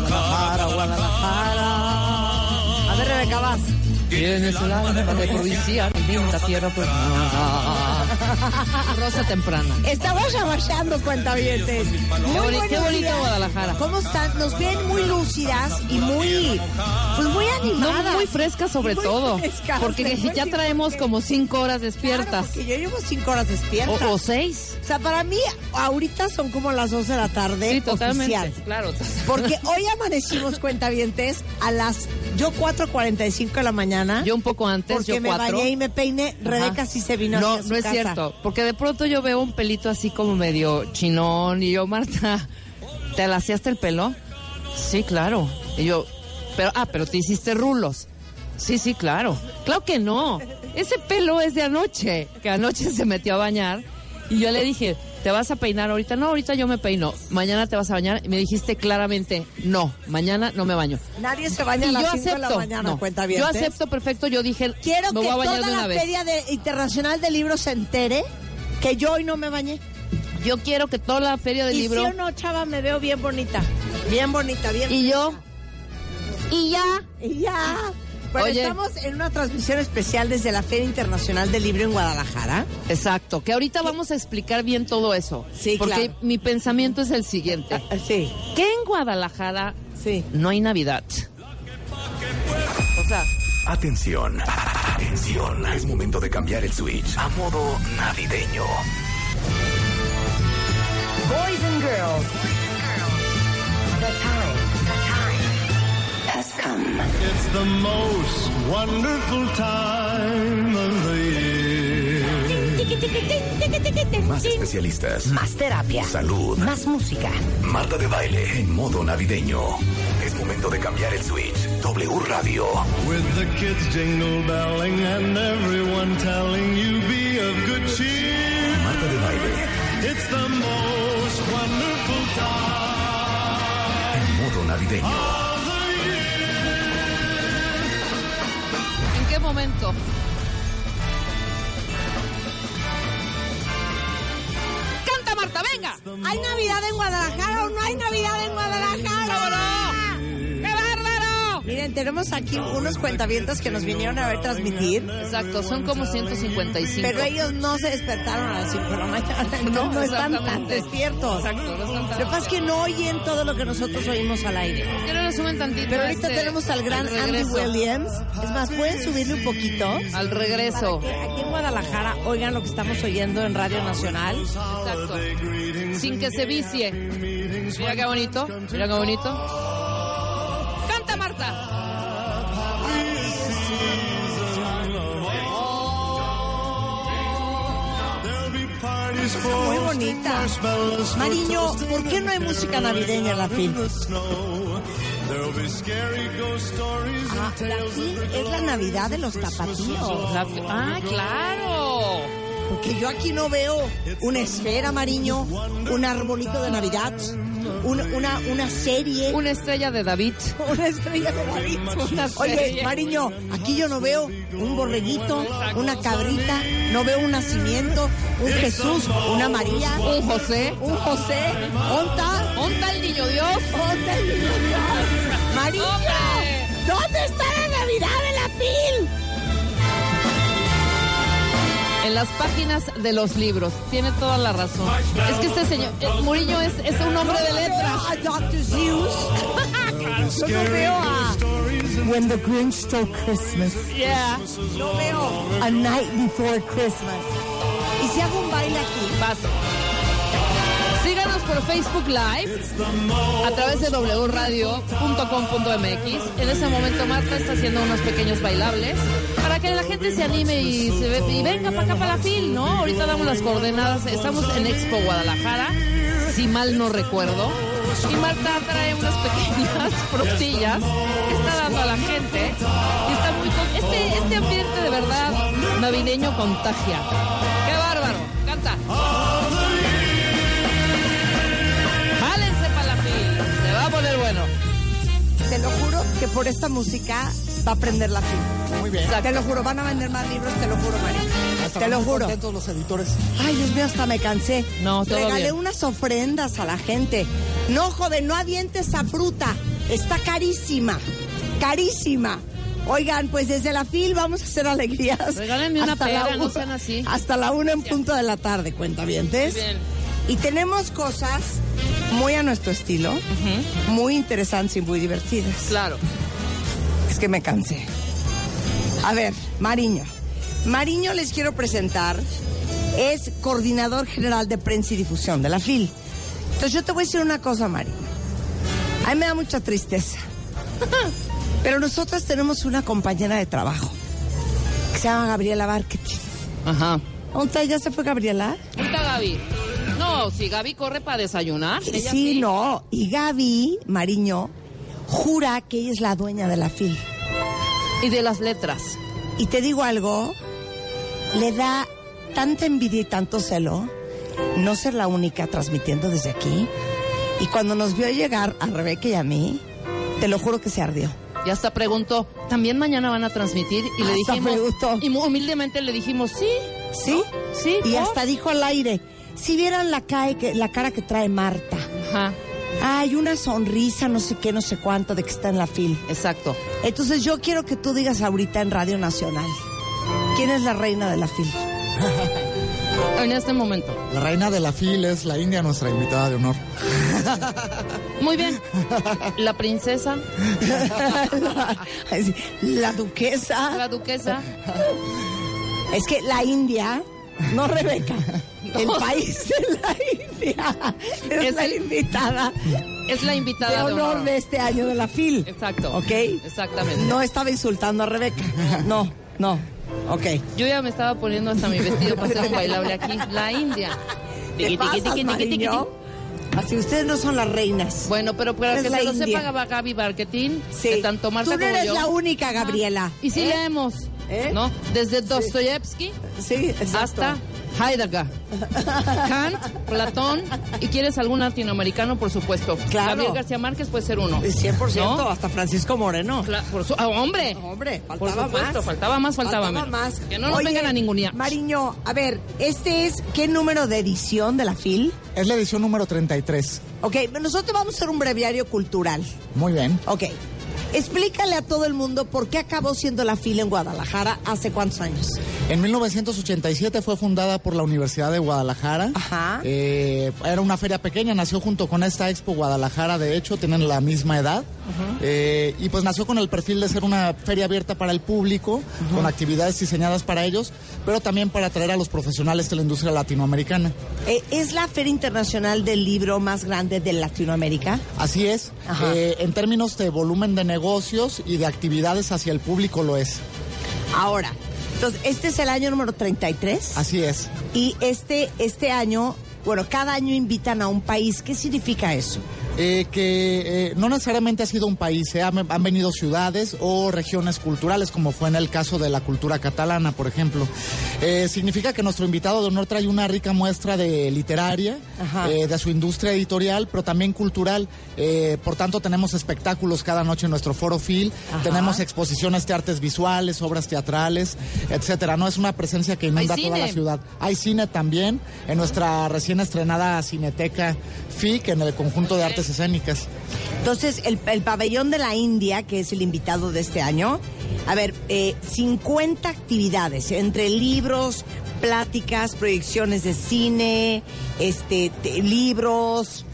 Guadalajara, Guadalajara. A ver, Rebeca, vas. Tienes el alma de provincia, linda tierra pues Rosa temprana. Estamos abachando cuentavientes. Muy Qué, bonito. Guadalajara. ¿Cómo están? Nos ven muy lúcidas y muy, pues muy No, animadas. muy fresca sobre Muy todo. frescas, Porque ya sí, traemos porque- como cinco horas Claro, despiertas. porque yo llevo cinco horas despierta. O, o seis. O sea, para mí, ahorita son como las 12 de la tarde. Sí, totalmente. oficial. Claro. Porque hoy amanecimos cuentavientes a las yo 4.45 de la mañana. Yo un poco antes, porque yo me cuatro. bañé y me peiné. Rebeca Ajá. sí se vino No, su no es casa. cierto. Porque de pronto yo veo un pelito así como medio chinón. Y yo, Marta, ¿te alaciaste el pelo? Sí, claro. Y yo, pero, ah, pero te hiciste rulos. Sí, sí, claro. Claro que no. Ese pelo es de anoche. Que anoche se metió a bañar. Y yo le dije, ¿te vas a peinar ahorita? No, ahorita yo me peino. Mañana te vas a bañar. Y me dijiste claramente, no, mañana no me baño. Nadie se baña a Y las yo 5 de la mañana, no, cuentavientes. yo acepto perfecto. Yo dije, Quiero me que voy a bañar toda de una la. Feria de- Internacional del Libro se entere que yo hoy no me bañé. Yo quiero que toda la feria del y libro. sí o no, chava, me veo bien bonita. Bien bonita, bien Y yo. Y ya. Y ya. Bueno, Oye. estamos en una transmisión especial desde la Feria Internacional del Libro en Guadalajara. Exacto. Que ahorita vamos a explicar bien todo eso. Sí, Porque claro. mi pensamiento es el siguiente. Ah, Sí, Que en Guadalajara sí. no hay Navidad. O sea, Atención, atención. Es momento de cambiar el switch a modo navideño. Boys and girls, come. It's the most wonderful time of the year. Más especialistas. Más terapia, Salud. más música. Marta de baile en modo navideño. Es momento de cambiar el switch. W Radio. With the kids jingle belling and everyone telling you be of good cheer. Marta de baile It's the most wonderful time en modo navideño. Momento? ¡Canta, Marta, venga! ¿Hay Navidad en Guadalajara o no hay Navidad en Guadalajara? Miren, tenemos aquí unos cuentavientos que nos vinieron a ver transmitir, Exacto, son como 155. pero ellos no se despertaron a las 5 de la mañana, No, no, están tan despiertos. Exacto, no están tan Lo que pasa es que no oyen todo lo que nosotros oímos al aire. Quiero resumen tantito. Pero ahorita este, tenemos al gran Andy. Williams. Es más, pueden subirle un poquito. Al regreso. Para que aquí en Guadalajara oigan lo que estamos oyendo en Radio Nacional. Exacto. Sin que se vicie. Mira qué bonito. Mira qué bonito. ¡Canta, Marta! Muy bonita. Mariño, ¿por qué no hay música navideña en la FIL? the snow. There'll be scary ghost stories Ah, la tales FIL of es la Navidad de los tapatíos. La- ah, claro. Porque yo aquí no veo una esfera, Mariño, un arbolito de Navidad, un- una, una serie, Una estrella de David. una estrella de David. Una Oye. Mariño, aquí yo no veo un borreguito, una cabrita, no veo un nacimiento, un Jesús, una María, Un José. un José, ¿onta? ¿Dónde el niño Dios? ¿Onta el niño Dios? Mariño. ¿dónde está la Navidad En las páginas de los libros. Tiene toda la razón. Es que este señor, eh, Murillo es, es un hombre de letras. Seuss. Yo no veo a... When the Grinch Stole Christmas, Yeah. No veo. A Night Before Christmas. Y si hago un baile aquí. Vas. Síganos por Facebook Live a través de wradio.com.mx. En ese momento Marta está haciendo unos pequeños bailables que la gente se anime y, se ve- y venga para acá para la fil, ¿no? Ahorita damos las coordenadas. Estamos en Expo Guadalajara, si mal no recuerdo. Y Marta trae unas pequeñas frutillas que está dando a la gente. Y está muy con- este, este ambiente de verdad navideño contagia. ¡Qué bárbaro! Canta. Jálense para la fil. Se va a poner bueno. Te lo juro que por esta música va a prender la fin. Muy bien. Te lo juro, van a vender más libros, te lo juro, María. Te lo juro. contentos los editores. Ay, Dios mío, hasta me cansé. No, todo Regalé bien. unas ofrendas a la gente. No, joven, no avientes esa fruta. está carísima, carísima. Oigan, pues desde la FIL vamos a hacer alegrías. Regálenme una hasta la pera, no una- sean así. Hasta la una en punto de la tarde, cuentavientes. Muy bien. Y tenemos cosas muy a nuestro estilo, muy interesantes y muy divertidas. Claro. Es que me cansé. A ver, Mariño. Mariño les quiero presentar. Es coordinador general de prensa y difusión de la FIL. Entonces yo te voy a decir una cosa, Mariño. A mí me da mucha tristeza. Pero nosotras tenemos una compañera de trabajo que se llama Gabriela Barquetti. Ajá. ¿Ya se fue Gabriela? ¿Dónde está Gaby? No, si Gaby corre para desayunar. ella sí, no. Y Gaby Mariño jura que ella es la dueña de la FIL. Y de las letras. Y te digo algo, le da tanta envidia y tanto celo no ser la única transmitiendo desde aquí. Y cuando nos vio llegar a Rebeca y a mí, te lo juro que se ardió. Y hasta preguntó, ¿también mañana van a transmitir? Y le Hasta dijimos, preguntó. y humildemente le dijimos, sí, ¿Sí? sí. Y ¿por? hasta dijo al aire, si vieran la, cae, que, la cara que trae Marta. Ajá, Hay una sonrisa, no sé qué, no sé cuánto, de que está en la fil. exacto. Entonces yo quiero que tú digas ahorita en Radio Nacional, ¿quién es la reina de la fil? En este momento. La reina de la FIL es la India, nuestra invitada de honor. Muy bien. La princesa, la duquesa. la duquesa. Es que la India, no Rebeca, el país de la India es, Es la invitada Es la de invitada de honor honor. de este año de la FIL. Exacto. ¿Ok? Exactamente. No estaba insultando a Rebeca. No, no. Ok. Yo ya me estaba poniendo hasta mi vestido para hacer un bailable aquí. La India. ¿Qué pasa? Así ustedes no son las reinas. Bueno, pero para Es que la se lo sepa Gaby Barquetín, Sí. que tanto Marta Tú no como eres yo. la única, Gabriela. Y sí ¿Eh? leemos, ¿Eh? ¿no? Desde Dostoyevsky Sí, hasta Heidegger, Kant, Platón, y quieres algún latinoamericano, por supuesto. Claro. Gabriel García Márquez puede ser uno. 100%, ¿No? hasta Francisco Moreno. Cla- por su- ah, ¡Hombre! Hombre, Por faltaba supuesto, más. faltaba más, faltaba, menos. más. Que no nos Oye, vengan a ningunear. Mariño, a ver, ¿este es qué número de edición de la FIL? Es la edición número 33. Ok, nosotros vamos a hacer un breviario cultural. Muy bien. Ok. Explícale a todo el mundo por qué acabó siendo la FIL en Guadalajara hace cuántos años. En 1987 fue fundada por la Universidad de Guadalajara. Ajá. Eh, era una feria pequeña, nació junto con esta Expo Guadalajara, de hecho, tienen la misma edad. Eh, y pues nació con el perfil de ser una feria abierta para el público, con actividades diseñadas para ellos, pero también para atraer a los profesionales de la industria latinoamericana. Eh, ¿Es la Feria Internacional del Libro más grande de Latinoamérica? Así es. Eh, en términos de volumen de negocios y de actividades hacia el público lo es. Ahora, entonces, este es el año número 33. Así es. Y este, este año, bueno, cada año invitan a un país. ¿Qué significa eso? Eh, que eh, no necesariamente ha sido un país, eh, han, han venido ciudades o regiones culturales, como fue en el caso de la cultura catalana, por ejemplo. Eh, significa que nuestro invitado de honor trae una rica muestra de literaria, de su industria editorial, pero también cultural. Por tanto, tenemos espectáculos cada noche en nuestro foro FIL, Ajá. tenemos exposiciones de artes visuales, obras teatrales, etcétera. No es una presencia que inunda toda la ciudad. Hay cine también en nuestra recién estrenada Cineteca FIC en el conjunto de artes escénicas. Entonces, el, el pabellón de la India, que es el invitado de este año, a ver, eh, 50 actividades entre libros, pláticas, proyecciones de cine, este, te- libros.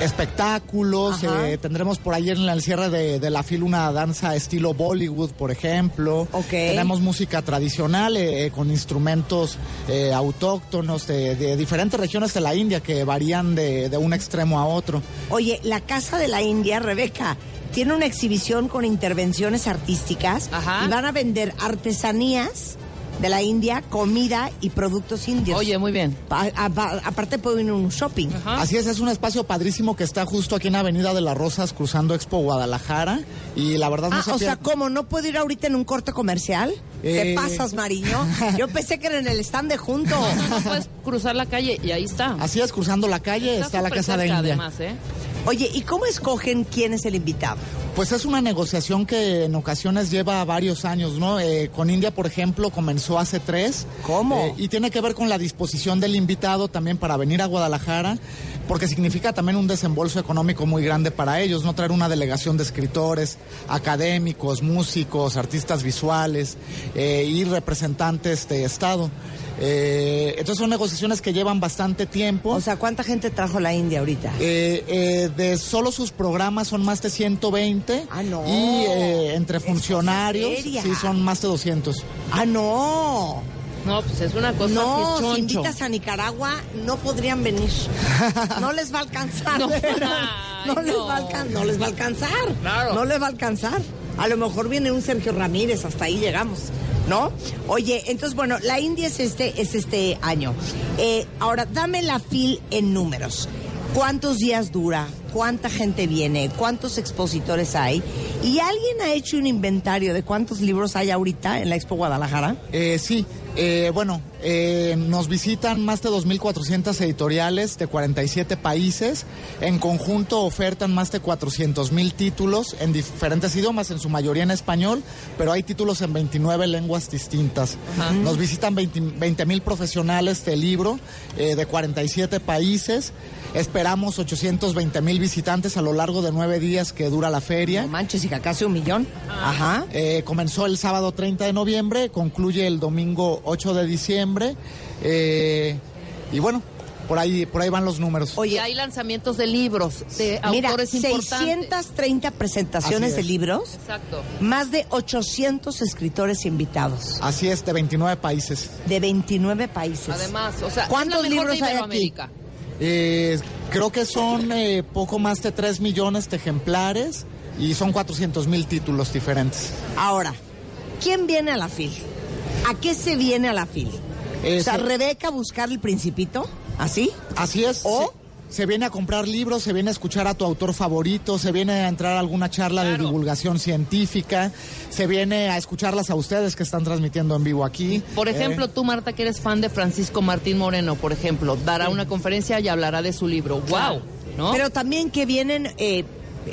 Espectáculos, eh, tendremos por ahí en el cierre de, de la fila una danza estilo Bollywood, por ejemplo. Ok. Tenemos música tradicional eh, eh, con instrumentos eh, autóctonos de, de diferentes regiones de la India que varían de, de un extremo a otro. Oye, la Casa de la India, Rebeca, tiene una exhibición con intervenciones artísticas Ajá. y van a vender artesanías de la India, comida y productos indios. Oye, muy bien. Pa- a- pa- aparte pueden ir a un shopping. Ajá. Así es, es un espacio padrísimo que está justo aquí en Avenida de las Rosas cruzando Expo Guadalajara y la verdad no Ah, se o sea, ¿cómo? ¿No puedo ir ahorita en un corte comercial? ¿Qué Eh. pasas, Mariño? Yo pensé que era en el stand de junto. No, no puedes cruzar la calle y ahí está. Así es, cruzando la calle está, la Casa de India. Además, ¿eh? Oye, ¿y cómo escogen quién es el invitado? Pues es una negociación que en ocasiones lleva varios años, ¿no? Eh, con India, por ejemplo, comenzó hace tres. ¿Cómo? Eh, y tiene que ver con la disposición del invitado también para venir a Guadalajara. porque significa también un desembolso económico muy grande para ellos, no traer una delegación de escritores, académicos, músicos, artistas visuales eh, y representantes de Estado. Eh, entonces son negociaciones que llevan bastante tiempo. O sea, ¿cuánta gente trajo la India ahorita? Eh, eh, de solo sus programas son más de 120 Ah, no. y eh, entre funcionarios sí son más de 200. Ah, no. No, pues es una cosa No, si invitas a Nicaragua, no podrían venir. No les va a alcanzar. No. les no. va a no les va a alcanzar. Claro. No les va a alcanzar. A lo mejor viene un Sergio Ramírez, hasta ahí llegamos. ¿No? Oye, entonces, bueno, la India es este, es este año. Eh, ahora, dame la fil en números. ¿Cuántos días dura? ¿Cuánta gente viene? ¿Cuántos expositores hay? ¿Y alguien ha hecho un inventario de cuántos libros hay ahorita en la Expo Guadalajara? Eh, sí, eh, bueno, eh, nos visitan más de 2.400 editoriales de 47 países. En conjunto ofertan más de 400.000 títulos en diferentes idiomas, en su mayoría en español, pero hay títulos en 29 lenguas distintas. Nos visitan 20.000 profesionales de libro eh, de 47 países. Esperamos 820.000 visitantes a lo largo de nueve días que dura la feria. No manches, y casi un millón. Ajá. Comenzó el sábado 30 de noviembre, concluye el domingo 8 de diciembre. eh, y bueno, por ahí, por ahí van los números. Y Oye, hay lanzamientos de libros, de mira, autores importantes. 630 presentaciones de libros, Exacto. más de 800 escritores invitados Así es, de 29 países. de 29 países. Además, o sea, ¿Cuántos es la mejor libros de hay aquí? Eh, creo que son eh, poco más de 3 millones de ejemplares y son 400 mil títulos diferentes. Ahora, ¿quién viene a la FIL? ¿A qué se viene a la FIL? Eh, o sea, se- Rebeca a buscar el principito, ¿así? Así es. O- Se, se viene a comprar libros, se viene a escuchar a tu autor favorito, se viene a entrar a alguna charla de divulgación científica, se viene a escucharlas a ustedes que están transmitiendo en vivo aquí. Por Eh, ejemplo, tú, Marta, que eres fan de Francisco Martín Moreno, por ejemplo, dará una conferencia y hablará de su libro. ¡Wow! ¿No? Pero también que vienen eh,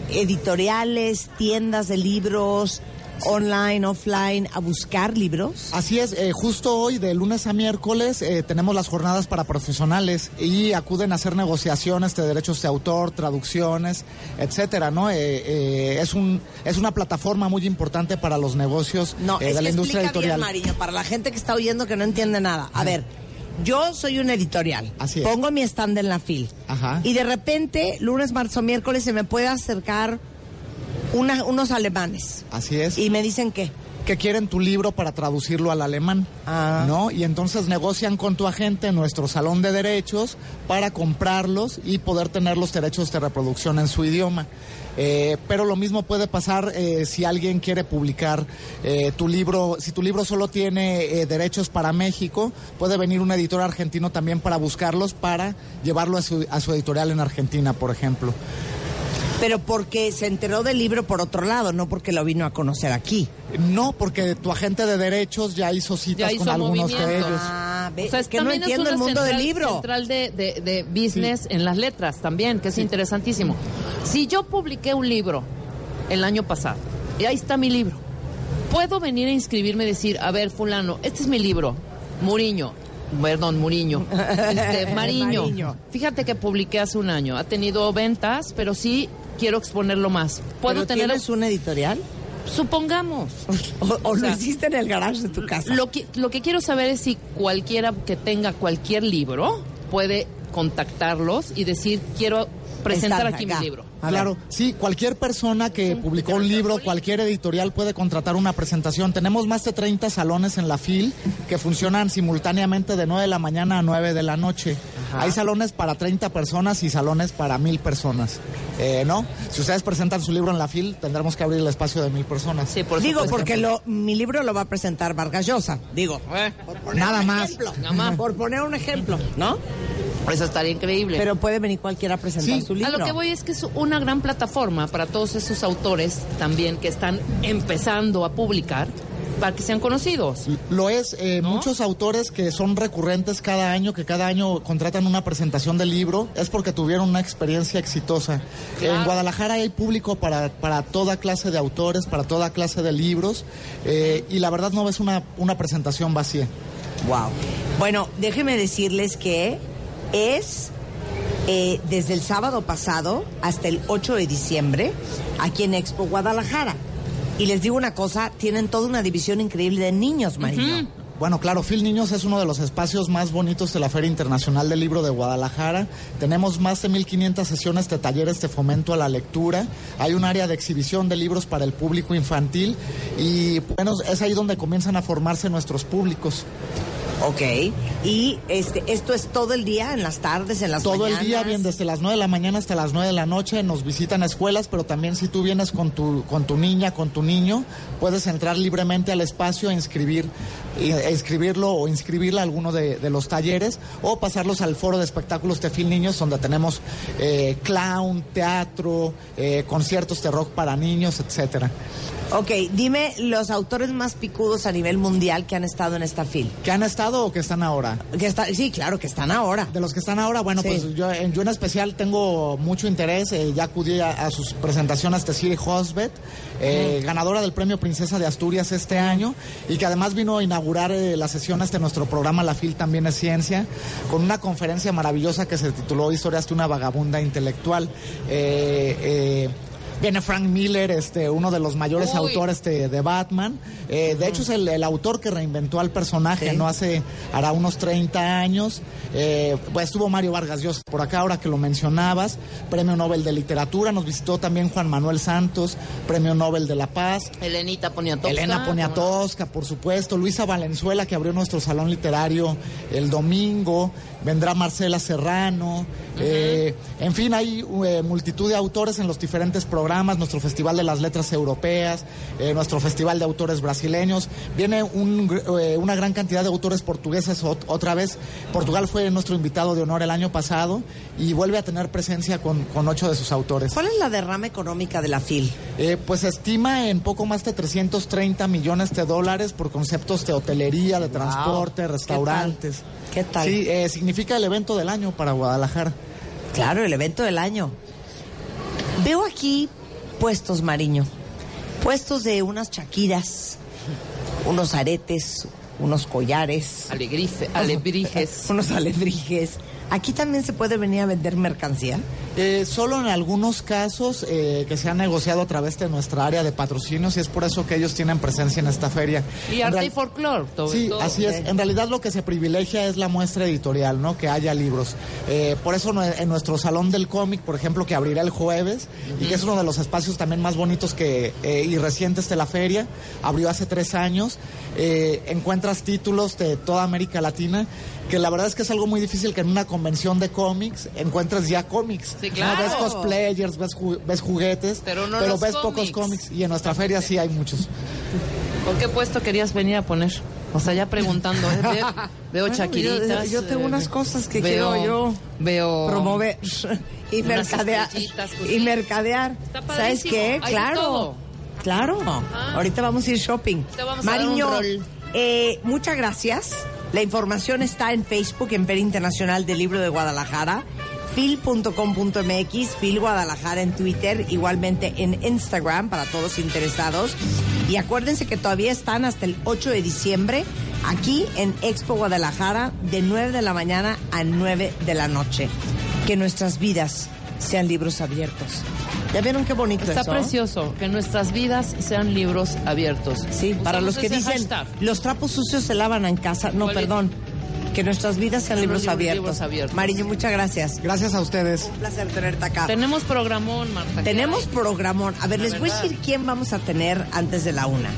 editoriales, tiendas de libros, online, offline, a buscar libros. Así es, eh, justo hoy, de lunes a miércoles, eh, tenemos las jornadas para profesionales y acuden a hacer negociaciones de derechos de autor, traducciones, etcétera, ¿no? Eh, eh, es un es una plataforma muy importante para los negocios No, eh, es de la industria editorial. bien, para la gente que está oyendo que no entiende nada. A ver, yo soy una editorial. Así es. Pongo mi stand en la FIL. Ajá. Y de repente, lunes, martes o miércoles, se me puede acercar una- unos alemanes. Así es. Y me dicen que. que quieren tu libro para traducirlo al alemán, Ah. ¿no? Y entonces negocian con tu agente en nuestro salón de derechos para comprarlos y poder tener los derechos de reproducción en su idioma. Eh, pero lo mismo puede pasar eh, si alguien quiere publicar eh, tu libro, si tu libro solo tiene eh, derechos para México, puede venir un editor argentino también para buscarlos, para llevarlo a su, a su editorial en Argentina, por ejemplo. Pero porque se enteró del libro por otro lado, no porque lo vino a conocer aquí. No, porque tu agente de derechos ya hizo citas Ya hizo con algunos de ellos. Ah, ve, O sea, es que no es entiendo el mundo del libro. Central de, de- de business en las letras también, que es interesantísimo. Si yo publiqué un libro el año pasado, y ahí está mi libro, puedo venir a inscribirme y decir, a ver, fulano, este es mi libro, Muriño. Perdón, Muriño. Este, Mariño. Mariño. Fíjate que publiqué hace un año. Ha tenido ventas, pero sí quiero exponerlo más. ¿Puedo ¿Pero tener tienes una editorial? Supongamos. ¿O, o lo sea, hiciste en el garage de tu casa? Lo que, lo que quiero saber es si cualquiera que tenga cualquier libro puede contactarlos y decir, quiero presentar aquí acá. mi libro. A ver. Claro, sí, cualquier persona que publicó un libro, cualquier editorial puede contratar una presentación. Tenemos más de 30 salones en la FIL que funcionan simultáneamente de 9 de la mañana a 9 de la noche. Hay salones para 30 personas y salones para mil personas. Eh, ¿No? Si ustedes presentan su libro en la FIL, tendremos que abrir el espacio de mil personas. Sí, por Digo, supuesto. porque lo, mi libro lo va a presentar Vargas Llosa. Digo, Eh, por poner Nada un más. ejemplo. Nada más. Por poner un ejemplo, ¿no? Eso estaría increíble. Pero puede venir cualquiera a presentar Sí. su libro. a lo que voy es que es una gran plataforma para todos esos autores también que están empezando a publicar para que sean conocidos. Lo es, eh, ¿No? muchos autores que son recurrentes cada año, que cada año contratan una presentación del libro, es porque tuvieron una experiencia exitosa. Claro. En Guadalajara hay público para, para toda clase de autores, para toda clase de libros, eh, y la verdad no ves una, una presentación vacía. Wow. Bueno, déjenme decirles que es eh, desde el sábado pasado hasta el 8 de diciembre aquí en Expo Guadalajara. Y les digo una cosa, tienen toda una división increíble de niños, Marino. Bueno, claro, Phil Niños es uno de los espacios más bonitos de la Feria Internacional del Libro de Guadalajara. Tenemos más de 1.500 sesiones de talleres de fomento a la lectura. Hay un área de exhibición de libros para el público infantil y bueno, es ahí donde comienzan a formarse nuestros públicos. Ok. Y este, esto es todo el día, en las tardes, en las Todo el día, bien, desde las 9 de la mañana hasta las 9 de la noche, nos visitan escuelas, pero también si tú vienes con tu, con tu niña, con tu niño, puedes entrar libremente al espacio e inscribir, e inscribirlo o inscribirla a alguno de, de los talleres o pasarlos al foro de espectáculos de Phil Niños, donde tenemos eh, clown, teatro, eh, conciertos de rock para niños, etcétera. Ok, dime los autores más picudos a nivel mundial que han estado en esta fil. ¿Que han estado o que están ahora? Que está, sí, claro, que están ahora. De los que están ahora, bueno, Sí. pues yo, en- yo en especial tengo mucho interés. eh, ya acudí a, a sus presentaciones de Siri Hosbet, eh, ganadora del premio Princesa de Asturias este año, y que además vino a inaugurar eh, las sesiones de nuestro programa La FIL también es ciencia, con una conferencia maravillosa que se tituló Historias de una vagabunda intelectual. Eh, eh, Viene Frank Miller, este, uno de los mayores Uy. autores de, de Batman. Eh, de hecho, es el, el autor que reinventó al personaje, Sí. ¿no? Hace, hará unos 30 años. Eh, pues estuvo Mario Vargas Llosa por acá, ahora que lo mencionabas. Premio Nobel de Literatura. Nos visitó también Juan Manuel Santos, Premio Nobel de la Paz. Elenita Poniatowska. Elena Poniatowska, por supuesto. Luisa Valenzuela, que abrió nuestro salón literario el domingo. Vendrá Marcela Serrano. eh, en fin, hay eh, multitud de autores en los diferentes programas. Nuestro Festival de las Letras Europeas, eh, nuestro Festival de Autores Brasileños. Viene un una gran cantidad de autores portugueses ot- otra vez. Portugal fue nuestro invitado de honor el año pasado y vuelve a tener presencia con, con ocho de sus autores. ¿Cuál es la derrama económica de la FIL? Eh, pues se estima en poco más de 330 millones de dólares por conceptos de hotelería, de transporte, restaurantes. ¿Qué tal? Sí, eh, significa el evento del año para Guadalajara. Claro, el evento del año. Veo aquí puestos, Mariño. Puestos de unas chaquiras, unos aretes, unos collares, Alegrife, alebrijes. unos alebrijes. Aquí también se puede venir a vender mercancía. Eh, solo en algunos casos eh, que se han negociado a través de nuestra área de patrocinios y es por eso que ellos tienen presencia en esta feria. Y En arte y folclore, todo Sí, todo. así es. En realidad lo que se privilegia es la muestra editorial, ¿no? Que haya libros. Eh, por eso no- en nuestro salón del cómic, por ejemplo, que abrirá el jueves y que es uno de los espacios también más bonitos que eh, y recientes de la feria, abrió hace tres años. eh, encuentras títulos de toda América Latina, que la verdad es que es algo muy difícil que en una convención de cómics encuentres ya cómics. Sí, ¿no? claro. Ves cosplayers, ves, ju- ves juguetes, Pero no los ves pocos cómics. y en nuestra feria sí hay muchos. ¿Con qué puesto querías venir a poner? O sea, ya preguntando. ¿eh? Veo, veo Bueno, chaquiritas. yo- yo tengo eh, unas cosas que veo- quiero yo Veo. Promover y mercadear. pues, y mercadear. Está ¿Sabes qué? Hay Claro. todo. Claro. Ajá. Ahorita vamos a ir shopping. Te vamos a dar un Mariño, rol. eh, muchas gracias. La información está en Facebook, en Feria Internacional del Libro de Guadalajara, fil.com.mx, Fil Guadalajara en Twitter, igualmente en Instagram para todos interesados. Y acuérdense que todavía están hasta el 8 de diciembre aquí en Expo Guadalajara de 9 de la mañana a 9 de la noche. Que nuestras vidas sean libros abiertos. ¿Ya vieron qué bonito Está eso? precioso. Que nuestras vidas sean libros abiertos. Sí, para los que dicen hashtag. los trapos sucios se lavan en casa. No, ¿Cuál es? Que nuestras vidas sean libros, libros- abiertos. libros abiertos. Mariño, muchas gracias. Gracias a ustedes. Un placer tenerte acá. Tenemos programón, Marta. Tenemos programón. A ver, La les voy a decir quién vamos a tener antes de la una.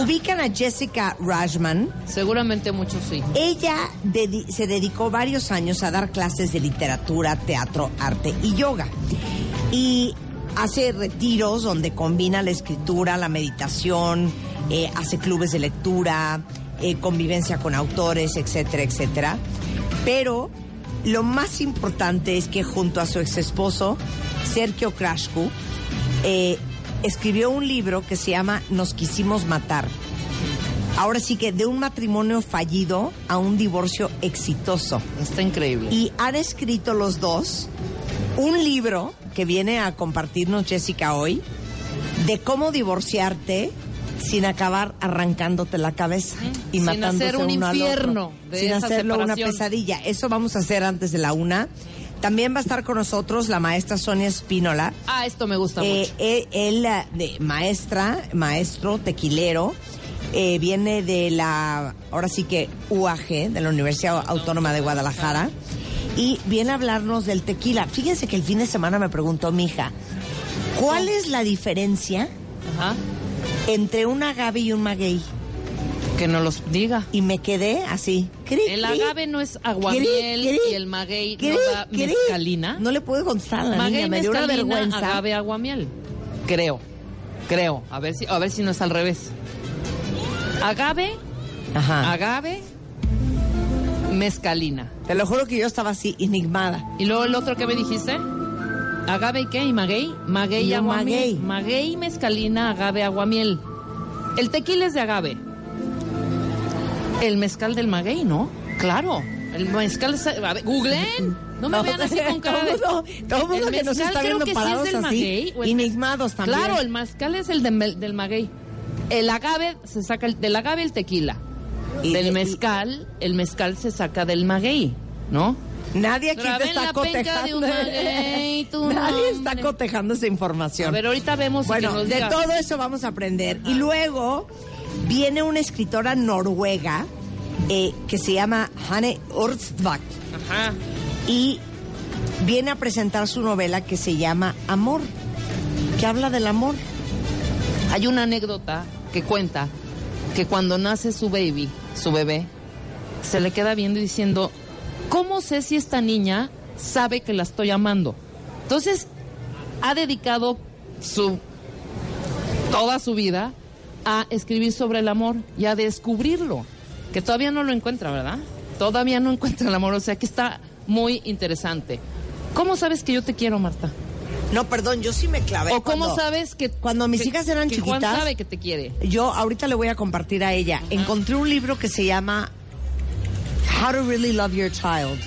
Ubican a Jessica Rajman. Seguramente muchos sí. Ella dedi- se dedicó varios años a dar clases de literatura, teatro, arte y yoga. Y hace retiros donde combina la escritura, la meditación, eh, hace clubes de lectura, eh, convivencia con autores, etcétera, etcétera. Pero lo más importante es que junto a su ex esposo, Sergio Krashku, eh, escribió un libro que se llama Nos quisimos matar. Ahora sí que de un matrimonio fallido a un divorcio exitoso. Está increíble. Y han escrito los dos un libro que viene a compartirnos Jessica hoy de cómo divorciarte sin acabar arrancándote la cabeza y Sin matándose hacer un uno al infierno otro. de sin esa hacerlo una pesadilla. Eso vamos a hacer antes de la una. También va a estar con nosotros la maestra Sonia Espínola. Ah, esto me gusta Eh, mucho. eh, él, eh, de maestra, maestro, tequilero, eh, viene de la, ahora sí que UAG, de la Universidad Autónoma de Guadalajara, y viene a hablarnos del tequila. Fíjense que el fin de semana me preguntó mi hija, ¿cuál es la diferencia Ajá. Entre un agave y un maguey? Que no los diga. Y me quedé así. cri, El cri, agave no es aguamiel cri, y el maguey no da mezcalina. No le puedo contestar a la maguey, niña, me dio una vergüenza. agave, aguamiel. Creo. Creo. A ver si, a ver si no es al revés. Agave, Ajá. agave, mezcalina. Te lo juro que yo estaba así, enigmada. Y luego el otro que me dijiste. ¿Agave y qué? ¿Y maguey? Maguey aguamiel. maguey. Maguey, mezcalina, agave, aguamiel. El tequila es de agave. El mezcal del maguey, ¿no? Claro. El mezcal es... A ver, googleen. No me vean así con cara de... todo todo mundo El que nos está creo viendo que sí es del así, maguey. o el- enigmados también. Claro, el mezcal es el de- del maguey. El agave se saca... El, del agave el tequila. Y de- del y- mezcal, el mezcal se saca del maguey, ¿no? Nadie aquí te está cotejando. maguey, Nadie está cotejando esa información. A ver, ahorita vemos bueno, que nos de diga. todo eso vamos a aprender. Y luego viene una escritora noruega eh, que se llama Hanne Orstvak Ajá. y viene a presentar su novela que se llama Amor, que habla del amor. Hay una anécdota que cuenta que cuando nace su baby, su bebé, se le queda viendo y diciendo, ¿cómo sé si esta niña sabe que la estoy amando? Entonces, ha dedicado su toda su vida a escribir sobre el amor y a descubrirlo, que todavía no lo encuentra, ¿verdad? Todavía no encuentra el amor, o sea que está muy interesante. ¿Cómo sabes que yo te quiero, Marta? No, perdón, yo sí me clavé. ¿O cómo sabes que cuando mis que- hijas eran que Juan chiquitas? sabe que te quiere? Yo ahorita le voy a compartir a ella. Encontré un libro que se llama How to Really Love Your Child.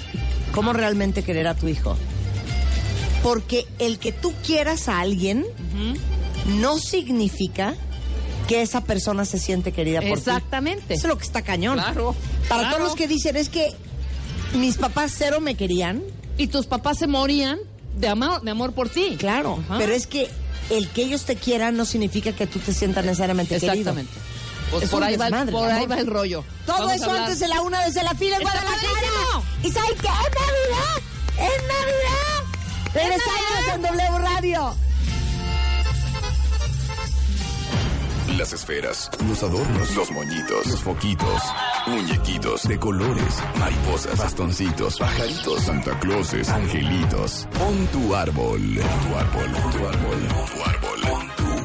Cómo realmente querer a tu hijo. Porque el que tú quieras a alguien no significa que esa persona se siente querida por ti. Exactamente. Eso es lo que está cañón. Claro, Para claro. todos los que dicen es que mis papás cero me querían, Y tus papás se morían de amor, de amor por ti. claro, Ajá. pero es que el que ellos te quieran no significa que tú te sientas necesariamente querido. Exactamente. Pues Es por ahí, va, el- desmadre, por ahí amor. va el rollo. Todo Vamos eso antes de la una desde la fila en ¡Está Guadalajara. ¿Y saben qué? ¡Es Navidad! ¡Es Navidad! Regresamos en W Radio. Las esferas, los adornos, los moñitos, los foquitos, muñequitos de colores, mariposas, bastoncitos, pajaritos, Santa Clauses, angelitos. Pon tu árbol, tu árbol, tu árbol, tu árbol, pon tu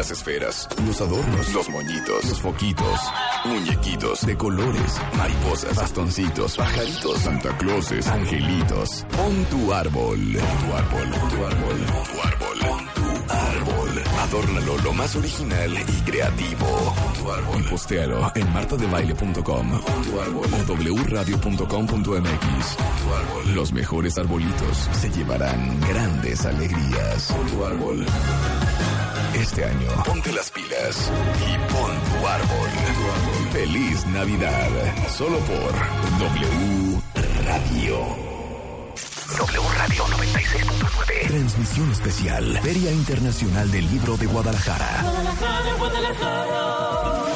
Las esferas, los adornos, los moñitos, los foquitos, muñequitos de colores, mariposas, bastoncitos, pajaritos, Santa Clauses, angelitos. Pon tu árbol, tu árbol, tu árbol, tu árbol, pon tu árbol. Adórnalo lo más original y creativo. Pon tu árbol. Y postéalo en martadebaile.com Pon tu árbol o wradio.com.mx. Tu. Los mejores arbolitos se llevarán grandes alegrías. Pon. Este año, ponte las pilas y pon tu árbol. Feliz Navidad, solo por W Radio. W Radio 96.9. Transmisión especial. Feria Internacional del Libro de Guadalajara. Estamos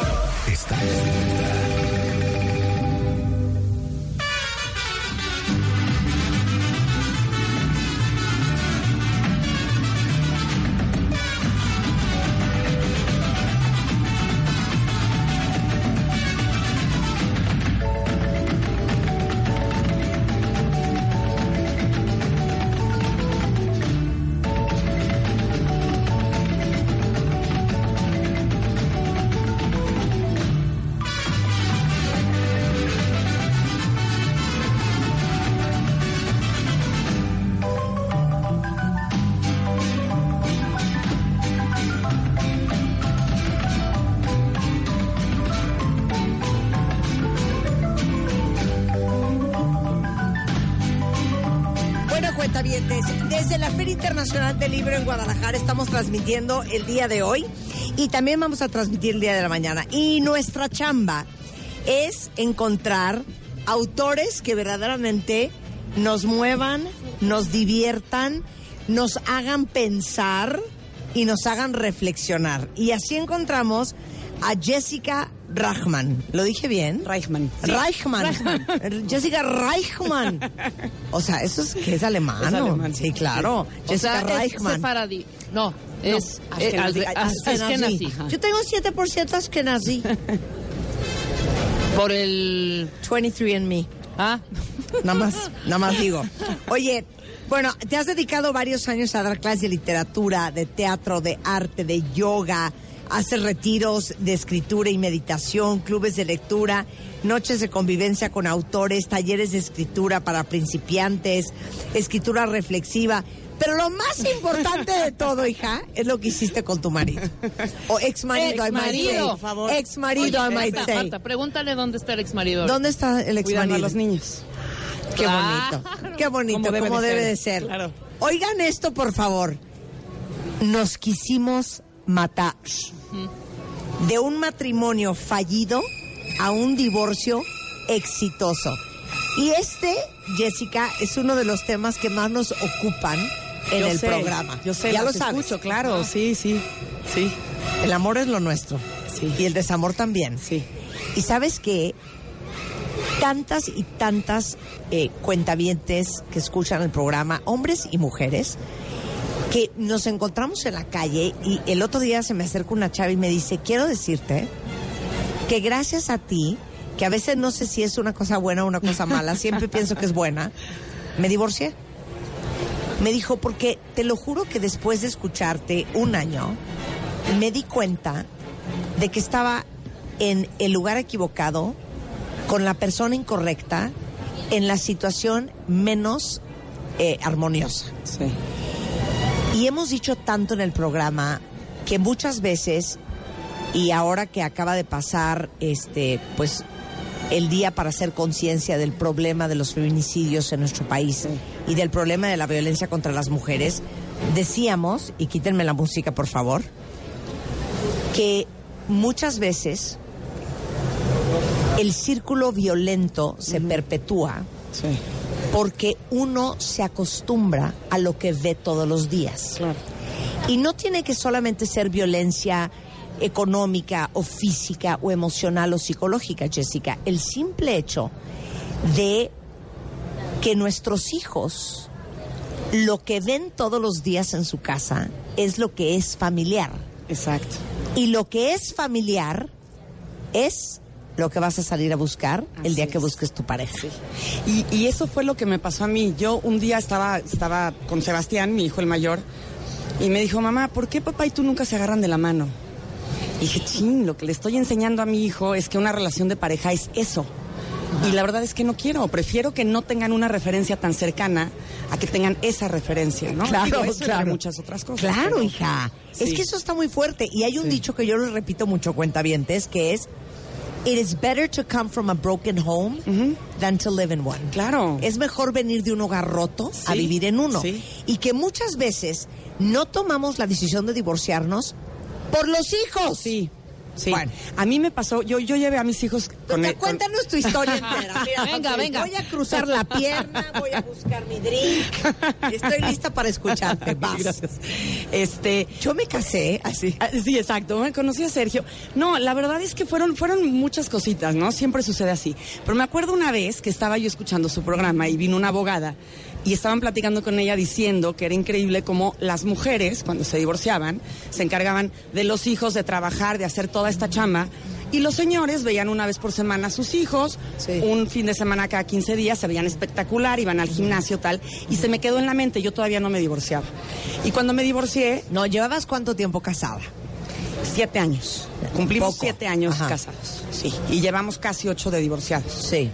En Guadalajara estamos transmitiendo el día de hoy y también vamos a transmitir el día de la mañana. Y nuestra chamba es encontrar autores que verdaderamente nos muevan, nos diviertan, nos hagan pensar y nos hagan reflexionar. Y así encontramos a Jessica Reichman. ¿Lo dije bien? Reichman. Reichman. Jessica Reichman. O sea, eso es que es alemán. Es alemán. Sí, claro. O Jessica sea, es Reichman. sefaradí. No, es eh, Ashkenazi. Ashkenazi, ajá. Yo tengo 7% Ashkenazi. Por el... 23andMe. Ah, Nada más, nada más digo. Oye, bueno, te has dedicado varios años a dar clases de literatura, de teatro, de arte, de yoga, haces retiros de escritura y meditación, clubes de lectura, noches de convivencia con autores, talleres de escritura para principiantes, escritura reflexiva. Pero lo más importante de todo, hija, es lo que hiciste con tu marido. O ex marido, say. Exmarido. Por favor. Ex marido, I might Marta, say. Marta, pregúntale dónde está el ex marido. ¿Dónde está el ex a marido? los niños. Qué Claro. bonito, qué bonito, como debe, debe de de ser. ser. Claro. Oigan esto, por favor. Nos quisimos matar. De un matrimonio fallido a un divorcio exitoso. Y este, Jessica, es uno de los temas que más nos ocupan en Yo el sé, programa. Yo sé, ya lo sabes. escucho, claro. Sí, sí, sí, El amor es lo nuestro. Sí. Y el desamor también. sí. Y sabes que tantas y tantas eh, cuentavientes que escuchan el programa, hombres y mujeres, que nos encontramos en la calle y el otro día se me acerca una chava y me dice, quiero decirte que gracias a ti, que a veces no sé si es una cosa buena o una cosa mala, siempre pienso que es buena, me divorcié. Me dijo, porque te lo juro que después de escucharte un año, me di cuenta de que estaba en el lugar equivocado, con la persona incorrecta, en la situación menos eh, armoniosa. Sí. Y hemos dicho tanto en el programa que muchas veces, y ahora que acaba de pasar este, pues el día para hacer conciencia del problema de los feminicidios en nuestro país y del problema de la violencia contra las mujeres, decíamos, y quítenme la música por favor, que muchas veces el círculo violento se perpetúa Sí. Porque uno se acostumbra a lo que ve todos los días. Claro. Y no tiene que solamente ser violencia económica o física o emocional o psicológica, Jessica. El simple hecho de que nuestros hijos lo que ven todos los días en su casa es lo que es familiar. Exacto. Y lo que es familiar es lo que vas a salir a buscar el día que es. busques tu pareja. Y, y eso fue lo que me pasó a mí. Yo un día estaba, estaba con Sebastián, mi hijo el mayor, y me dijo, mamá, ¿por qué papá y tú nunca se agarran de la mano? Y dije, chin, lo que le estoy enseñando a mi hijo es que una relación de pareja es eso. Y la verdad es que no quiero, prefiero que no tengan una referencia tan cercana a que tengan esa referencia, ¿no? Claro, Digo, eso claro. muchas otras cosas. Claro, pero- hija. Es Sí. que eso está muy fuerte. Y hay un Sí. dicho que yo le repito mucho, cuentavientes, que es: It is better to come from a broken home than to live in one. Claro. Es mejor venir de un hogar roto a vivir en uno. sí. Y que muchas veces no tomamos la decisión de divorciarnos por los hijos. Sí, sí. Bueno. A mí me pasó, yo, yo llevé a mis hijos con... Con- cuéntanos tu historia entera. Mira, Venga, venga. Voy a cruzar la pierna, voy a buscar mi drink. Estoy lista para escucharte. Vas. Gracias. Este, Yo me casé así. Ah, Sí, exacto. Me conocí a Sergio. No, la verdad es que fueron, fueron muchas cositas, ¿no? Siempre sucede así. Pero me acuerdo una vez que estaba yo escuchando su programa y vino una abogada y estaban platicando con ella diciendo que era increíble cómo las mujeres, cuando se divorciaban, se encargaban de los hijos, de trabajar, de hacer toda esta chamba. Y los señores veían una vez por semana a sus hijos, Sí. un fin de semana cada 15 días, se veían espectacular, iban al gimnasio, tal. Y se me quedó en la mente, yo todavía no me divorciaba. Y cuando me divorcié, No, ¿llevabas cuánto tiempo casada? Siete años. Cumplimos Poco. siete años Ajá. casados. Sí. Y llevamos casi ocho de divorciados. Sí.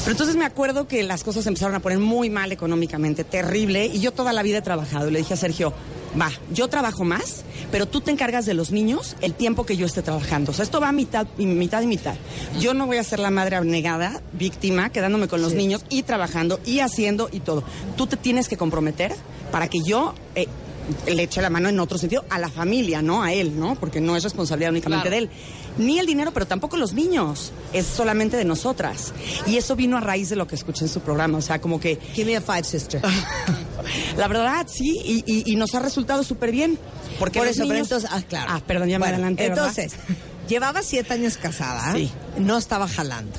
Pero entonces me acuerdo que las cosas empezaron a poner muy mal económicamente, terrible. Y yo toda la vida he trabajado. Y le dije a Sergio, va, yo trabajo más, pero tú te encargas de los niños el tiempo que yo esté trabajando. O sea, esto va a mitad y mitad y mitad. Yo no voy a ser la madre abnegada, víctima, quedándome con los niños y trabajando y haciendo y todo. Tú te tienes que comprometer para que yo eh, le eche la mano en otro sentido a la familia, no a él, ¿no? Porque no es responsabilidad únicamente Claro. de él. Ni el dinero, pero tampoco los niños. Es solamente de nosotras. Y eso vino a raíz de lo que escuché en su programa. O sea, como que Give me a five, sister. la verdad, sí, y, y- y nos ha resultado súper bien. Porque Por eso, pero niños- entonces, ah, claro. Ah, perdón, ya me Bueno, adelanté, ¿verdad? Entonces, llevaba siete años casada, Sí. no estaba jalando.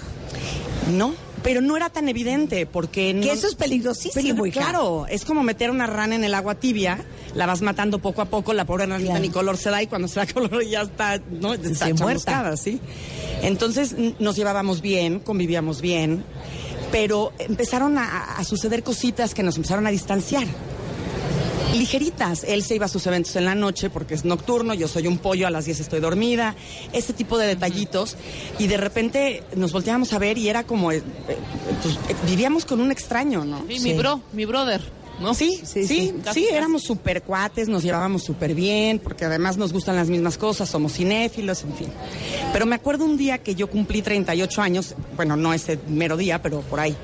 No, pero no era tan evidente, porque... Que no- eso es peligrosísimo, hija. Claro, es como meter una rana en el agua tibia, la vas matando poco a poco, la pobre ranita Claro. ni color se da y cuando se da color ya está, ¿no? Está muerta. ¿sí? Entonces nos llevábamos bien, convivíamos bien, pero empezaron a, a suceder cositas que nos empezaron a distanciar. Ligeritas, él se iba a sus eventos en la noche porque es nocturno, yo soy un pollo, a las 10 estoy dormida, ese tipo de detallitos. Y de repente nos volteábamos a ver y era como, eh, eh, pues, eh, vivíamos con un extraño, ¿no? Sí, mi bro, mi brother, ¿no? Sí, sí, sí, Casi, casi. éramos súper cuates, nos llevábamos súper bien, porque además nos gustan las mismas cosas, somos cinéfilos, en fin. Pero me acuerdo un día que yo cumplí 38 años, bueno, no ese mero día, pero por ahí,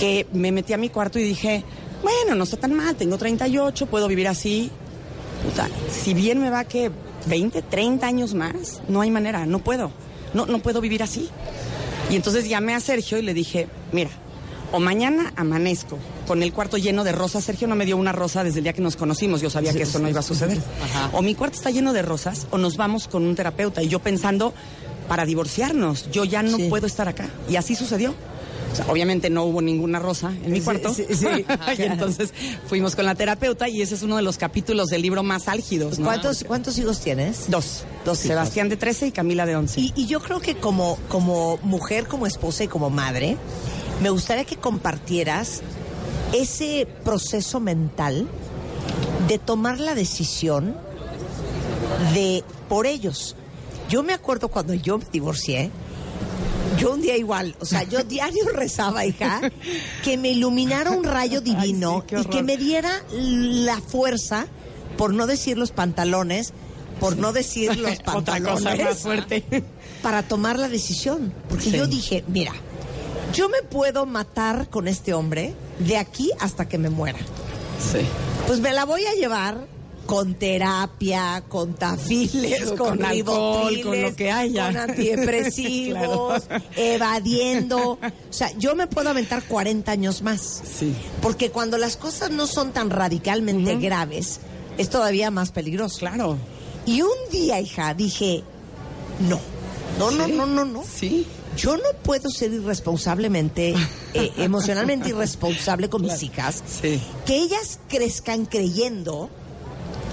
que me metí a mi cuarto y dije, bueno, no está tan mal, tengo 38, puedo vivir así. Puta, si bien me va que 20, 30 años más, no hay manera, no puedo, no, no puedo vivir así. Y entonces llamé a Sergio y le dije, mira, o mañana amanezco con el cuarto lleno de rosas. Sergio no me dio una rosa desde el día que nos conocimos, yo sabía que eso no iba a suceder. O mi cuarto está lleno de rosas o nos vamos con un terapeuta. Y yo pensando, para divorciarnos, yo ya no Sí. puedo estar acá. Y así sucedió. O sea, obviamente no hubo ninguna rosa en mi Sí, cuarto. sí, sí. y entonces fuimos con la terapeuta y ese es uno de los capítulos del libro más álgidos. ¿no? ¿Cuántos, ¿Cuántos hijos tienes? Dos. Dos hijos. Sebastián de 13 y Camila de 11. Y, y yo creo que como, como mujer, como esposa y como madre, me gustaría que compartieras ese proceso mental de tomar la decisión de por ellos. Yo me acuerdo cuando yo me divorcié, yo un día igual, o sea, yo diario rezaba, hija, que me iluminara un rayo divino sí, y que me diera la fuerza, por no decir los pantalones, por no decir los Otra pantalones, cosa más fuerte. para tomar la decisión. Porque Sí. yo dije, mira, yo me puedo matar con este hombre de aquí hasta que me muera. Sí. Pues me la voy a llevar con terapia, con tafiles, Con con, alcohol, con lo que haya. con antidepresivos, Claro. evadiendo. O sea, yo me puedo aventar 40 años más. Sí. Porque cuando las cosas no son tan radicalmente graves, es todavía más peligroso. Claro. Y un día, hija, dije, no, no, no, no, no, no. Sí. Yo no puedo ser irresponsablemente, eh, emocionalmente irresponsable con mis hijas. Sí. Que ellas crezcan creyendo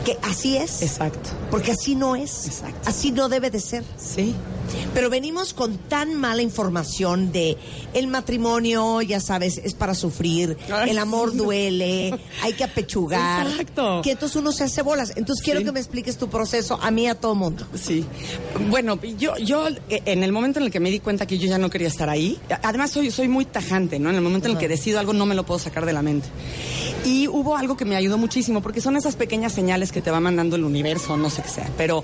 que así es. Exacto. Porque así no es. Exacto. Así no debe de ser. Sí. Pero venimos con tan mala información de el matrimonio, ya sabes, es para sufrir, Ay, el amor duele, hay que apechugar. Exacto. Que entonces uno se hace bolas. Entonces quiero Sí. que me expliques tu proceso a mí a todo mundo. Sí. Bueno, yo, yo eh, en el momento en el que me di cuenta que yo ya no quería estar ahí, además soy, soy muy tajante, ¿no? En el momento en el que decido algo no me lo puedo sacar de la mente. Y hubo algo que me ayudó muchísimo, porque son esas pequeñas señales que te va mandando el universo, no sé qué sea. Pero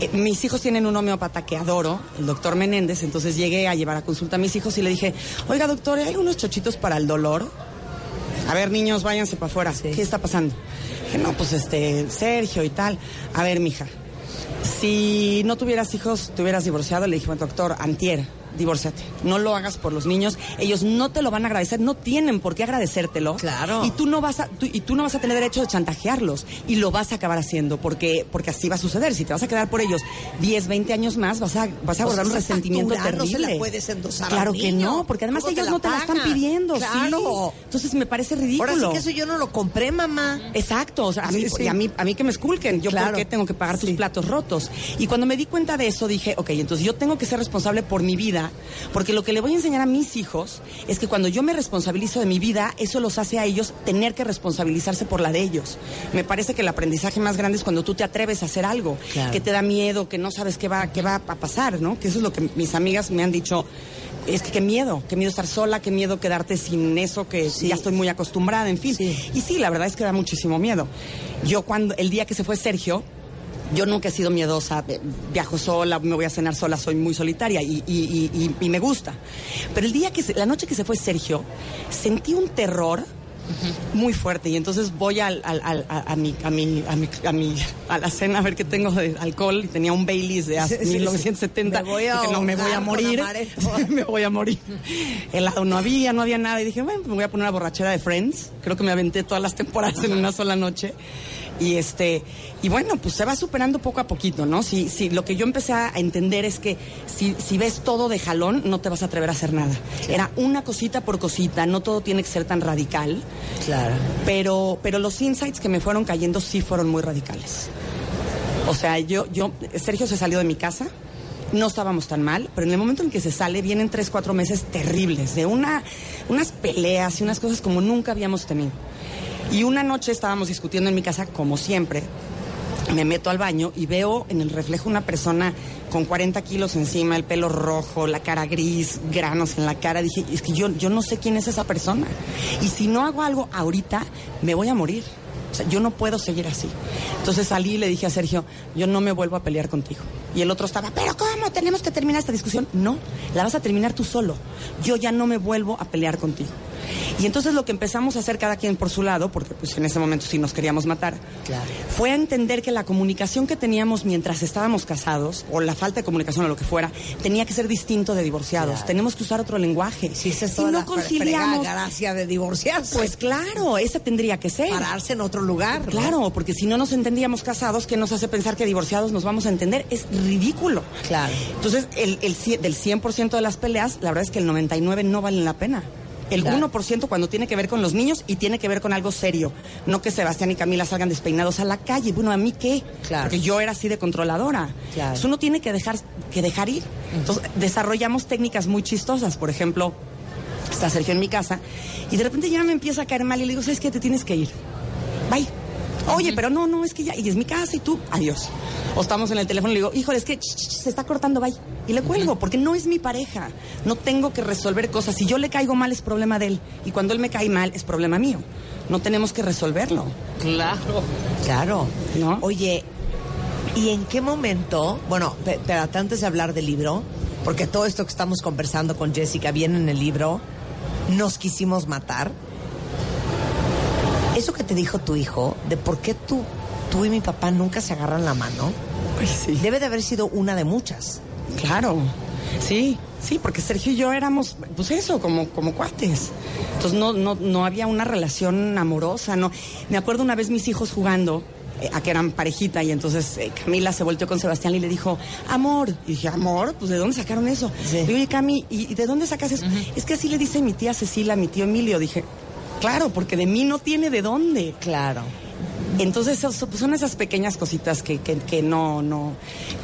eh, mis hijos tienen un homeópata que adoro, el doctor Menéndez, entonces llegué a llevar a consulta a mis hijos y le dije, oiga doctor, ¿hay unos chochitos para el dolor? A ver, niños, váyanse para afuera. ¿Qué está pasando? Dije, no, pues este, Sergio y tal. A ver, mija, si no tuvieras hijos, te hubieras divorciado. Le dije, bueno, doctor, antier, divórciate. No lo hagas por los niños. Ellos no te lo van a agradecer, no tienen por qué agradecértelo. Claro. Y tú no vas a, tú- y tú no vas a tener derecho de chantajearlos. Y lo vas a acabar haciendo, porque, porque así va a suceder. Si te vas a quedar por ellos 10, 20 años más, vas a, vas a guardar un resentimiento factura no terrible. se la puedes endosar al Claro que no, porque además ¿Cómo te ellos no te la están pidiendo. sí. Claro. Entonces me parece ridículo. Ahora sí que eso yo no lo compré, mamá. Exacto, o sea, a mí, Sí, sí. y a mí, a mí que me esculquen, yo Claro. por qué tengo que pagar tus platos rotos. Y cuando me di cuenta de eso dije, ok, entonces yo tengo que ser responsable por mi vida, porque lo que le voy a enseñar a mis hijos es que cuando yo me responsabilizo de mi vida, eso los hace a ellos tener que responsabilizarse por la de ellos. Me parece que el aprendizaje más grande es cuando tú te atreves a hacer algo, Claro. que te da miedo, que no sabes qué va, qué va a pasar, ¿no? Que eso es lo que mis amigas me han dicho. es que qué miedo, qué miedo estar sola, qué miedo quedarte sin eso que ya estoy muy acostumbrada, en fin. Y sí, la verdad es que da muchísimo miedo. Yo cuando, el día que se fue Sergio, yo nunca he sido miedosa, eh, viajo sola, me voy a cenar sola, soy muy solitaria y, y- y- y me gusta. Pero el día que, se- la noche que se fue Sergio, sentí un terror muy fuerte y entonces voy al, al- al- a, a mi, a, mi, a, mi, a mi- a la cena a ver qué tengo de alcohol y tenía un Baileys de hace Sí, sí, sí. 1970 Me voy a dije no me voy a morir me voy a morir helado no había no había nada y dije bueno me voy a poner una borrachera de Friends creo que me aventé todas las temporadas en una sola noche y este y bueno pues se va superando poco a poquito no si, si lo que yo empecé a entender es que si, si ves todo de jalón no te vas a atrever a hacer nada era una cosita por cosita no todo tiene que ser tan radical Claro. pero, pero los insights que me fueron cayendo sí fueron muy radicales. O sea, yo, yo, Sergio se salió de mi casa, no estábamos tan mal, pero en el momento en que se sale vienen tres, cuatro meses terribles, de una, unas peleas y unas cosas como nunca habíamos tenido. Y una noche estábamos discutiendo en mi casa, como siempre, me meto al baño y veo en el reflejo una persona con 40 kilos encima, el pelo rojo, la cara gris, granos en la cara. Dije, es que yo, yo no sé quién es esa persona. Y si no hago algo ahorita, me voy a morir. O sea, yo no puedo seguir así. Entonces salí y le dije a Sergio, yo no me vuelvo a pelear contigo. Y el otro estaba, pero ¿cómo? Tenemos que terminar esta discusión. No, la vas a terminar tú solo. Yo ya no me vuelvo a pelear contigo. Y entonces lo que empezamos a hacer cada quien por su lado, porque pues en ese momento sí nos queríamos matar, Claro. fue a entender que la comunicación que teníamos mientras estábamos casados, o la falta de comunicación o lo que fuera, tenía que ser distinto de divorciados. Claro. Tenemos que usar otro lenguaje. Esa es si no conciliamos, gracia de divorciarse. pues claro, esa tendría que ser. pararse en otro lugar. ¿no? Claro, porque si no nos entendíamos casados, ¿qué nos hace pensar que divorciados nos vamos a entender? Es ridículo. Claro. Entonces, el, el del 100% de las peleas, la verdad es que el 99% no valen la pena. El Claro. 1% cuando tiene que ver con los niños y tiene que ver con algo serio. No que Sebastián y Camila salgan despeinados a la calle. Bueno, ¿a mí qué? Claro. Porque yo era así de controladora. Claro. Entonces, uno tiene que dejar, que dejar ir. Entonces, desarrollamos técnicas muy chistosas. Por ejemplo, está Sergio en mi casa y de repente ya me empieza a caer mal y le digo, ¿sabes qué? Te tienes que ir. Bye. Oye, pero no, no, es que ya, y es mi casa y tú, adiós. O estamos en el teléfono y le digo, híjole, es que se está cortando, bye. Y le cuelgo, porque no es mi pareja. No tengo que resolver cosas. Si yo le caigo mal es problema de él. Y cuando él me cae mal es problema mío. No tenemos que resolverlo. Claro. Claro. ¿No? Oye, ¿y en qué momento, bueno, pe- espérate, antes de hablar del libro, porque todo esto que estamos conversando con Jessica viene en el libro, nos quisimos matar. Eso que te dijo tu hijo, de por qué tú, tú y mi papá nunca se agarran la mano, sí. debe de haber sido una de muchas. Claro, sí, sí, porque Sergio y yo éramos, pues eso, como, como cuates. Entonces no, no, no había una relación amorosa, no. Me acuerdo una vez mis hijos jugando, eh, a que eran parejita, y entonces eh, Camila se volteó con Sebastián y le dijo, amor. Y dije, amor, pues ¿de dónde sacaron eso? Sí. Le digo, oye, Cami, ¿y, y de dónde sacas eso? Es que así le dice mi tía Cecilia, mi tío Emilio. Dije, claro, porque de mí no tiene de dónde. Claro. Entonces son, son esas pequeñas cositas que, que, que no, no.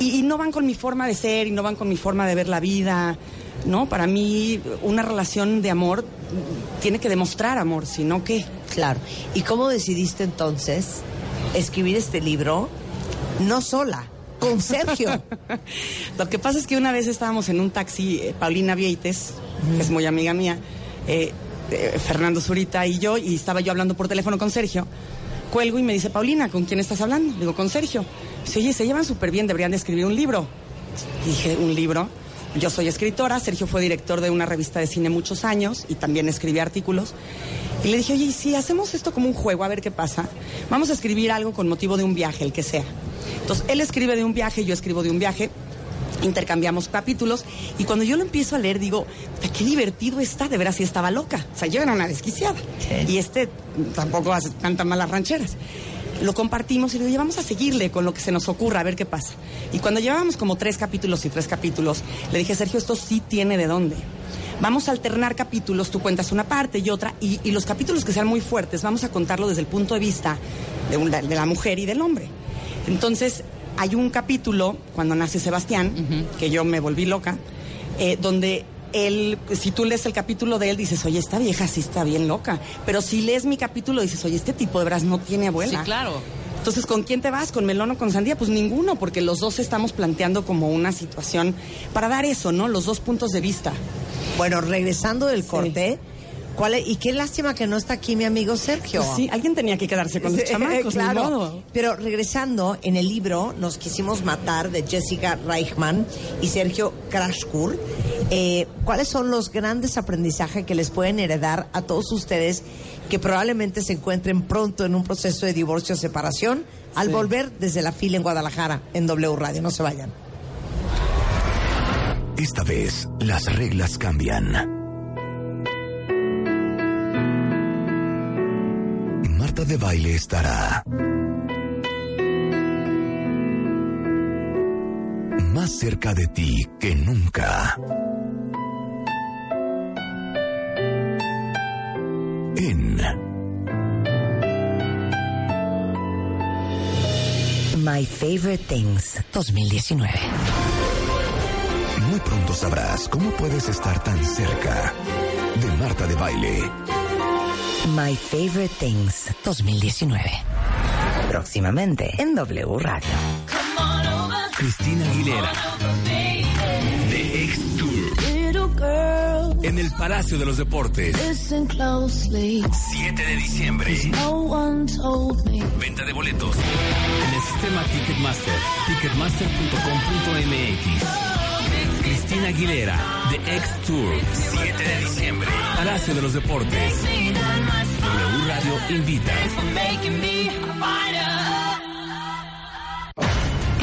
Y, y no van con mi forma de ser y no van con mi forma de ver la vida. ¿No? Para mí, una relación de amor tiene que demostrar amor, si no, ¿qué? Claro. ¿Y cómo decidiste entonces escribir este libro no sola, con Sergio? Lo que pasa es que una vez estábamos en un taxi, eh, Paulina Vieites, que es muy amiga mía, eh, eh, Fernando Zurita y yo, y estaba yo hablando por teléfono con Sergio. Cuelgo y me dice, Paulina, ¿con quién estás hablando? Digo, con Sergio. Dice, oye, se llevan súper bien, deberían de escribir un libro. Dije, ¿un libro? Yo soy escritora, Sergio fue director de una revista de cine muchos años y también escribía artículos. Y le dije, oye, ¿y si hacemos esto como un juego, a ver qué pasa? Vamos a escribir algo con motivo de un viaje, el que sea. Entonces, él escribe de un viaje, yo escribo de un viaje, intercambiamos capítulos y cuando yo lo empiezo a leer digo, "Puta, qué divertido está, de veras sí estaba loca. O sea, yo era una desquiciada. Y este tampoco hace tantas malas rancheras. Lo compartimos y le digo, "Ya vamos a seguirle con lo que se nos ocurra, a ver qué pasa. Y cuando llevábamos como tres capítulos y tres capítulos, le dije, Sergio, esto sí tiene de dónde. Vamos a alternar capítulos, tú cuentas una parte y otra, y, y los capítulos que sean muy fuertes, vamos a contarlo desde el punto de vista de, un- de la mujer y del hombre. Entonces, hay un capítulo, cuando nace Sebastián, que yo me volví loca, eh, donde él, si tú lees el capítulo de él, dices, oye, esta vieja sí está bien loca. Pero si lees mi capítulo, dices, oye, este tipo de veras no tiene abuela. Sí, claro. Entonces, ¿con quién te vas? ¿Con melón o con sandía? Pues ninguno, porque los dos estamos planteando como una situación para dar eso, ¿no? Los dos puntos de vista. Bueno, regresando del corte, ¿cuál es- y qué lástima que no está aquí mi amigo Sergio. Pues sí, alguien tenía que quedarse con los Sí, chamacos, claro. modo. Pero regresando, en el libro Nos quisimos matar de Jessica Reichman y Sergio Krashkur, eh, ¿cuáles son los grandes aprendizajes que les pueden heredar a todos ustedes que probablemente se encuentren pronto en un proceso de divorcio o separación al volver desde la fila en Guadalajara en W Radio? No se vayan. Esta vez, las reglas cambian. Marta de Baile estará más cerca de ti que nunca. En My Favorite Things 2019. Muy pronto sabrás cómo puedes estar tan cerca de Marta de Baile. My Favorite Things 2019. Próximamente en W Radio. Cristina Aguilera. The X Tour. En el Palacio de los Deportes. 7 de diciembre. Venta de boletos. En el sistema Ticketmaster. Ticketmaster.com.mx. Cristina Aguilera. The X Tour. 7 de diciembre. Palacio de los Deportes. W Radio invita.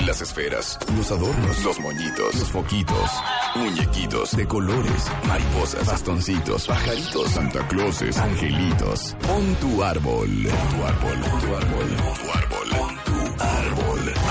Las esferas, los adornos, los moñitos, los foquitos, muñequitos de colores, mariposas, bastoncitos, pajaritos, Santa Clauses, angelitos. Pon tu árbol, tu árbol, tu árbol, tu árbol.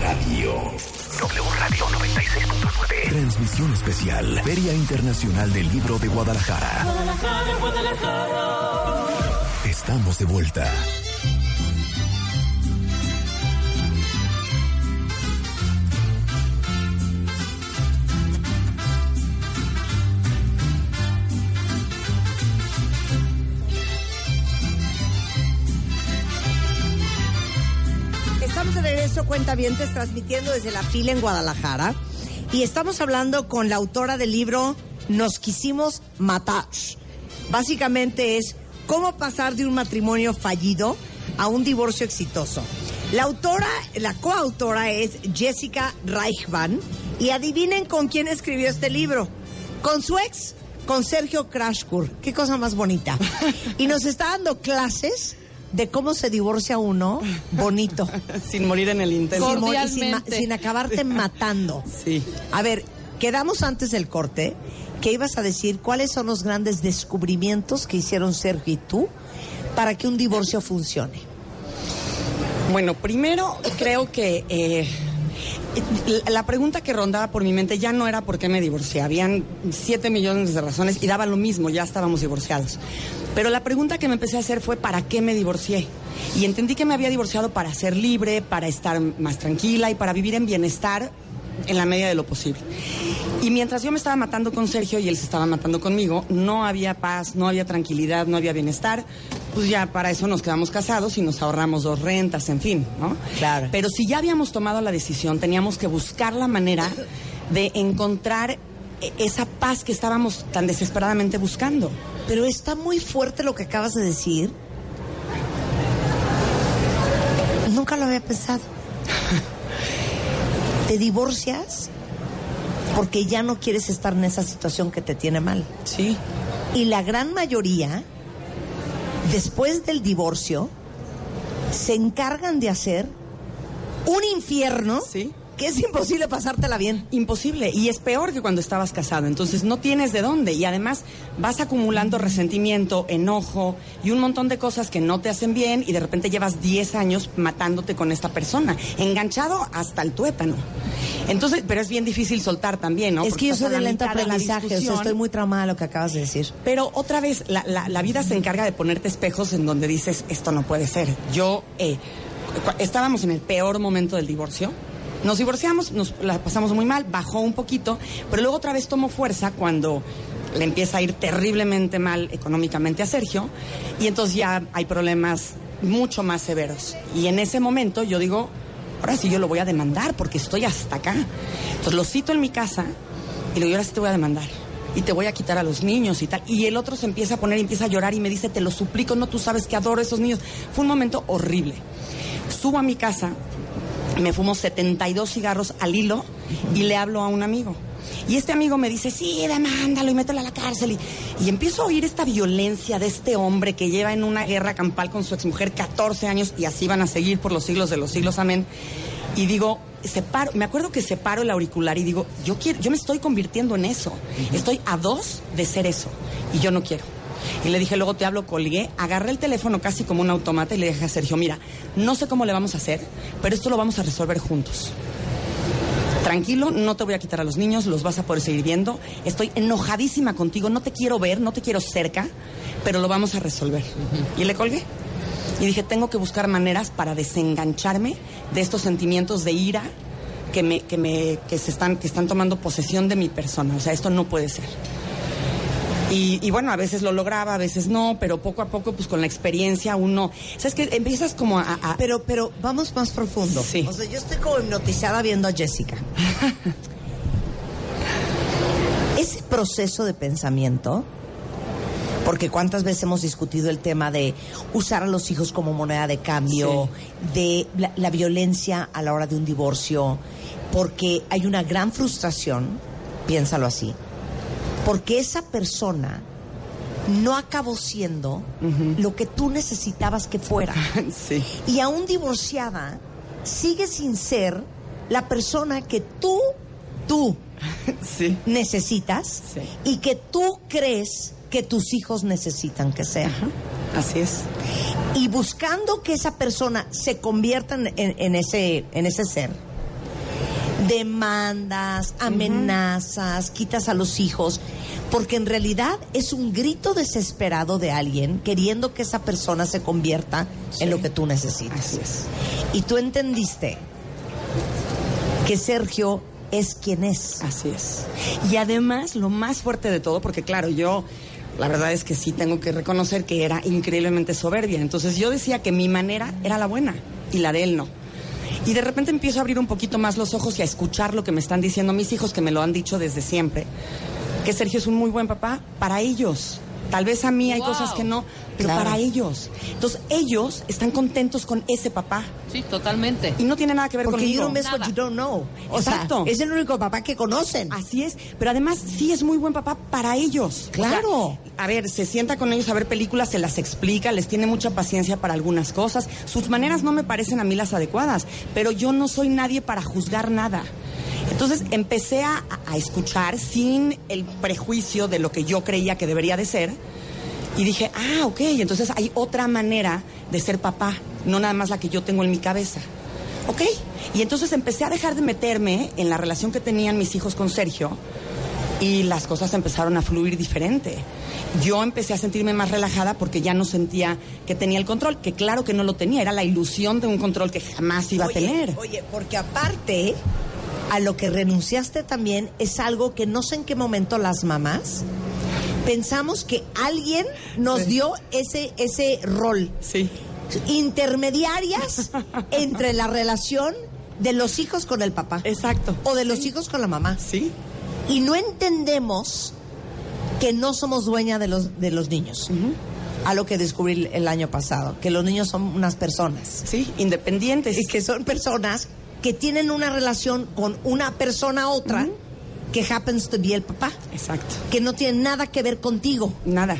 Radio. W Radio 96.9. Transmisión especial. Feria Internacional del Libro de Guadalajara. Estamos de vuelta. Regreso, cuentavientes, transmitiendo desde la fila en Guadalajara. Y estamos hablando con la autora del libro Nos quisimos matar. Básicamente es cómo pasar de un matrimonio fallido a un divorcio exitoso. La autora, la coautora es Jessica Reichman. Y adivinen con quién escribió este libro. Con su ex, con Sergio Krashkur. Qué cosa más bonita. Y nos está dando clases de cómo se divorcia uno bonito. Sin morir en el intento. Sin, acabarte matando. Sí. A ver, quedamos antes del corte que ibas a decir cuáles son los grandes descubrimientos que hicieron Sergio y tú para que un divorcio funcione. Bueno, primero creo que eh, la- la pregunta que rondaba por mi mente ya no era por qué me divorcié. Habían siete millones de razones y daba lo mismo, ya estábamos divorciados. Pero la pregunta que me empecé a hacer fue ¿para qué me divorcié? Y entendí que me había divorciado para ser libre, para estar más tranquila y para vivir en bienestar en la medida de lo posible. Y mientras yo me estaba matando con Sergio y él se estaba matando conmigo, no había paz, no había tranquilidad, no había bienestar. Pues ya para eso nos quedamos casados y nos ahorramos dos rentas, en fin, ¿no? Claro. Pero si ya habíamos tomado la decisión, teníamos que buscar la manera de encontrar e- esa paz que estábamos tan desesperadamente buscando. Pero está muy fuerte lo que acabas de decir. Nunca lo había pensado. Te divorcias porque ya no quieres estar en esa situación que te tiene mal. Sí. Y la gran mayoría, después del divorcio, se encargan de hacer un infierno Sí. Que es imposible pasártela bien. Imposible. Y es peor que cuando estabas casado. Entonces no tienes de dónde. Y además vas acumulando resentimiento, enojo y un montón de cosas que no te hacen bien. Y de repente llevas 10 años matándote con esta persona. Enganchado hasta el tuétano. Entonces, pero es bien difícil soltar también, ¿no? es Porque que yo soy de lento de aprendizaje, o sea, discusión. estoy muy traumada de lo que acabas de decir. Pero otra vez, la, la- la vida se encarga de ponerte espejos en donde dices, esto no puede ser. Yo, eh, estábamos en el peor momento del divorcio. Nos divorciamos, nos la pasamos muy mal, bajó un poquito, pero luego otra vez tomó fuerza cuando le empieza a ir terriblemente mal económicamente a Sergio y entonces ya hay problemas mucho más severos. Y en ese momento yo digo, ahora sí yo lo voy a demandar porque estoy hasta acá. Entonces lo cito en mi casa y le digo, ahora sí te voy a demandar. Y te voy a quitar a los niños y tal. Y el otro se empieza a poner y empieza a llorar y me dice, te lo suplico, no, tú sabes que adoro a esos niños. Fue un momento horrible. Subo a mi casa, me fumo 72 cigarros al hilo y le hablo a un amigo. Y este amigo me dice, sí, demándalo y mételo a la cárcel. Y, y empiezo a oír esta violencia de este hombre que lleva en una guerra campal con su exmujer 14 años y así van a seguir por los siglos de los siglos, amén. Y digo, separo, me acuerdo que separo el auricular y digo, yo quiero, yo me estoy convirtiendo en eso. Estoy a dos de ser eso. Y yo no quiero. Y le dije, luego te hablo, colgué, agarré el teléfono casi como un automata y le dije a Sergio, mira, no sé cómo le vamos a hacer, pero esto lo vamos a resolver juntos. Tranquilo, no te voy a quitar a los niños, los vas a poder seguir viendo. Estoy enojadísima contigo, no te quiero ver, no te quiero cerca, pero lo vamos a resolver. Y le colgué. Y dije, tengo que buscar maneras para desengancharme de estos sentimientos de ira que, me, que, me, que, se están, que están tomando posesión de mi persona. O sea, esto no puede ser. Y, y, bueno, a veces lo lograba, a veces no, pero poco a poco, pues con la experiencia uno... ¿Sabes que Empiezas como a... a... Pero, pero vamos más profundo. Sí. O sea, yo estoy como hipnotizada viendo a Jessica. Ese proceso de pensamiento, porque cuántas veces hemos discutido el tema de usar a los hijos como moneda de cambio, de la, la violencia a la hora de un divorcio, porque hay una gran frustración, piénsalo así, porque esa persona no acabó siendo lo que tú necesitabas que fuera. Sí. Y aún divorciada, sigue sin ser la persona que tú, tú Sí. necesitas Sí. y que tú crees que tus hijos necesitan que sea. Así es. Y buscando que esa persona se convierta en ese, en ese ser, demandas, amenazas, quitas a los hijos, porque en realidad es un grito desesperado de alguien queriendo que esa persona se convierta en lo que tú necesitas. Así es. Y tú entendiste que Sergio es quien es. Así es. Y además, lo más fuerte de todo, porque claro, yo la verdad es que sí tengo que reconocer que era increíblemente soberbia. Entonces yo decía que mi manera era la buena y la de él no. Y de repente empiezo a abrir un poquito más los ojos y a escuchar lo que me están diciendo mis hijos, que me lo han dicho desde siempre. Que Sergio es un muy buen papá para ellos. Tal vez a mí hay Wow. cosas que no, pero Claro. para ellos. Entonces ellos están contentos con ese papá. Sí, totalmente. Y no tiene nada que ver Porque you conmigo. don't miss what you don't know. O Exacto. sea, es el único papá que conocen. Así es, pero además sí es muy buen papá para ellos. Claro. O sea, a ver, se sienta con ellos a ver películas, se las explica, les tiene mucha paciencia para algunas cosas. Sus maneras no me parecen a mí las adecuadas, pero yo no soy nadie para juzgar nada. Entonces empecé a, a escuchar sin el prejuicio de lo que yo creía que debería de ser. Y dije, ah, ok, entonces hay otra manera de ser papá, no nada más la que yo tengo en mi cabeza. Ok, y entonces empecé a dejar de meterme en la relación que tenían mis hijos con Sergio y las cosas empezaron a fluir diferente. Yo empecé a sentirme más relajada porque ya no sentía que tenía el control, que claro que no lo tenía, era la ilusión de un control que jamás iba a tener. Oye, porque aparte, a lo que renunciaste también es algo que no sé en qué momento las mamás pensamos que alguien nos dio ese, ese rol. Sí. Intermediarias entre la relación de los hijos con el papá. Exacto. O de los hijos con la mamá. Sí. Y no entendemos que no somos dueña de los, de los niños. A lo que descubrí el año pasado, que los niños son unas personas. Sí, independientes. Y que son personas que tienen una relación con una persona otra que happens to be el papá, Exacto. que no tiene nada que ver contigo. Nada.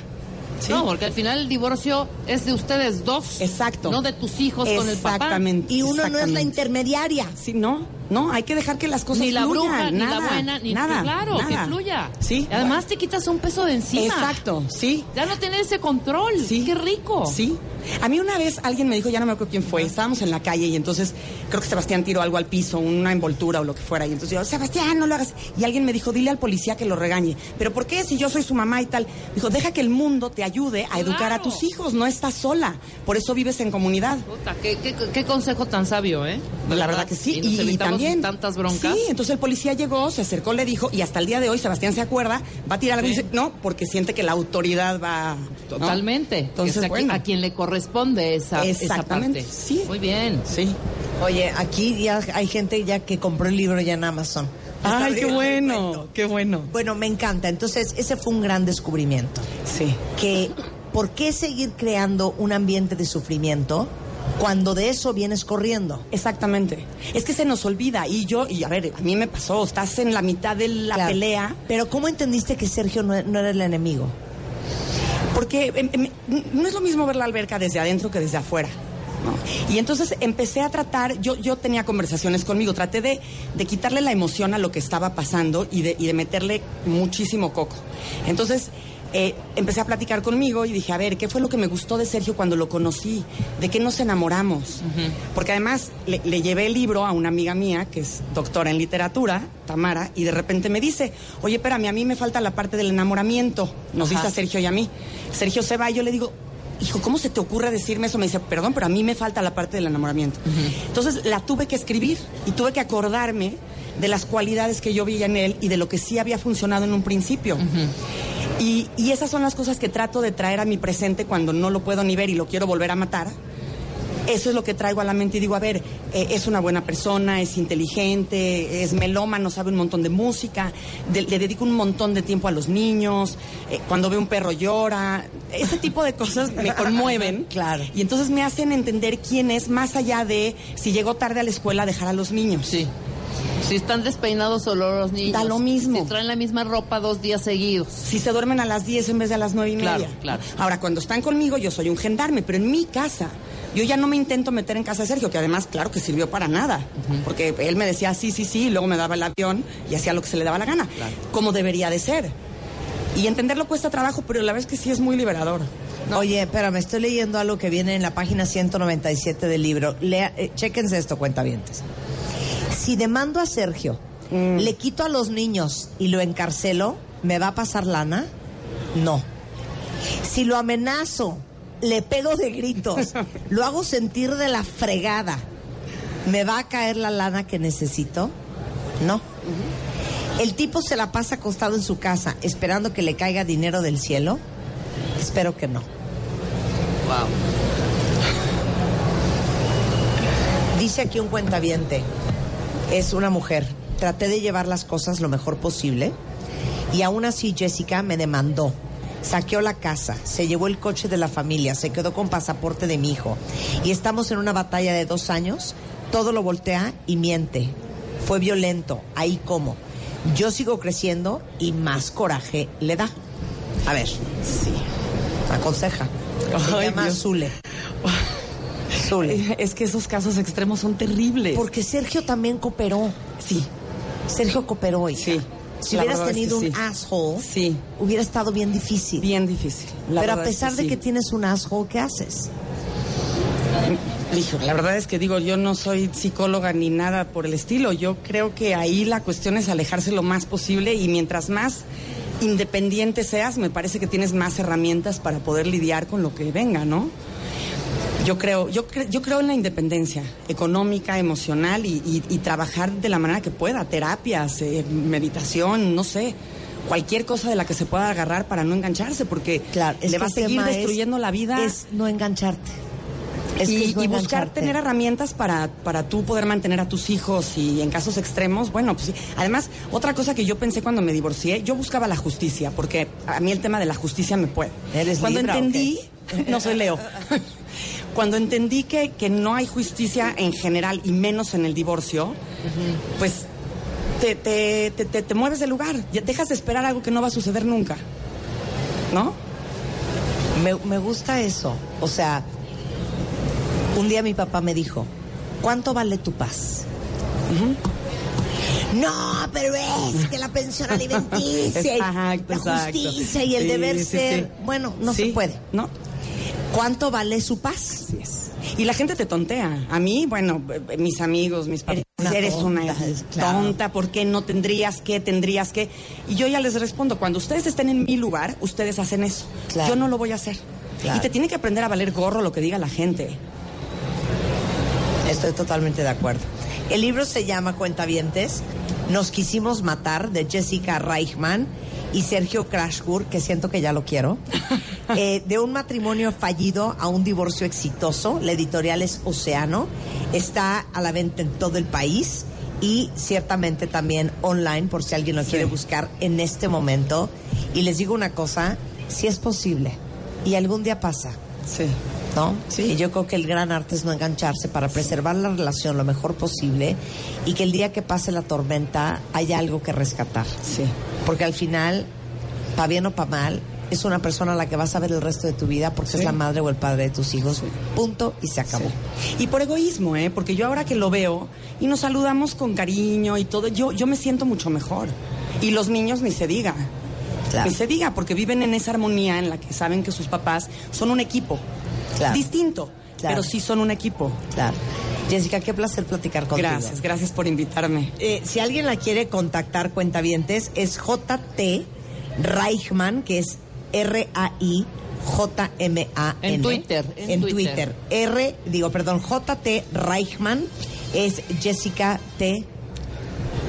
Sí. No, porque al final el divorcio es de ustedes dos. Exacto. No de tus hijos con el papá. Exactamente. Y uno no es la intermediaria. Sí, no, no, hay que dejar que las cosas Ni la fluyan. bruja, ni nada, la buena, ni nada, claro, que fluya. Sí. Y además te quitas un peso de encima. Exacto, sí. Ya no tener ese control. Sí. Qué rico. Sí, A mí una vez alguien me dijo, ya no me acuerdo quién fue, estábamos en la calle y entonces creo que Sebastián tiró algo al piso, una envoltura o lo que fuera. Y entonces yo, Sebastián, no lo hagas. Y alguien me dijo, dile al policía que lo regañe. ¿Pero por qué? Si yo soy su mamá y tal. Dijo, deja que el mundo te ayude a educar a tus hijos, no estás sola. Por eso vives en comunidad. Puta, qué, qué- qué consejo tan sabio, ¿eh? La verdad que sí. Y, evitamos también. tantas broncas. Sí, entonces el policía llegó, se acercó, le dijo, y hasta el día de hoy Sebastián se acuerda, va a tirar algo y dice, no, porque siente que la autoridad va. ¿no? Totalmente. Entonces, Que es a, bueno. qui- a quien le corresponde esa, esa Exactamente, parte. sí. Muy bien. Sí. Oye, aquí ya hay gente ya que compró el libro ya en Amazon. Ay, qué bueno, qué bueno. Bueno, me encanta. Entonces, ese fue un gran descubrimiento. Sí. Que, ¿por qué seguir creando un ambiente de sufrimiento cuando de eso vienes corriendo? Exactamente. Es que se nos olvida. Y yo, y a ver, a mí me pasó, estás en la mitad de la Claro. pelea. Pero ¿cómo entendiste que Sergio no, no era el enemigo? Porque em, em, no es lo mismo ver la alberca desde adentro que desde afuera. Y entonces empecé a tratar, yo, yo tenía conversaciones conmigo, traté de, de quitarle la emoción a lo que estaba pasando y de, y de meterle muchísimo coco. Entonces eh, empecé a platicar conmigo y dije, a ver, ¿qué fue lo que me gustó de Sergio cuando lo conocí? ¿De qué nos enamoramos? Porque además le, le llevé el libro a una amiga mía, que es doctora en literatura, Tamara, y de repente me dice, oye, espérame, a mí me falta la parte del enamoramiento. Nos Ajá. dice a Sergio y a mí. Sergio se va y yo le digo, hijo, ¿cómo se te ocurre decirme eso? Me dice, perdón, pero a mí me falta la parte del enamoramiento. Entonces la tuve que escribir y tuve que acordarme de las cualidades que yo veía en él y de lo que sí había funcionado en un principio. Y, y esas son las cosas que trato de traer a mi presente cuando no lo puedo ni ver y lo quiero volver a matar. Eso es lo que traigo a la mente y digo, a ver, eh, es una buena persona, es inteligente, es melómano, sabe un montón de música, de- le dedico un montón de tiempo a los niños, eh, cuando ve un perro llora, ese tipo de cosas me conmueven. Claro. Y entonces me hacen entender quién es más allá de si llegó tarde a la escuela dejar a los niños. Sí. Si están despeinados solo los niños. Da lo mismo. Si traen la misma ropa dos días seguidos. Si se duermen a las 10 en vez de a las nueve y Claro, media. claro. Ahora, cuando están conmigo, yo soy un gendarme, pero en mi casa. Yo ya no me intento meter en casa de Sergio, que además, claro que sirvió para nada. Porque él me decía sí, sí, sí, y luego me daba el avión y hacía lo que se le daba la gana. Como debería de ser. Y entenderlo cuesta trabajo, pero la verdad es que sí es muy liberador. Oye, espérame, estoy leyendo algo que viene en la página 197 del libro. Lea, eh, chéquense esto, cuentavientes. Si demando a Sergio, le quito a los niños y lo encarcelo, ¿me va a pasar lana? No. Si lo amenazo, le pego de gritos, lo hago sentir de la fregada, ¿me va a caer la lana que necesito? No. El tipo se la pasa acostado en su casa esperando que le caiga dinero del cielo. Espero que no. Wow. Dice aquí un cuentaviente, es una mujer. Traté de llevar las cosas lo mejor posible y aún así Jessica me demandó. Saqueó la casa, se llevó el coche de la familia, se quedó con pasaporte de mi hijo y estamos en una batalla de dos años. Todo lo voltea y miente. Fue violento, ahí como. Yo sigo creciendo y más coraje le da. A ver, sí, aconseja. Se Ay, llama Dios. Zule. Es que esos casos extremos son terribles. Porque Sergio también cooperó. Sí, Sergio cooperó, hija. Sí, Si la hubieras verdad es que tenido un asshole, Sí. hubiera estado bien difícil. bien difícil. La Pero a es pesar de que tienes un asshole, ¿qué haces? La verdad es que digo, yo no soy psicóloga ni nada por el estilo. Yo creo que ahí la cuestión es alejarse lo más posible y mientras más independiente seas, me parece que tienes más herramientas para poder lidiar con lo que venga, ¿no? Yo creo, yo, cre- yo creo en la independencia económica, emocional y, y- y trabajar de la manera que pueda, terapias, eh, meditación, no sé, cualquier cosa de la que se pueda agarrar para no engancharse, porque Claro, le va a seguir es- destruyendo la vida Es no engancharte. Es y, es no y buscar tener herramientas para, para tú poder mantener a tus hijos y en casos extremos, bueno, pues sí. Además, otra cosa que yo pensé cuando me divorcié, yo buscaba la justicia, porque a mí el tema de la justicia me puede. ¿Eres cuando Libra entendí, no soy Leo, cuando entendí que, que no hay justicia en general y menos en el divorcio, pues te, te, te, te- te mueves del lugar, ya dejas de esperar algo que no va a suceder nunca, ¿no? Me, me gusta eso. O sea, un día mi papá me dijo, ¿cuánto vale tu paz? No, pero es que la pensión alimenticia, y la exacto. justicia y el deber sí, ser, sí. bueno, no se puede. ¿No? ¿Cuánto vale su paz? Así es. Y la gente te tontea. A mí, bueno, eh, mis amigos, mis papás, Eres una eres una tonta, claro. tonta, ¿por qué no tendrías que, tendrías que? Y yo ya les respondo, cuando ustedes estén en mi lugar, ustedes hacen eso. Claro. Yo no lo voy a hacer. Claro. Y te tiene que aprender a valer gorro lo que diga la gente. Estoy totalmente de acuerdo. El libro se llama Cuentavientes, Nos quisimos matar, de Jessica Reichman y Sergio Crashgur, que siento que ya lo quiero. Eh, de un matrimonio fallido a un divorcio exitoso, la editorial es Océano, está a la venta en todo el país y ciertamente también online por si alguien lo quiere buscar en este momento. Y les digo una cosa, si es posible y algún día pasa, Sí. ¿no? Sí. Y yo creo que el gran arte es no engancharse para preservar la relación lo mejor posible y que el día que pase la tormenta haya algo que rescatar. Sí. Porque al final, pa' bien o pa' mal, es una persona a la que vas a ver el resto de tu vida porque Sí. es la madre o el padre de tus hijos. Punto y se acabó. Y por egoísmo, ¿eh? Porque yo ahora que lo veo y nos saludamos con cariño y todo, yo, yo me siento mucho mejor. Y los niños ni se diga. Claro. Ni se diga, porque viven en esa armonía en la que saben que sus papás son un equipo. Claro. Distinto, Claro. pero sí son un equipo. Claro. Jessica, qué placer platicar contigo. Gracias, gracias por invitarme. Eh, si alguien la quiere contactar, cuentavientes, es JT Reichman, que es R-A-I-J-M-A-N. En Twitter, En, en Twitter. Twitter. R, digo, perdón, JT Reichman es Jessica T.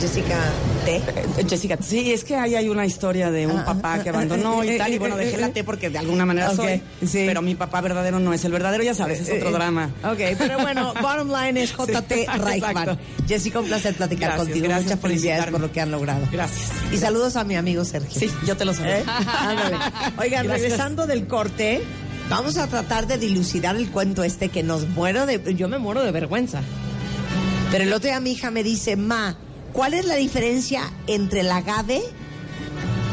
Jessica T. Eh, Jessica, sí, es que ahí hay una historia de un Ah, papá ah, que ah, abandonó eh, y tal, eh, y bueno, eh, dejé eh, la T porque de alguna manera soy, sí. pero mi papá verdadero no es el verdadero, ya sabes, es otro drama. Ok, pero bueno, bottom line es JT Sí, Reichman. Jessica, un placer platicar Gracias, contigo. gracias Muchas felicidades por lo que han logrado. Gracias. Y saludos a mi amigo Sergio. Sí, yo te lo saludo. ¿Eh? Oigan, Gracias. regresando del corte, vamos a tratar de dilucidar el cuento este que nos muero de... Yo me muero de vergüenza. Pero el otro día mi hija me dice, ma, ¿cuál es la diferencia entre el agave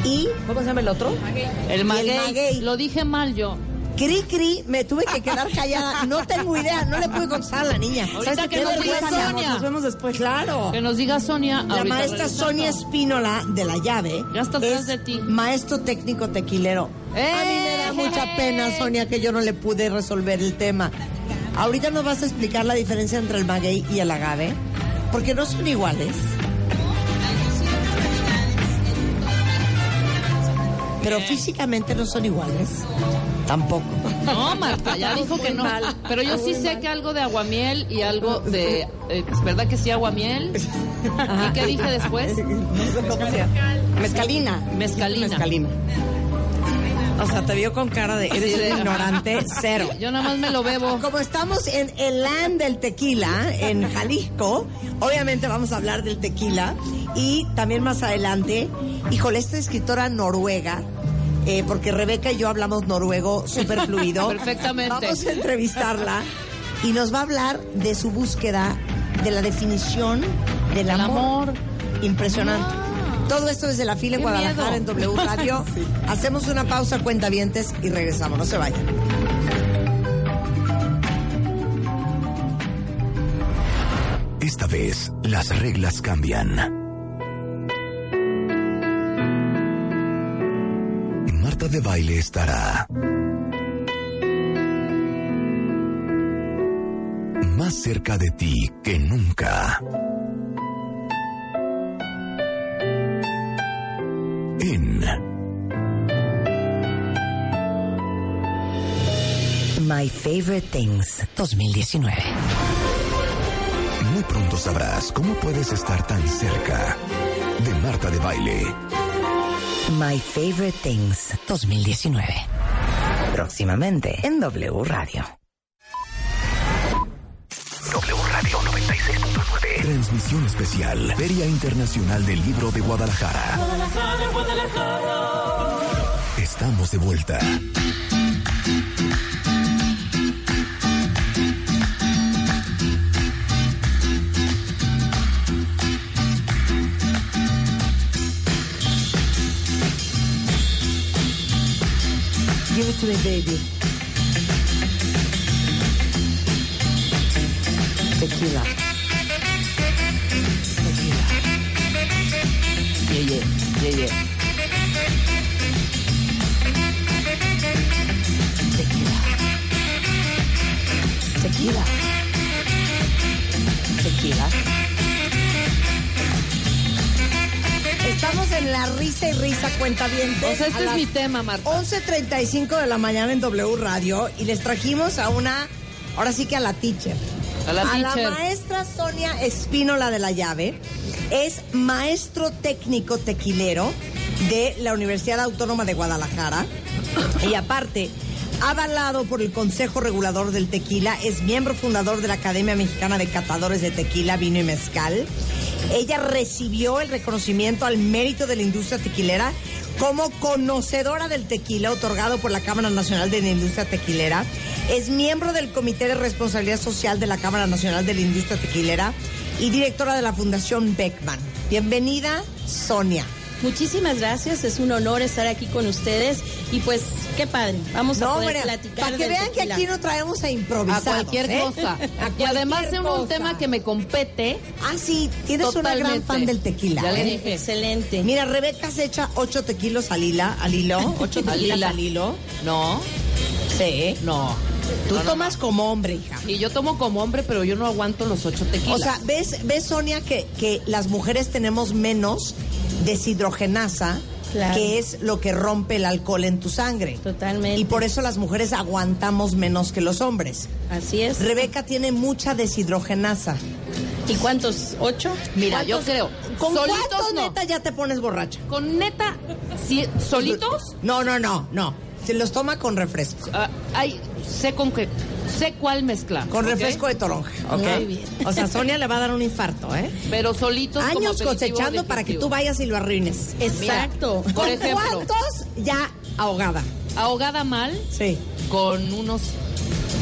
y... ¿Cómo se llama el otro? El maguey. maguey. Lo dije mal yo. Cri, cri, me tuve que quedar callada. No tengo idea, no le pude contestar a la niña. Ahorita ¿Sabes que qué nos diga? Sonia. Nos vemos después. Claro. Que nos diga Sonia. La maestra. Sonia Espínola de la llave Ya está atrás es de ti. maestro técnico tequilero. A mí me da ¡Eh! mucha pena, Sonia, que yo no le pude resolver el tema. Ahorita nos vas a explicar la diferencia entre el maguey y el agave, porque no son iguales. Pero físicamente no son iguales. Tampoco. No, Marta, ya dijo que no. Pero yo sí sé que algo de aguamiel y algo de. eh, ¿Es verdad que sí, aguamiel? ¿Y qué dije después? Mezcalina. Mezcalina. Mezcalina. O sea, te vio con cara de eres un ignorante cero. Yo nada más me lo bebo. Como estamos en el land del tequila, en Jalisco, obviamente vamos a hablar del tequila. Y también más adelante, híjole, esta escritora noruega, eh, porque Rebeca y yo hablamos noruego súper fluido. Perfectamente. Vamos a entrevistarla y nos va a hablar de su búsqueda de la definición del El amor. amor. Impresionante. Todo esto desde la fila en Guadalajara, en. W Radio. Hacemos una pausa, cuentavientes, y regresamos. No se vayan. Esta vez, las reglas cambian. Marta de Baile estará más cerca de ti que nunca. En My Favorite Things 2019. Muy pronto sabrás cómo puedes estar tan cerca de Marta de Baile. My Favorite Things 2019. Próximamente en W Radio. W Radio 96.9. Transmisión especial. Feria Internacional del Libro de Guadalajara. Estamos de vuelta. Give it to me, baby. Tequila. Tequila. Yeah, yeah, yeah, yeah. Tequila. tequila. Tequila. Estamos en la risa y risa cuenta bien. O sea, este es mi tema, Marta. 11.35 de la mañana en W Radio y les trajimos a una, ahora sí que a la teacher. A la maestra Sonia Espínola de la Llave. Es maestro técnico tequilero de la Universidad Autónoma de Guadalajara. Y aparte, avalado por el Consejo Regulador del Tequila, es miembro fundador de la Academia Mexicana de Catadores de Tequila, Vino y Mezcal. Ella recibió el reconocimiento al mérito de la industria tequilera como conocedora del tequila otorgado por la Cámara Nacional de la Industria Tequilera. Es miembro del Comité de Responsabilidad Social de la Cámara Nacional de la Industria Tequilera y directora de la Fundación Beckman. Bienvenida, Sonia. Muchísimas gracias, es un honor estar aquí con ustedes y pues qué padre, vamos a No, poder hombre, platicar para que del vean que aquí no traemos a A improvisar. cualquier cosa. y además es un tema que me compete. Ah, sí, tienes una gran fan del tequila. Ya le ¿eh? dije. Excelente. Mira, Rebeca se echa ocho tequilos al hilo, al hilo, ocho Al tequilas al hilo. No, Sí. no. Tú No, no, tomas como hombre, hija. Y yo tomo como hombre, pero yo no aguanto los ocho tequilas. O sea, ¿ves, ves Sonia, que, que las mujeres tenemos menos deshidrogenasa, Claro. que es lo que rompe el alcohol en tu sangre. Totalmente. Y por eso las mujeres aguantamos menos que los hombres. Así es. Rebeca tiene mucha deshidrogenasa. ¿Y cuántos? ¿Ocho? Mira, yo creo. ¿Con solitos cuántos no. neta ya te pones borracha? Con neta, si- solitos, No, no, no, no. Se los toma con refresco. ah, hay, sé con qué, sé cuál mezclar. Con ¿ok? refresco de toronja. ¿ok? Muy bien. O sea, Sonia le va a dar un infarto, ¿eh? Pero solitos Años cosechando para que tú vayas y lo arruines. Exacto. Por ¿Con ejemplo. cuántos ya ahogada? Ahogada mal, Sí. con unos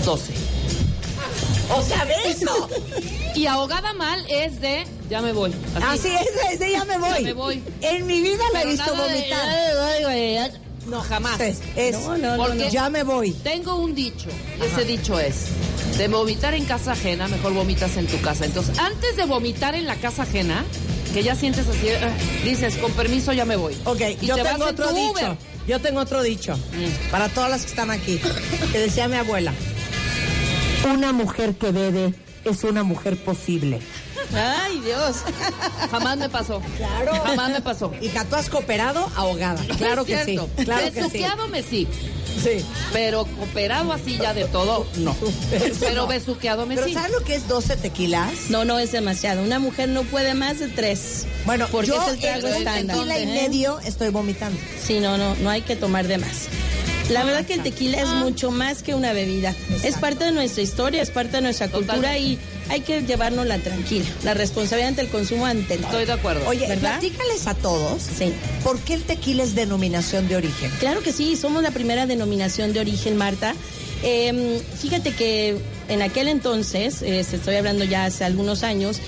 12. O sea, ¿ves? No. Y ahogada mal es de, ya me voy. Así es, es de ya me voy. Ya me voy. En mi vida la he visto nada de, vomitar. "Ya me voy, güey, ya". No, jamás. Es, es, No, no, no, Porque no. ya me voy. Tengo un dicho. Ese dicho es, de vomitar en casa ajena, mejor vomitas en tu casa. Entonces, antes de vomitar en la casa ajena, que ya sientes así, eh, dices, con permiso ya me voy. Ok, Y yo te tengo en otro dicho. Uber. Yo tengo otro dicho. Mm. Para todas las que están aquí. Que decía mi abuela. Una mujer que bebe es una mujer posible. Ay, Dios. Jamás me pasó. Claro. Jamás me pasó. Hija, tú has cooperado ahogada. Claro Es que sí. Claro que sí. Besuqueado me sí. Sí. Pero cooperado así ya de todo, no. Pero no. besuqueado me Pero sí. ¿sabes lo que es 12 tequilas? No, no es demasiado. Una mujer no puede más de tres. Bueno, porque yo es el trago estándar. tequila y medio estoy vomitando. Sí, no, no, no hay que tomar de más. La verdad que el tequila es mucho más que una bebida. Es parte de nuestra historia, es parte de nuestra cultura Totalmente. y hay que llevárnosla tranquila. La responsabilidad ante el consumo ante todo. Estoy de acuerdo. Oye, ¿Verdad? platícales a todos. Sí. ¿Por qué el tequila es denominación de origen? Claro que sí, somos la primera denominación de origen, Marta. Eh, fíjate que en aquel entonces, eh, estoy hablando ya hace algunos años,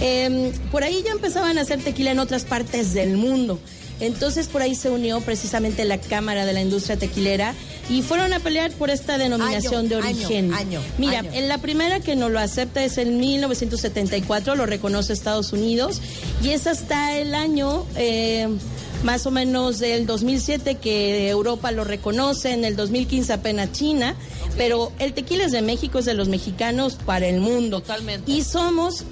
eh, por ahí ya empezaban a hacer tequila en otras partes del mundo. Entonces por ahí se unió precisamente la Cámara de la Industria Tequilera y fueron a pelear por esta denominación Año, de origen. año, Mira, en la primera que nos lo acepta es en 1974, lo reconoce Estados Unidos y es hasta el año eh, más o menos del 2007 que Europa lo reconoce, en el 2015 apenas China, pero el tequila es de México, es de los mexicanos para el mundo. Totalmente. Y somos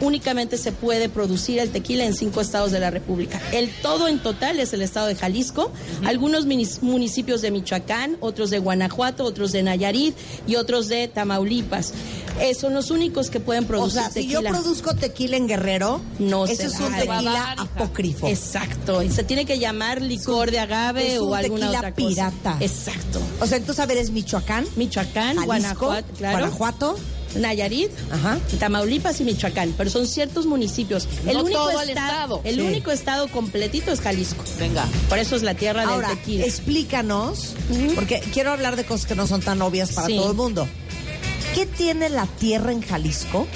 únicamente se puede producir el tequila en cinco estados de la República. El todo en total es el estado de Jalisco, algunos municipios de Michoacán, otros de Guanajuato, otros de Nayarit y otros de Tamaulipas. Eh, son los únicos que pueden O producir sea, si yo tequila. produzco tequila en Guerrero, No ese se es un tequila apócrifo. Exacto, y se tiene que llamar licor de agave es o un alguna tequila otra cosa. pirata. Exacto. O sea, entonces, a ver, es Michoacán, Michoacán, Jalisco, Guanajuato, claro. Guanajuato. Nayarit, Ajá. Tamaulipas y Michoacán, pero son ciertos municipios. El No único todo el esta- estado. el Sí. único estado completito es Jalisco. Venga. Por eso es la tierra Ahora, del tequila. explícanos, porque quiero hablar de cosas que no son tan obvias para Sí. todo el mundo. ¿Qué tiene la tierra en Jalisco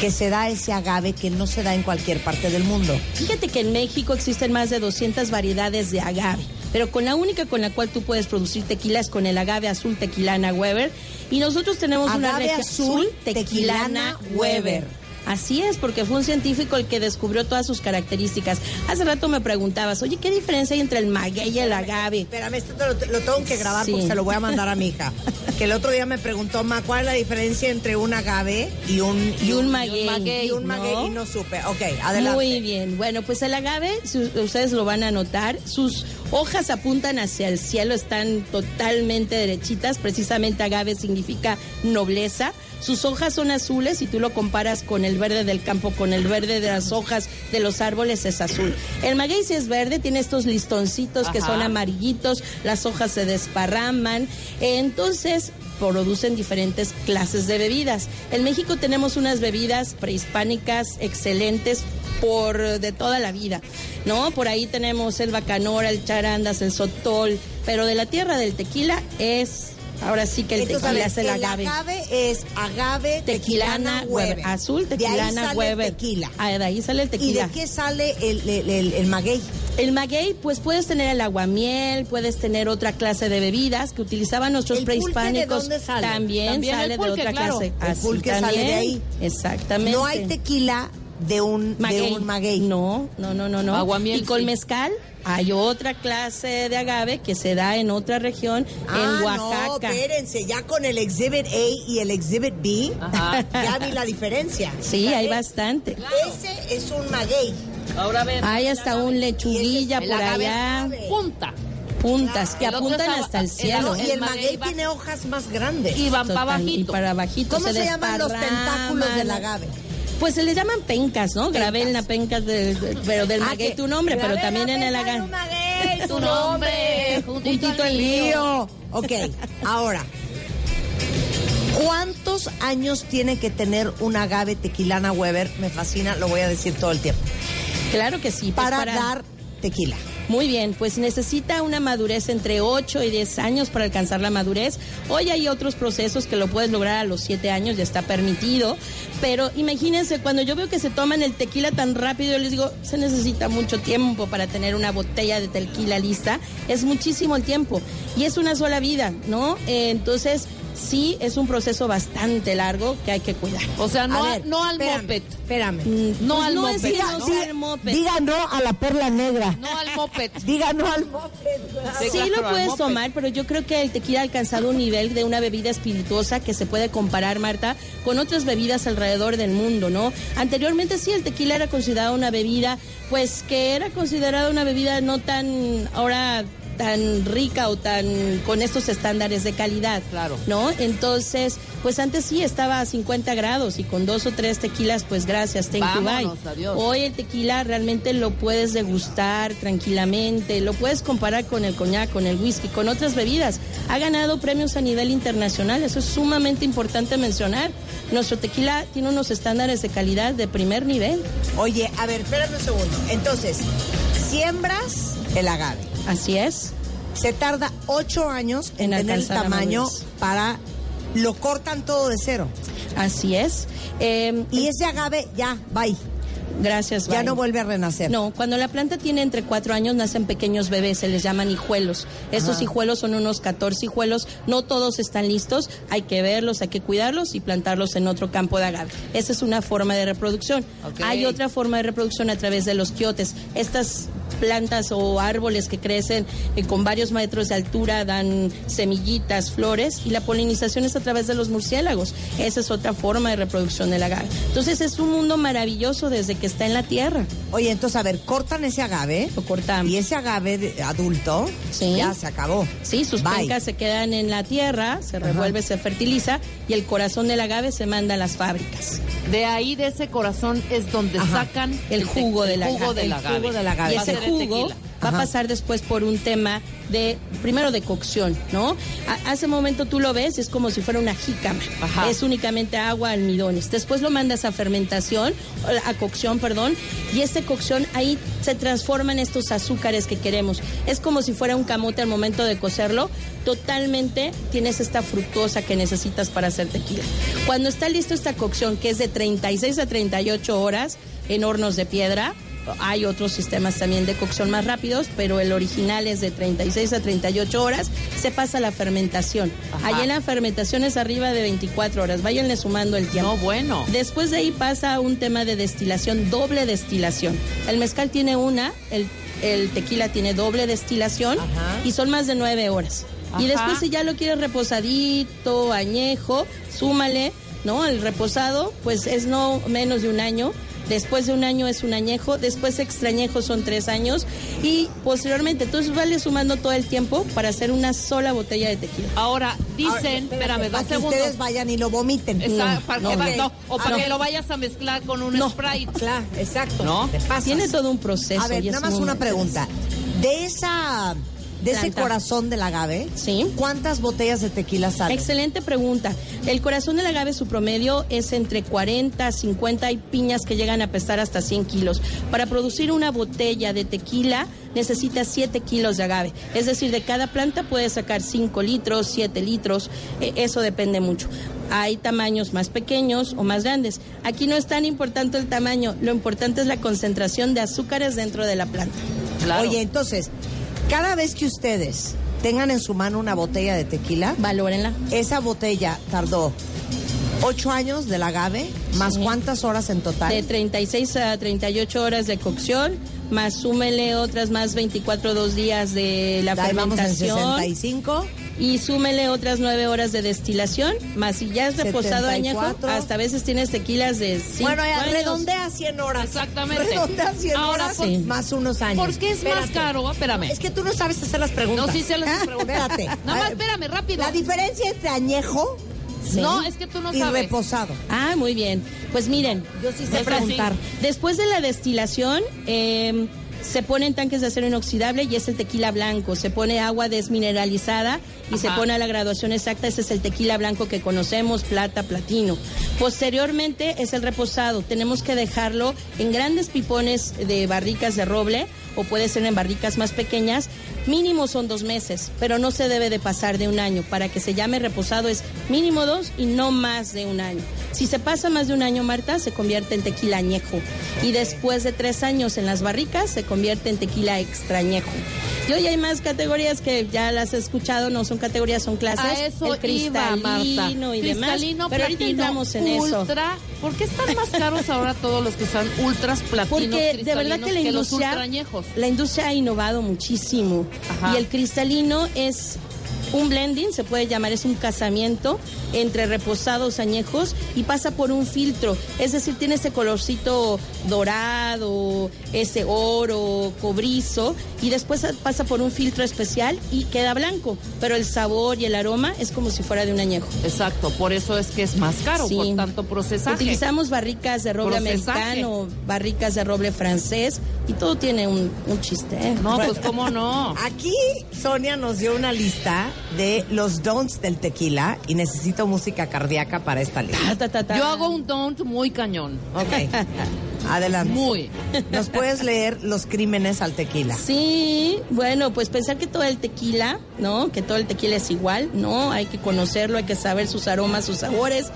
que se da ese agave que no se da en cualquier parte del mundo? Fíjate que en México existen más de 200 variedades de agave, pero con la única con la cual tú puedes producir tequila es con el agave azul tequilana Weber. Y nosotros tenemos una Agave azul tequilana Weber. Así es, porque fue un científico el que descubrió todas sus características. Hace rato me preguntabas, oye, ¿qué diferencia hay entre el maguey y el agave? Espérame, esto lo, lo tengo que grabar Sí. porque se lo voy a mandar a mi hija. Que el otro día me preguntó, Ma, ¿cuál es la diferencia entre un agave y un, Y un maguey, Y un maguey ¿no? y no supe. Ok, adelante. Muy bien. Bueno, pues el agave, si ustedes lo van a notar, sus hojas apuntan hacia el cielo, están totalmente derechitas. Precisamente agave significa nobleza. Sus hojas son azules y tú lo comparas con el verde del campo, con el verde de las hojas de los árboles es azul. El maguey sí es verde, tiene estos listoncitos que son amarillitos, las hojas se desparraman. Entonces, producen diferentes clases de bebidas. En México tenemos unas bebidas prehispánicas excelentes por de toda la vida, ¿no? Por ahí tenemos el bacanora, el charandas, el sotol, pero de la tierra del tequila es ahora sí que el Entonces, tequila es el agave. es agave, Tequilana Weber, azul De ahí tequilana sale Weber. tequila. Ah, de ahí sale el ¿Y tequila. de qué sale el, el, el- el maguey? El maguey, pues puedes tener el aguamiel, puedes tener otra clase de bebidas que utilizaban nuestros ¿El pulque de prehispánicos. dónde sale? También, También el sale pulque, de otra claro. clase. El Así pulque sale de también. ahí. Exactamente. No hay tequila de un maguey. De un maguey. No, no, no, no, no. Aguamiel, y con sí. mezcal hay otra clase de agave que se da en otra región, Ah, en no, Oaxaca. espérense, ya con el Exhibit A y el Exhibit B, Ajá. ya vi la diferencia. sí, hay bastante. Ese es un maguey. Ahora ven. Hay hasta un lechuguilla por allá, punta. puntas que El apuntan es hasta el cielo. y el el maguey va- tiene hojas más grandes. Y van para Total, y para bajito. ¿Cómo se, llaman los tentáculos del agave? Pues se les llaman pencas, ¿no? Gravelna, pencas, de- de- pero del Ah, maguey tu nombre, pero también en el maguey, Tu nombre. Puntito el lío. Lío. Ok, ahora. ¿Cuántos años tiene que tener un agave tequilana Weber? Me fascina, lo voy a decir todo el tiempo. Claro que sí. pues Para, dar tequila. Muy bien, pues necesita una madurez entre 8 y 10 años para alcanzar la madurez. Hoy hay otros procesos que lo puedes lograr a los 7 años, ya está permitido. Pero imagínense, cuando yo veo que se toman el tequila tan rápido, yo les digo, se necesita mucho tiempo para tener una botella de tequila lista. Es muchísimo el tiempo. Y es una sola vida, ¿no? Eh, entonces, sí, es un proceso bastante largo que hay que cuidar. O sea, no, A ver, no al espérame, moped. Espérame. No Pues al no es moped. que no sea el moped. Diga no a la perla negra. No al moped. Diga no al moped. Sí, claro, lo puedes tomar, pero yo creo que el tequila ha alcanzado un nivel de una bebida espirituosa que se puede comparar, Marta, con otras bebidas alrededor del mundo, ¿no? Anteriormente sí, el tequila era considerado una bebida, pues que era considerada una bebida no tan, ahora tan rica o tan con estos estándares de calidad, Claro. ¿no? Entonces, pues antes sí estaba a 50 grados y con dos o tres tequilas, pues gracias, thank you, bye. Adiós. Hoy el tequila realmente lo puedes degustar tranquilamente, lo puedes comparar con el coñac, con el whisky, con otras bebidas. Ha ganado premios a nivel internacional, eso es sumamente importante mencionar. Nuestro tequila tiene unos estándares de calidad de primer nivel. Oye, a ver, espérame un segundo. Entonces, siembras el agave. Así es. Se tarda ocho años en, En tener el tamaño para... Lo cortan todo de cero. Así es. Eh, Y ese agave ya, bye. gracias. Ya bye. no vuelve a renacer. No, cuando la planta tiene entre cuatro años nacen pequeños bebés, se les llaman hijuelos. Estos Ajá. hijuelos son unos 14 hijuelos, no todos están listos, hay que verlos, hay que cuidarlos y plantarlos en otro campo de agave. Esa es una forma de reproducción. Hay otra forma de reproducción a través de los quiotes. Estas plantas o árboles que crecen eh, con varios metros de altura dan semillitas, flores y la polinización es a través de los murciélagos. Esa es otra forma de reproducción del agave. Entonces es un mundo maravilloso desde que está en la tierra. Oye, entonces, a ver, cortan ese agave. Lo cortamos. Y ese agave de- adulto Sí. ya se acabó. Sí, sus Bye. pencas se quedan en la tierra, se revuelve, se fertiliza y el corazón del agave se manda a las fábricas. De ahí, de ese corazón, es donde Ajá. sacan el jugo del el jugo agave. del El agave. jugo del agave. Y ese el jugo tequila. va a pasar después por un tema de, primero de cocción, ¿no? A- hace momento tú lo ves, es como si fuera una jícama. Ajá. Es únicamente agua, almidones. Después lo mandas a fermentación, a cocción, perdón, y esta cocción ahí se transforma en estos azúcares que queremos. Es como si fuera un camote al momento de cocerlo. Totalmente tienes esta fructosa que necesitas para hacer tequila. Cuando está listo esta cocción, que es de 36 a 38 horas en hornos de piedra, hay otros sistemas también de cocción más rápidos, pero el original es de 36 a 38 horas. Se pasa la fermentación. Allí en la fermentación es arriba de 24 horas. Váyanle sumando el tiempo. No, bueno. Después de ahí pasa a un tema de destilación, doble destilación. El mezcal tiene una, el, el tequila tiene doble destilación Ajá. y son más de nueve horas. Y después si ya lo quieres reposadito, añejo, súmale, ¿no? El reposado, pues es no menos de un año. Después de un año es un añejo, después extrañejo son tres años y posteriormente, entonces vale sumando todo el tiempo para hacer una sola botella de tequila. Ahora, dicen, espérame, para dos que segundos. ustedes vayan y lo vomiten. Para no, que no, o para Ah, que no. lo vayas a mezclar con un Sprite. Claro, exacto. ¿No? Tiene todo un proceso. A ver, nada más una pregunta. De esa, de ese corazón del agave, Sí. ¿cuántas botellas de tequila salen? Excelente pregunta. El corazón del agave, su promedio es entre 40 a 50. Hay piñas que llegan a pesar hasta 100 kilos. Para producir una botella de tequila necesita 7 kilos de agave. Es decir, de cada planta puede sacar 5 litros, 7 litros. Eh, eso depende mucho. Hay tamaños más pequeños o más grandes. Aquí no es tan importante el tamaño. Lo importante es la concentración de azúcares dentro de la planta. Claro. Oye, entonces, cada vez que ustedes tengan en su mano una botella de tequila, Valórenla. esa botella tardó ocho años del agave, más Sí. cuántas horas en total. De 36 a 38 horas de cocción, más súmele otras más 24 dos días de la Ahí vamos en fermentación 65. Y súmele otras 9 horas de destilación, más si ya es reposado 74. añejo, hasta a veces tienes tequilas de 5 Bueno, ya años. redondea 100 horas. Exactamente. Redondea 100 Ahora, horas ¿por- más unos años. ¿Por qué es más caro? Espérame. Es que tú no sabes hacer las preguntas. No, sí sé las preguntas. Espérate. Nada más, espérame, rápido. La diferencia entre añejo No, es que tú no y sabes. reposado. Ah, muy bien. Pues miren, Yo sí sé preguntar. así. Después de la destilación, eh, se ponen tanques de acero inoxidable y es el tequila blanco. Se pone agua desmineralizada y se pone a la graduación exacta. Ese es el tequila blanco que conocemos, plata, platino. Posteriormente es el reposado. Tenemos que dejarlo en grandes pipones de barricas de roble o puede ser en barricas más pequeñas. Mínimo son dos meses, pero no se debe de pasar de un año. Para que se llame reposado es mínimo dos y no más de un año. Si se pasa más de un año, Marta, se convierte en tequila añejo. Y después de tres años en las barricas, se convierte en tequila extrañejo. Y hoy hay más categorías que ya las he escuchado, no son categorías, son clases. A eso el iba, Marta. cristalino y demás. Cristalino, Pero ahorita entramos en eso. ¿Por qué están más caros ahora todos los que son ultras platinos Porque de verdad que la industria, la industria ha innovado muchísimo. Y el cristalino es un blending, se puede llamar, es un casamiento entre reposados añejos y pasa por un filtro. Es decir, tiene ese colorcito dorado, ese oro, cobrizo, y después pasa por un filtro especial y queda blanco. Pero el sabor y el aroma es como si fuera de un añejo. Exacto, por eso es que es más caro, Sí. por tanto procesaje. Utilizamos barricas de roble Procesaje. americano, barricas de roble francés y todo tiene un, un chiste. ¿eh? No, pues cómo no. Aquí Sonia nos dio una lista de los don'ts del tequila y necesito música cardíaca para esta lista. Ta, ta, ta, ta. Yo hago un don't muy cañón. Ok. Adelante. Muy. ¿Nos puedes leer los crímenes al tequila? Sí, bueno, pues pensar que todo el tequila, ¿no? Que todo el tequila es igual, ¿no? Hay que conocerlo, hay que saber sus aromas, sus sabores.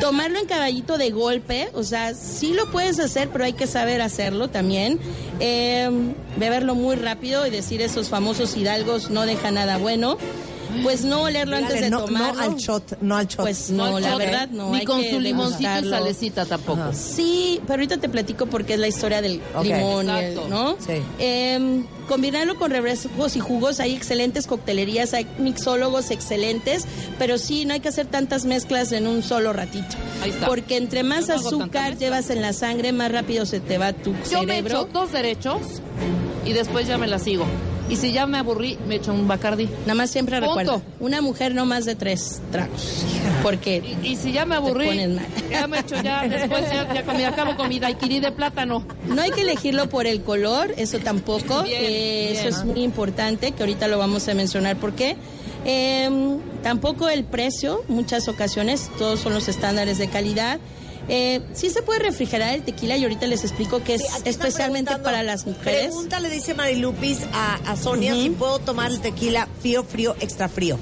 Tomarlo en caballito de golpe, o sea, sí lo puedes hacer, pero hay que saber hacerlo también. Eh, beberlo muy rápido y decir esos famosos hidalgos no deja nada bueno. Pues no olerlo antes de no, tomarlo. no al shot, no al shot. Pues no, la shot, verdad no. Ni hay con que su limoncito y salecita tampoco. Ajá. Sí, pero ahorita te platico porque es la historia del limón, y el- Exacto. ¿no? Sí. Eh, combinarlo con refrescos y jugos, hay excelentes coctelerías, hay mixólogos excelentes, pero sí, no hay que hacer tantas mezclas en un solo ratito. Ahí está. Porque entre más Yo no azúcar llevas en la sangre, más rápido se te va tu Yo me cerebro. echo dos derechos y después ya me la sigo. Y si ya me aburrí, me echo un Bacardi. Nada más siempre Punto. recuerda, una mujer no más de tres tragos. Porque Y, y si ya me aburrí, ya me echo ya, después ya, ya comí, acabo con mi daiquiri de plátano. No hay que elegirlo por el color, eso tampoco. Bien, Eh, bien. Eso es muy importante, que ahorita lo vamos a mencionar por qué. Eh, tampoco el precio, muchas ocasiones, todos son los estándares de calidad. Eh, sí se puede refrigerar el tequila y ahorita les explico que es Sí, especialmente para las mujeres. Pregúntale, dice Marilupis a, a Sonia, si puedo tomar el tequila frío, frío, extra frío.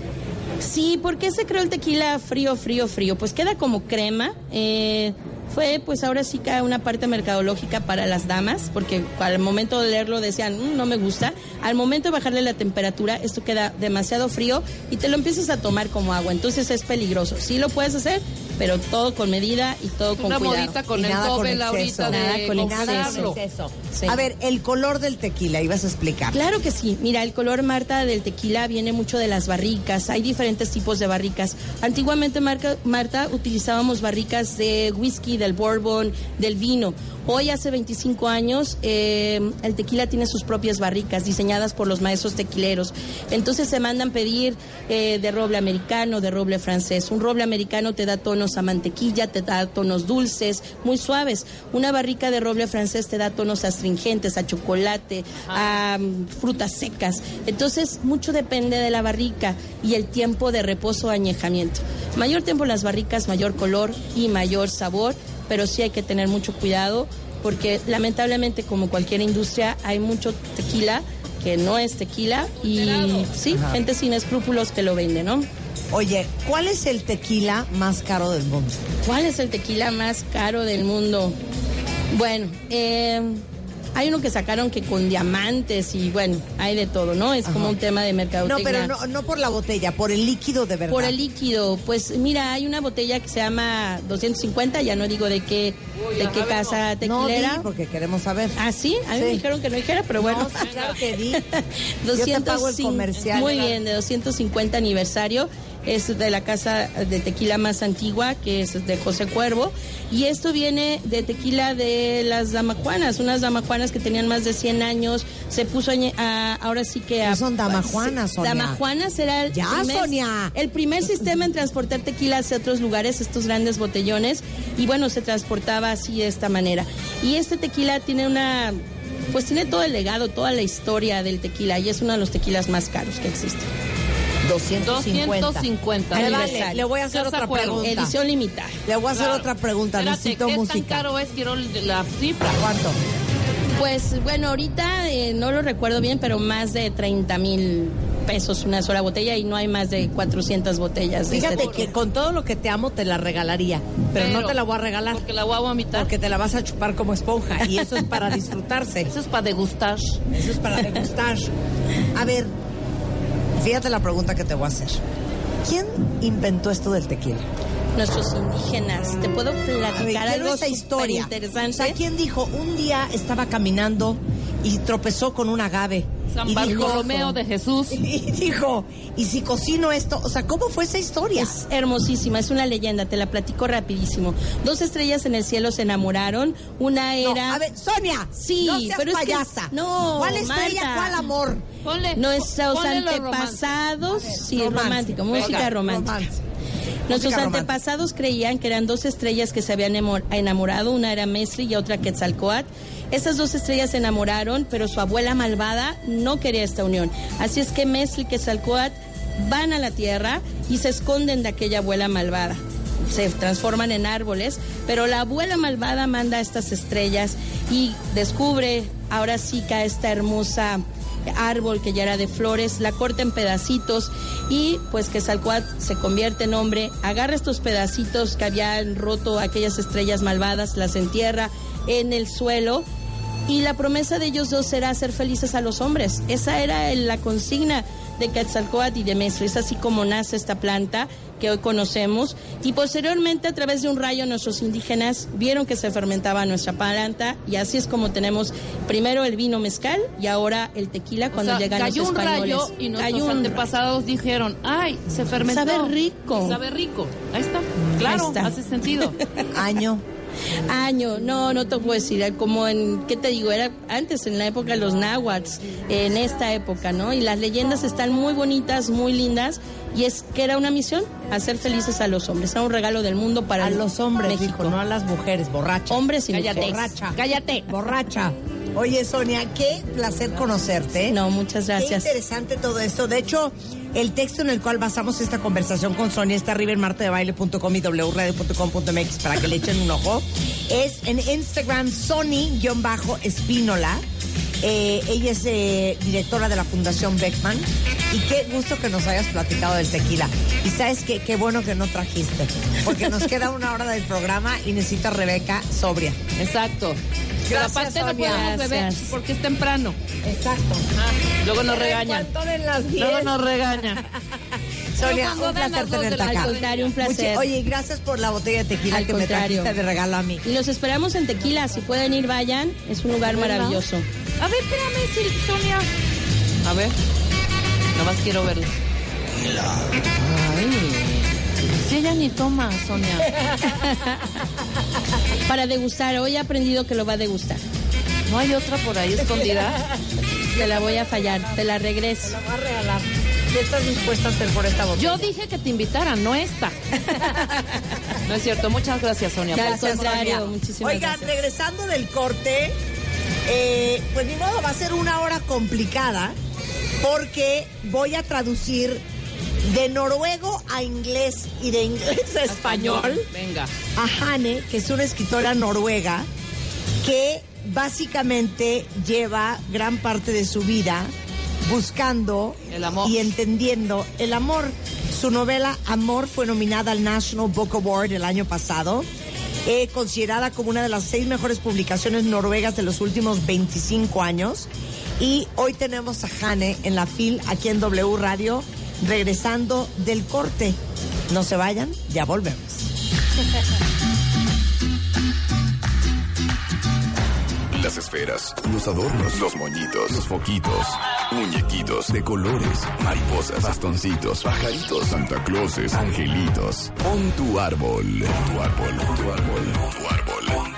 Sí, ¿por qué se creó el tequila frío, frío, frío? Pues queda como crema. eh, fue pues ahora sí que una parte mercadológica para las damas, porque al momento de leerlo decían, "Mm, no me gusta. Al momento de bajarle la temperatura, esto queda demasiado frío y te lo empiezas a tomar como agua. Entonces es peligroso. Sí lo puedes hacer, pero todo con medida y todo con Una cuidado. modita con Y el nada con Dobel exceso. ahorita Nada de con congelarlo. exceso. Sí. A ver, el color del tequila, ibas a explicar. Claro que sí. Mira, el color Marta del tequila viene mucho de las barricas. Hay diferentes tipos de barricas. Antiguamente, Marca- Marta, utilizábamos barricas de whisky, del bourbon, del vino. Hoy, hace 25 años, eh, el tequila tiene sus propias barricas diseñadas por los maestros tequileros. Entonces se mandan pedir eh, de roble americano, de roble francés. Un roble americano te da tonos a mantequilla, te da tonos dulces, muy suaves. Una barrica de roble francés te da tonos astringentes, a chocolate, a mm, frutas secas. Entonces, mucho depende de la barrica y el tiempo de reposo añejamiento. Mayor tiempo en las barricas, mayor color y mayor sabor, pero sí hay que tener mucho cuidado porque lamentablemente como cualquier industria hay mucho tequila que no es tequila y sí, gente sin escrúpulos que lo vende, ¿no? Oye, ¿cuál es el tequila más caro del mundo? ¿Cuál es el tequila más caro del mundo? Bueno, eh, hay uno que sacaron que con diamantes y bueno, hay de todo, ¿no? Es como un tema de No, mercadotecnia. pero no, no por la botella, por el líquido de verdad. Por el líquido, pues mira, hay una botella que se llama 250, ya no digo de qué, de qué casa No, di, tequilera. porque queremos saber. Ah, sí, a mí me dijeron que no dijera, pero bueno. No, sí, claro que di. Yo te pago el 205 comercial. Muy bien, de 250 aniversario. Es de la casa de tequila más antigua, que es de José Cuervo. Y esto viene de tequila de las damajuanas, unas damajuanas que tenían más de 100 años. Se puso a- ahora sí que... a- ¿Qué son damajuanas, Sonia? Damajuanas era el Ya, primer, Sonia. el primer sistema en transportar tequila hacia otros lugares, estos grandes botellones. Y bueno, se transportaba así de esta manera. Y este tequila tiene una... Pues tiene todo el legado, toda la historia del tequila y es uno de los tequilas más caros que existen. 250. 250. Me Aniversario. vale, le voy a hacer ¿Estás de otra pregunta. Edición limitada. Le voy a hacer Claro. otra pregunta. Espérate, Necesito ¿qué tan caro es? Quiero la cifra. ¿Cuánto? Pues bueno, ahorita eh, no lo recuerdo bien, pero más de 30 mil pesos una sola botella y no hay más de 400 botellas. de este Fíjate tequila. que con todo lo que te amo te la regalaría, pero, no te la voy a regalar Porque la voy a vomitar. porque te la vas a chupar como esponja y eso es para disfrutarse. Eso es para degustar. Eso es para degustar. A ver, fíjate la pregunta que te voy a hacer. ¿Quién inventó esto del tequila? Nuestros indígenas. Te puedo platicar algo esa historia. interesante. O sea, ¿quién dijo? Un día estaba caminando y tropezó con un agave. San y dijo- Bartolomeo de Jesús. Y dijo, ¿y si cocino esto? O sea, ¿cómo fue esa historia? Es hermosísima, es una leyenda, te la platico rapidísimo. Dos estrellas en el cielo se enamoraron, una No, era... a ver, Sonia, Sí, no seas pero es que- payasa. no, ¿Cuál estrella, Marta. cuál amor? Ponle, Nuestros ponle antepasados, sí, romance. romántico, música Venga, romántica. romance. Nuestros antepasados creían que eran dos estrellas que se habían enamorado, una era Mesli y otra Quetzalcoatl. Estas dos estrellas se enamoraron, pero su abuela malvada no quería esta unión. Así es que Mesli y Quetzalcoatl van a la tierra y se esconden de aquella abuela malvada. Se transforman en árboles, pero la abuela malvada manda estas estrellas y descubre ahora sí que a esta hermosa árbol que ya era de flores, la corta en pedacitos y pues que se convierte en hombre, agarra estos pedacitos que habían roto aquellas estrellas malvadas, las entierra en el suelo y la promesa de ellos dos será hacer felices a los hombres. Esa era la consigna de Quetzalcoatl y de Mesro. Es así como nace esta planta que hoy conocemos. Y posteriormente, a través de un rayo, nuestros indígenas vieron que se fermentaba nuestra planta. Y así es como tenemos primero el vino mezcal y ahora el tequila cuando O sea, llegan cayó los un españoles. rayo y nuestros un antepasados dijeron, ay, se fermentó. Sabe rico. Sabe rico. Ahí está. Claro, está. hace sentido. Año. Año, no, no te puedo decir, era como en, ¿qué te digo? Era antes, en la época de los náhuatls, en esta época, ¿no? Y las leyendas están muy bonitas, muy lindas, y es que era una misión, hacer felices a los hombres, era un regalo del mundo para A los hombres, México. no a las mujeres, borracha. Hombres y Cállate. mujeres. Borracha. Cállate. Borracha. Oye, Sonia, qué placer conocerte. No, muchas Qué gracias. interesante todo esto. De hecho, el texto en el cual basamos esta conversación con Sonia está arriba en martadebaile.com y wradio.com.mx para que le echen un ojo. Es en Instagram Sony-Espínola. Eh, ella es eh, directora de la Fundación Beckman. Y qué gusto que nos hayas platicado del tequila. Y sabes qué, qué bueno que no trajiste. Porque nos queda una hora del programa y necesito a Rebeca sobria. Exacto. Pero aparte no podemos beber porque es temprano. Exacto. Luego nos regañan. en las 10. Luego nos regañan. Sonia, un placer tenerte acá. Al contrario, un placer. Muchi- Oye, gracias por la botella de tequila Al que me trajiste de regalo a mí. Y los esperamos en Tequila. Si pueden ir, vayan. Es un lugar maravilloso. A ver, espérame, Sonia. A ver. Nada más quiero verla. Ay. Si ella ni toma, Sonia. Para degustar. Hoy he aprendido que lo va a degustar. ¿No hay otra por ahí escondida? Te la voy a fallar. Te la regreso. La voy a regalar. ¿Qué estás dispuesta a hacer por esta botella? Yo dije que te invitaran, no esta. No es cierto. Muchas gracias, Sonia. Al Gracias, contrario, Sonia. muchísimas Oigan, gracias. regresando del corte, eh, pues ni modo, va a ser una hora complicada porque voy a traducir de noruego a inglés y de inglés a español Venga. a Hane, que es una escritora noruega que básicamente lleva gran parte de su vida buscando El amor. y entendiendo el amor. Su novela Amor fue nominada al National Book Award el año pasado, eh, considerada como una de las seis mejores publicaciones noruegas de los últimos 25 años. Y hoy tenemos a Hane en la FIL aquí en W Radio, regresando del corte. No se vayan, ya volvemos. Las esferas, los adornos, los moñitos, los foquitos, muñequitos de colores, mariposas, bastoncitos, pajaritos, Santa Clauses, angelitos. Pon tu árbol, tu árbol, pon tu árbol, pon tu árbol,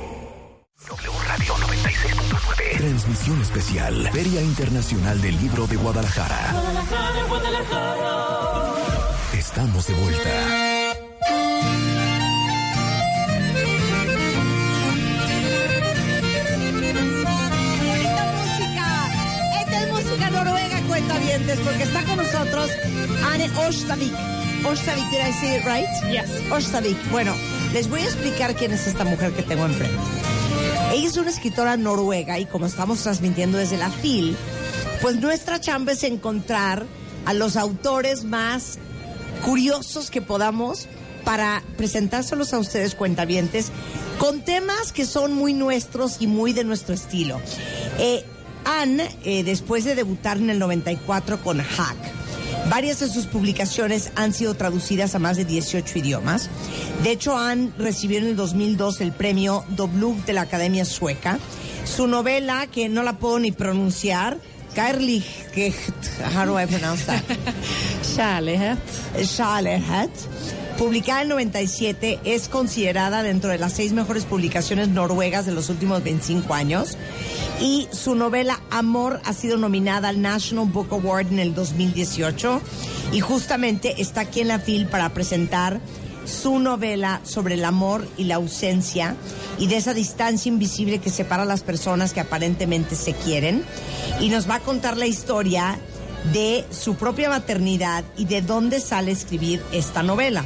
W Radio 96.9. Transmisión especial. Feria Internacional del Libro de Guadalajara. Estamos de vuelta. Esta música, esta es música noruega, cuentavientes, porque está con nosotros Anne Ostavik. Ostavik, did I say it right? Yes. Ostavik. Bueno, les voy a explicar quién es esta mujer que tengo enfrente. Ella es una escritora noruega y como estamos transmitiendo desde la FIL, pues nuestra chamba es encontrar a los autores más curiosos que podamos para presentárselos a ustedes cuentavientes con temas que son muy nuestros y muy de nuestro estilo. Eh, Anne, eh, después de debutar en el 94 con Hack, varias de sus publicaciones han sido traducidas a más de 18 idiomas. De hecho, Anne recibió en el 2002 el premio Doblug de la Academia Sueca. Su novela, que no la puedo ni pronunciar, Kærlighet, how do I pronounce that? Kärlighet. Publicada en 97, es considerada dentro de las seis mejores publicaciones noruegas de los últimos 25 años. Y su novela Amor ha sido nominada al National Book Award en el 2018. Y justamente está aquí en la FIL para presentar su novela sobre el amor y la ausencia y de esa distancia invisible que separa a las personas que aparentemente se quieren. Y nos va a contar la historia de su propia maternidad y de dónde sale escribir esta novela.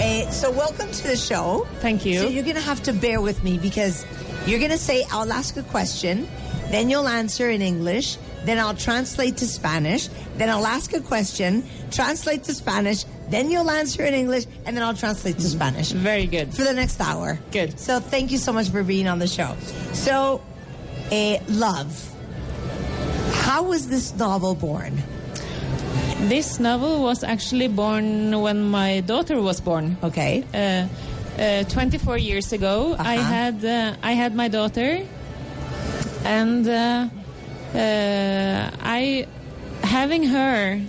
Eh, so welcome to the show. Thank you. So you're going to have to bear with me because you're going to say, I'll ask a question, then you'll answer in English, then I'll translate to Spanish, then I'll ask a question, translate to Spanish, then you'll answer in English, and then I'll translate to Spanish Very good. for the next hour. Good. So thank you so much for being on the show. So, eh, love. How was this novel born? This novel was actually born when my daughter was born. Okay. Uh, uh, 24 years ago, I Uh-huh. had uh, I had my daughter, and uh, uh, I having her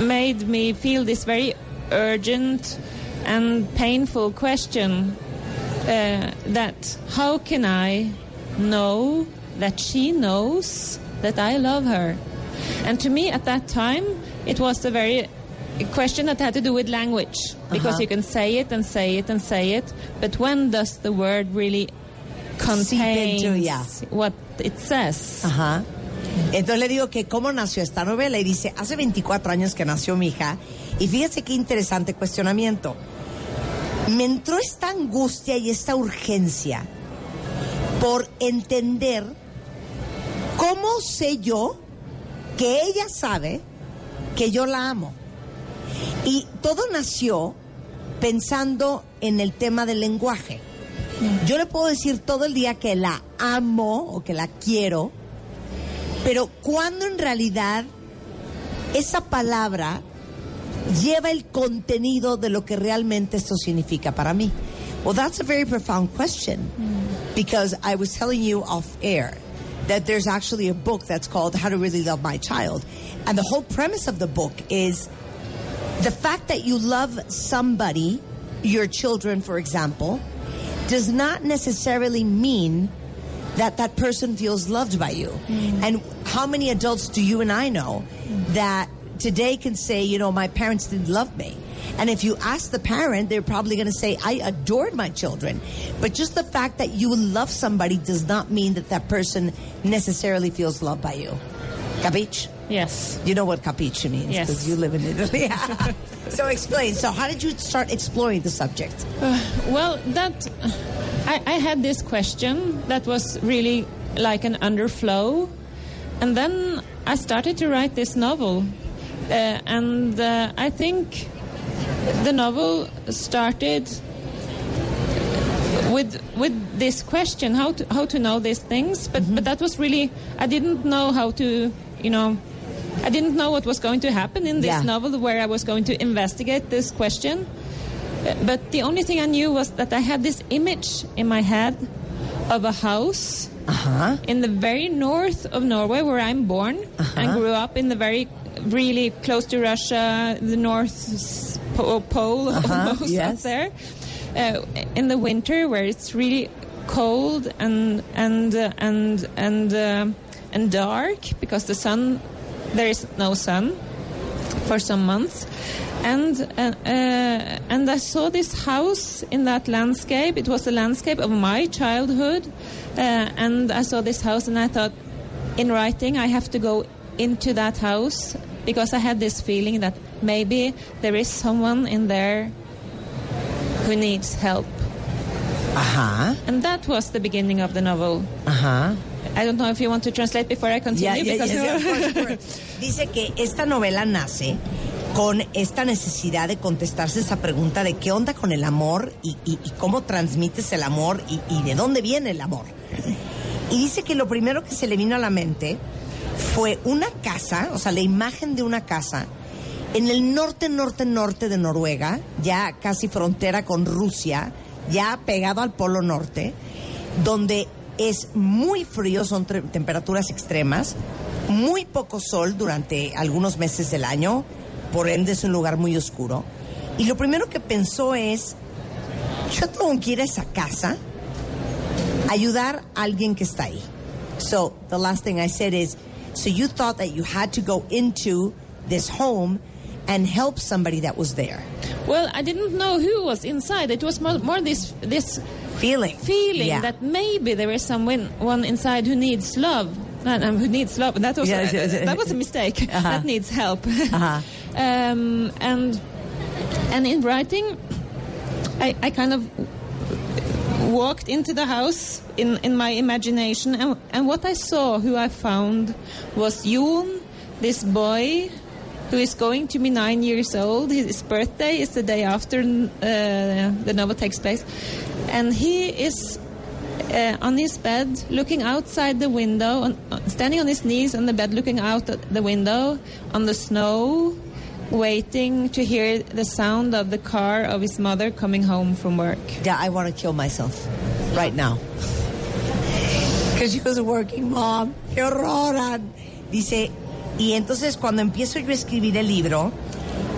made me feel this very urgent and painful question uh, that how can I know that she knows that I love her? And to me, at that time, it was a very question that had to do with language because Uh-huh. you can say it and say it and say it, but when does the word really contain yeah. what it says? Ajá. Entonces le digo que cómo nació esta novela y dice, hace 24 años que nació mi hija y fíjese qué interesante cuestionamiento. Me entró esta angustia y esta urgencia por entender cómo sé yo que ella sabe que yo la amo. Y todo nació pensando en el tema del lenguaje. Yo le puedo decir todo el día que la amo o que la quiero, pero cuando en realidad esa palabra lleva el contenido de lo que realmente esto significa para mí. Well, that's a very profound question because I was telling you off air that there's actually a book that's called How to Really Love My Child. And the whole premise of the book is the fact that you love somebody, your children, for example, does not necessarily mean that that person feels loved by you. Mm. And how many adults do you and I know that today can say, you know, my parents didn't love me? And if you ask the parent, they're probably going to say, I adored my children. But just the fact that you love somebody does not mean that that person necessarily feels loved by you. Capiche? Yes. You know what capiche means Yes. because you live in Italy. so explain. So how did you start exploring the subject? Well, that I, I had this question that was really like an underflow, and then I started to write this novel, uh, and uh, I think the novel started with with this question how to how to know these things, but but that was really I didn't know how to you know. I didn't know what was going to happen in this Yeah. novel where I was going to investigate this question. But the only thing I knew was that I had this image in my head of a house Uh-huh. in the very north of Norway, where I'm born and grew up in the very, really close to Russia, the North po- Pole Uh-huh, almost up there. Uh, in the winter, where it's really cold and and uh, and and uh, and dark because the sun, there is no sun for some months, and uh, uh, and I saw this house in that landscape. It was the landscape of my childhood, uh, and I saw this house, and I thought, in writing, I have to go into that house because I had this feeling that maybe there is someone in there who needs help, Ajá. and that was the beginning of the novel. Ajá. I don't know if you want to translate before I continue of course, of course. Dice que esta novela nace con esta necesidad de contestarse esa pregunta de qué onda con el amor y, y- y cómo transmites el amor y, y de dónde viene el amor. Y dice que lo primero que se le vino a la mente fue una casa, o sea, la imagen de una casa en el norte, norte, norte de Noruega, ya casi frontera con Rusia, ya pegado al Polo Norte, donde es muy frío, son temperaturas extremas, muy poco sol durante algunos meses del año, por ende es un lugar muy oscuro. Y lo primero que pensó es, yo tengo esa casa, ayudar a alguien que está ahí. So the last thing I said is, so you thought that you had to go into this home and help somebody that was there. Well, I didn't know who was inside. It was more, more this this Feeling. feeling Yeah. that maybe there is someone one inside who needs love. Uh, um, who needs love? That was Yes, yes, yes. that was a mistake. Uh-huh. That needs help. Uh-huh. um, and and in writing, I, I kind of walked into the house in, in my imagination, and, and what I saw, who I found, was Jon, this boy who is going to be nine years old. His birthday is the day after uh, the novel takes place, and he is. Uh, on his bed, looking outside the window, on, standing on his knees on the bed, looking out the window on the snow, waiting to hear the sound of the car of his mother coming home from work. Yeah, I want to kill myself right now. Because she was a working mom. ¡Qué horror! Dice, y entonces cuando empiezo yo a escribir el libro,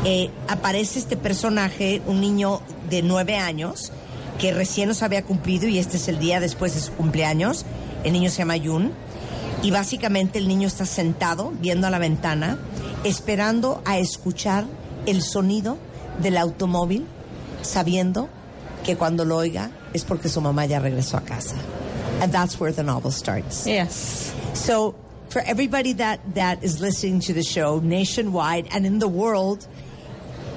eh, aparece este personaje, un niño de nueve años, que recién nos había cumplido y este es el día después de su cumpleaños. El niño se llama Yun. y básicamente el niño está sentado viendo a la ventana, esperando a escuchar el sonido del automóvil, sabiendo que cuando lo oiga es porque su mamá ya regresó a casa. And that's where the novel starts. Yes. So, for everybody that, that is listening to the show nationwide and in the world,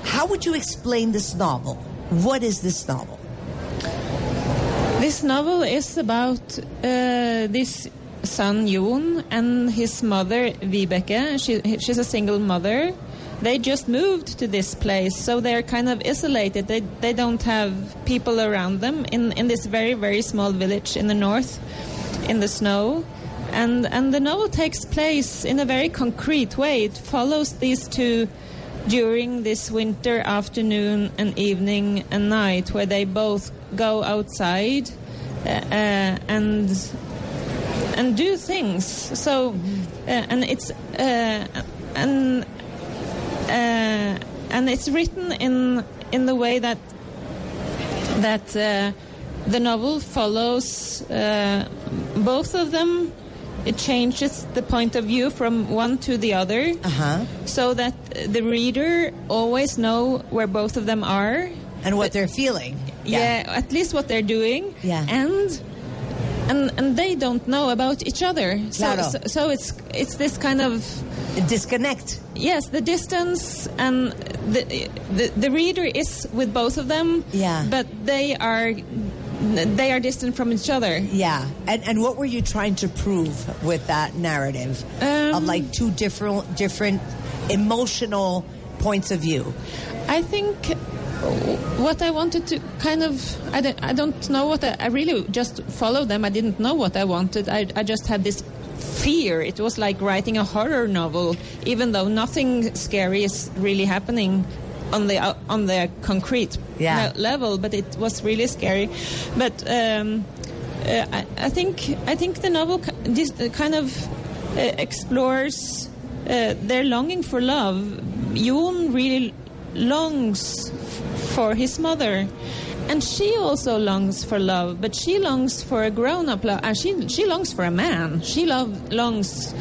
how would you explain this novel? What is this novel? This novel is about uh, this son Jon and his mother Vibeke. She, she's a single mother. They just moved to this place, so they're kind of isolated. They they don't have people around them in in this very very small village in the north, in the snow. And and the novel takes place in a very concrete way. It follows these two during this winter afternoon and evening and night, where they both go outside uh, uh, and and do things. So, uh, and it's uh, and uh, and it's written in in the way that that uh, the novel follows uh, both of them. It changes the point of view from one to the other, Uh-huh. so that the reader always know where both of them are And what they're feeling. yeah. at least what they're doing Yeah. and and and they don't know about each other so, Claro. so so it's it's this kind of disconnect yes the distance and the the, the reader is with both of them Yeah. but they are they are distant from each other Yeah. And and what were you trying to prove with that narrative Um, of like two different different emotional points of view? I think what I wanted to kind of I don't, I don't know what I, I really just followed them. I didn't know what I wanted. I, I just had this fear. It was like writing a horror novel, even though nothing scary is really happening on the uh, on the concrete Yeah. le- level. But it was really scary. But um, uh, I, I think I think the novel this uh, kind of uh, explores uh, their longing for love. Jon really longs for his mother. And she also longs for love, but she longs for a grown-up love. And she she longs for a man. She love longs.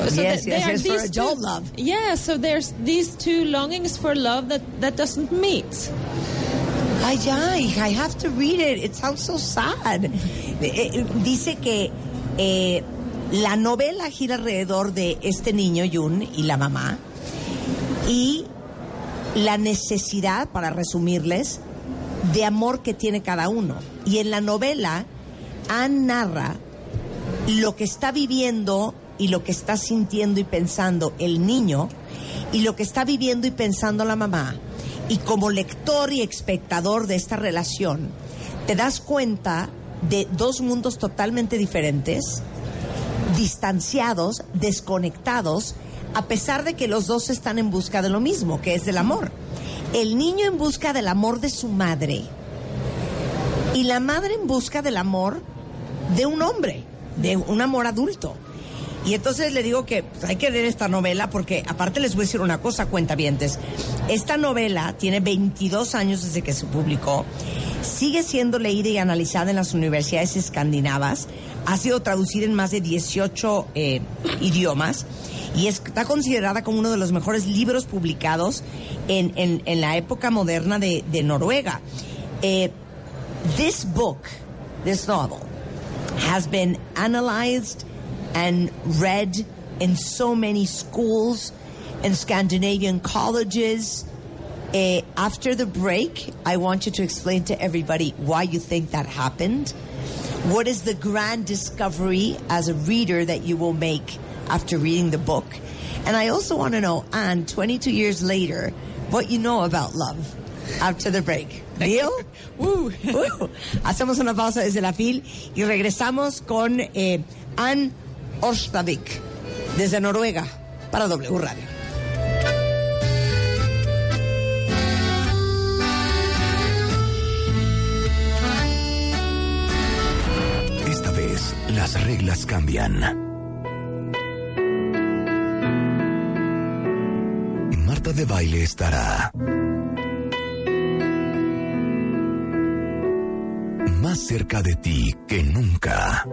Yes, that yes, they are yes, for adult two- love. Yeah, so there's these two longings for love that that doesn't meet. Ay, ay, I have to read it. It sounds so sad. Eh, eh, Dice que eh, la novela gira alrededor de este niño, Yun, y la mamá, y la necesidad, para resumirles, de amor que tiene cada uno. Y en la novela, Anne narra lo que está viviendo y lo que está sintiendo y pensando el niño y lo que está viviendo y pensando la mamá. Y como lector y espectador de esta relación, te das cuenta de dos mundos totalmente diferentes, distanciados, desconectados, a pesar de que los dos están en busca de lo mismo, que es del amor. El niño en busca del amor de su madre y la madre en busca del amor de un hombre, de un amor adulto. Y entonces le digo que pues, hay que leer esta novela porque aparte les voy a decir una cosa, cuentavientes. Esta novela tiene 22 años desde que se publicó, sigue siendo leída y analizada en las universidades escandinavas, ha sido traducida en más de 18 eh, idiomas y está considerada como uno de los mejores libros publicados en, la época moderna de, de Noruega. Eh, this book, this novel, has been analyzed and read in so many schools and Scandinavian colleges. Eh, after the break, I want you to explain to everybody why you think that happened. What is the grand discovery as a reader that you will make after reading the book? And I also want to know, Anne, 22 years later, what you know about love after the break. Deal? Woo. Woo. Hacemos una pausa desde la FIL y regresamos con eh, Anne Orstavik desde Noruega para W Radio. Esta vez las reglas cambian. Marta de baile estará más cerca de ti que nunca.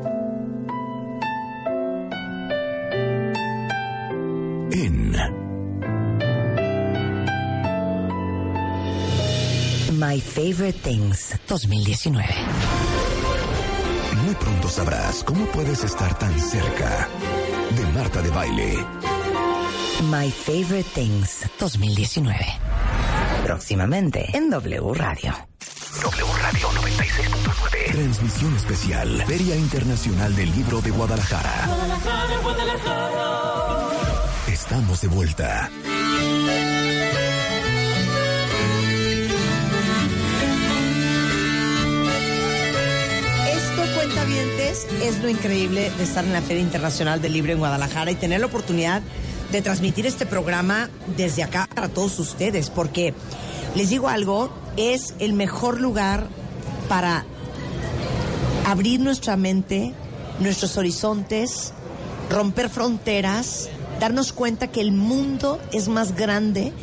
en My Favorite Things 2019. Muy pronto sabrás cómo puedes estar tan cerca de Marta de Baile. My Favorite Things 2019. Próximamente en W Radio. W Radio 96.9. Transmisión especial. Feria Internacional del Libro de Guadalajara. Estamos de vuelta. Es lo increíble de estar en la Feria Internacional del Libro en Guadalajara y tener la oportunidad de transmitir este programa desde acá para todos ustedes, porque les digo algo, es el mejor lugar para abrir nuestra mente, nuestros horizontes, romper fronteras, darnos cuenta que el mundo es más grande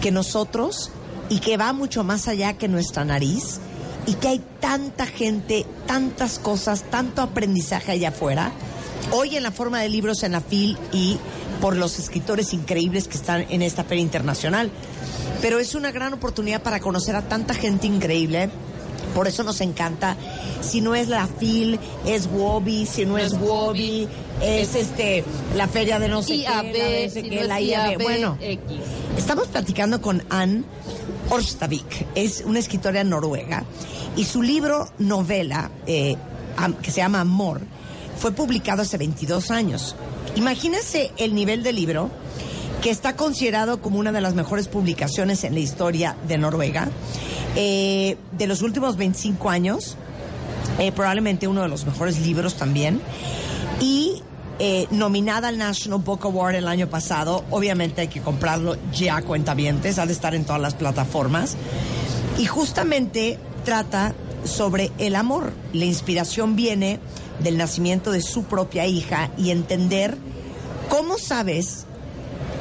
que nosotros y que va mucho más allá que nuestra nariz y que hay tanta gente, tantas cosas, tanto aprendizaje allá afuera. Hoy en la forma de libros en la FIL y por los escritores increíbles que están en esta feria internacional. Pero es una gran oportunidad para conocer a tanta gente increíble. Por eso nos encanta. Si no es la FIL, es Wobby. Si no es Wobby, es este la feria de no sé IAB, qué, la de ese si qué, no es la IAB. IAB, Bueno, X. Estamos platicando con Ann Orstavik, es una escritora noruega, y su libro novela, eh, que se llama Amor, fue publicado hace 22 años. Imagínense el nivel del libro, que está considerado como una de las mejores publicaciones en la historia de Noruega, eh, de los últimos 25 años, eh, probablemente uno de los mejores libros también. Y eh, nominada al National Book Award el año pasado, obviamente hay que comprarlo ya cuentavientes, ha de estar en todas las plataformas. Y justamente trata sobre el amor. La inspiración viene del nacimiento de su propia hija y entender cómo sabes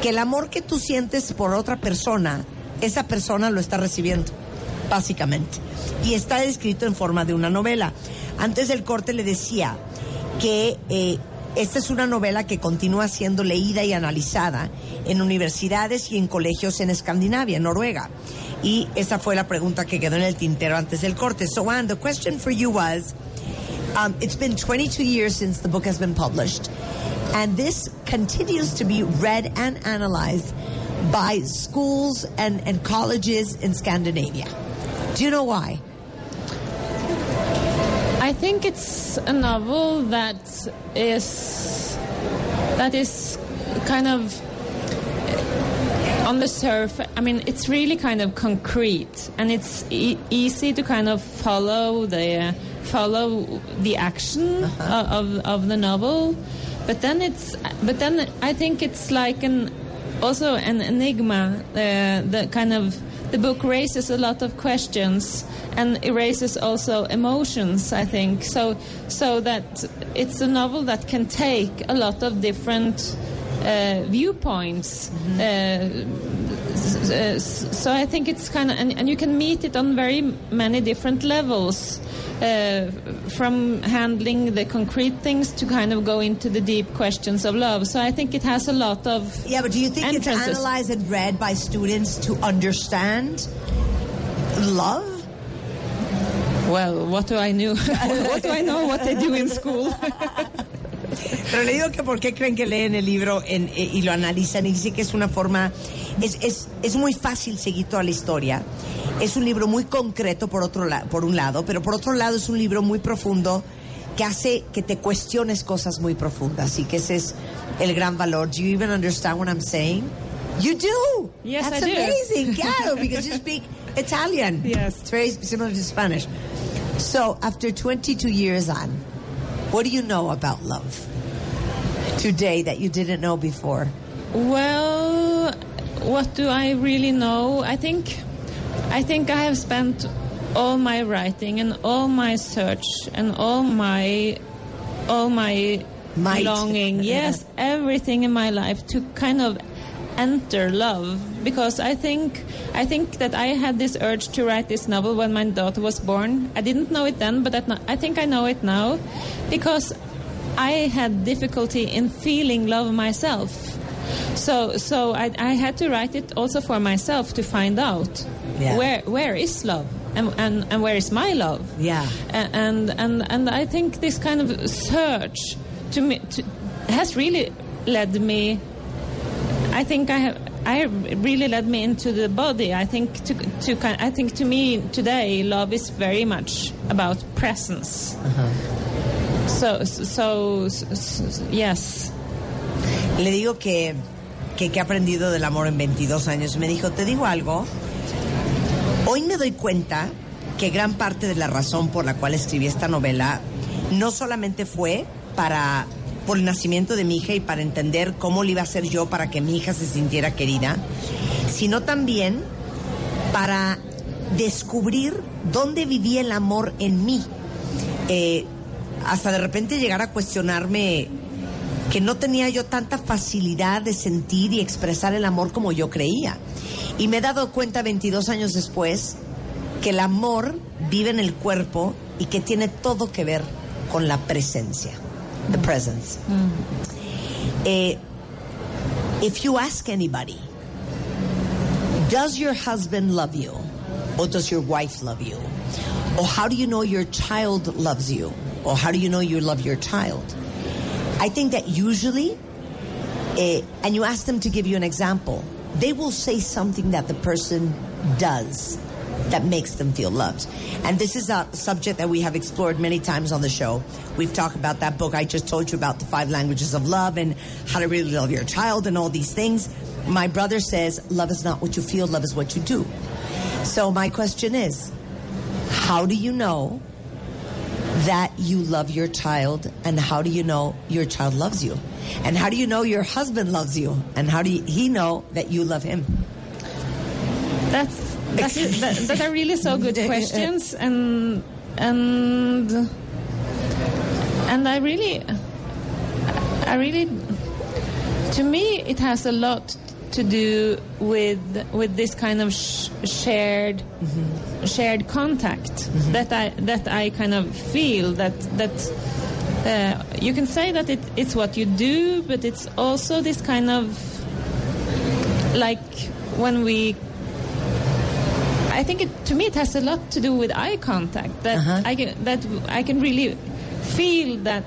que el amor que tú sientes por otra persona, esa persona lo está recibiendo, básicamente. Y está descrito en forma de una novela. Antes del corte le decía que eh, esta es una novela que continúa siendo leída y analizada en universidades y en colegios en Escandinavia, en Noruega. Y esa fue la pregunta que quedó en el tintero antes del corte. So, Anne, the question for you was, um, it's been 22 years since the book has been published, and this continues to be read and analyzed by schools and, and colleges in Scandinavia. Do you know why? I think it's a novel that is that is kind of on the surface. I mean, it's really kind of concrete, and it's e- easy to kind of follow the follow the action o- of of the novel. But then it's but then I think it's like an also an enigma. Uh, the kind of the book raises a lot of questions and erases also emotions. I think so. So that it's a novel that can take a lot of different uh, viewpoints. Uh, s- s- so I think it's kind of and, and you can meet it on very many different levels. Uh, from handling the concrete things to kind of go into the deep questions of love. So I think it has a lot of Yeah, but do you think it's analyzed and read by students to understand love? Well, what do I know? what do I know what they do in school? Pero le digo que por qué creen que leen el libro en- eh, y lo analizan y dice que es una forma, es, es, es muy fácil seguir toda la historia. Es un libro muy concreto por, otro la- por un lado, pero por otro lado es un libro muy profundo que hace que te cuestiones cosas muy profundas y que ese es el gran valor. Do you even understand what I'm saying? You do. Yes, That's I do. amazing. Claro, because you speak Italian. Yes. It's very similar to Spanish. So, after 22 years on, what do you know about love today that you didn't know before? Well, what do I really know? I think, I think I have spent all my writing and all my search and all my, all my Might. longing, yes, everything in my life to kind of enter love because I think I think that I had this urge to write this novel when my daughter was born. I didn't know it then, but I I think I know it now because I had difficulty in feeling love myself. So so I, I had to write it also for myself to find out Yeah. where where is love and, and and where is my love. Yeah. And and and I think this kind of search to me to, has really led me. I think I have. I really led me into the body. I think to to kind. I think to me today, love is very much about presence. So so, so, so yes. Le digo que, que, que he aprendido del amor en 22 años. Me dijo, te digo algo. Hoy me doy cuenta que gran parte de la razón por la cual escribí esta novela no solamente fue para por el nacimiento de mi hija y para entender cómo le iba a hacer yo para que mi hija se sintiera querida, sino también para descubrir dónde vivía el amor en mí. Eh, hasta de repente llegar a cuestionarme que no tenía yo tanta facilidad de sentir y expresar el amor como yo creía. Y me he dado cuenta 22 años después que el amor vive en el cuerpo y que tiene todo que ver con la presencia. The presence. Eh, if you ask anybody, does your husband love you? Or does your wife love you? Or how do you know your child loves you? Or how do you know you love your child? I think that usually, eh, and you ask them to give you an example, they will say something that the person does that makes them feel loved. And this is a subject that we have explored many times on the show. We've talked about that book I just told you about, The Five Languages of Love and how to really love your child and all these things. My brother says, love is not what you feel, love is what you do. So my question is, how do you know that you love your child and how do you know your child loves you and how do you know your husband loves you and how do he know that you love him That's that's that, that are really so good questions, and and and I really, I really, to me, it has a lot to do with with this kind of sh- shared shared contact that I that I kind of feel that that. Uh, you can say that it, it's what you do, but it's also this kind of like when we I think it, to me it has a lot to do with eye contact. That I can that I can really feel that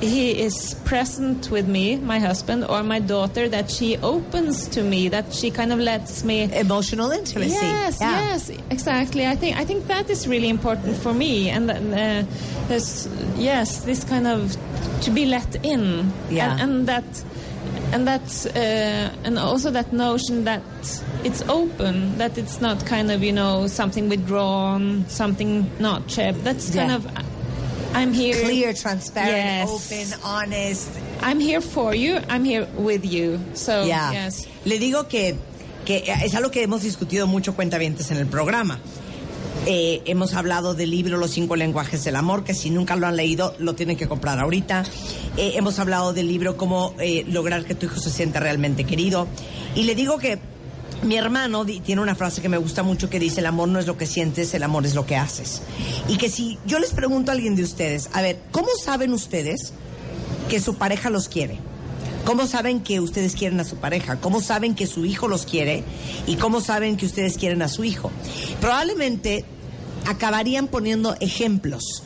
he is present with me, my husband or my daughter. That she opens to me. That she kind of lets me emotional intimacy. Yes, Yeah. yes, exactly. I think I think that is really important for me. And uh, there's yes, this kind of to be let in. Yeah. and, and that and that uh, and also that notion that it's open that it's not kind of you know something withdrawn something not kept that's kind Yeah. of i'm here Clear, transparent, Yes. open, honest. i'm here for you i'm here with you so Ya. yes Le digo que, que es algo que hemos discutido mucho cuentavientes en el programa. Eh, hemos hablado del libro Los cinco lenguajes del amor, que si nunca lo han leído, lo tienen que comprar ahorita. Eh, hemos hablado del libro Cómo eh, lograr que tu hijo se sienta realmente querido. Y le digo que mi hermano tiene una frase que me gusta mucho que dice, el amor no es lo que sientes, el amor es lo que haces. Y que si yo les pregunto a alguien de ustedes, a ver, ¿cómo saben ustedes que su pareja los quiere? ¿Cómo saben que ustedes quieren a su pareja? ¿Cómo saben que su hijo los quiere? ¿Y cómo saben que ustedes quieren a su hijo? Probablemente acabarían poniendo ejemplos,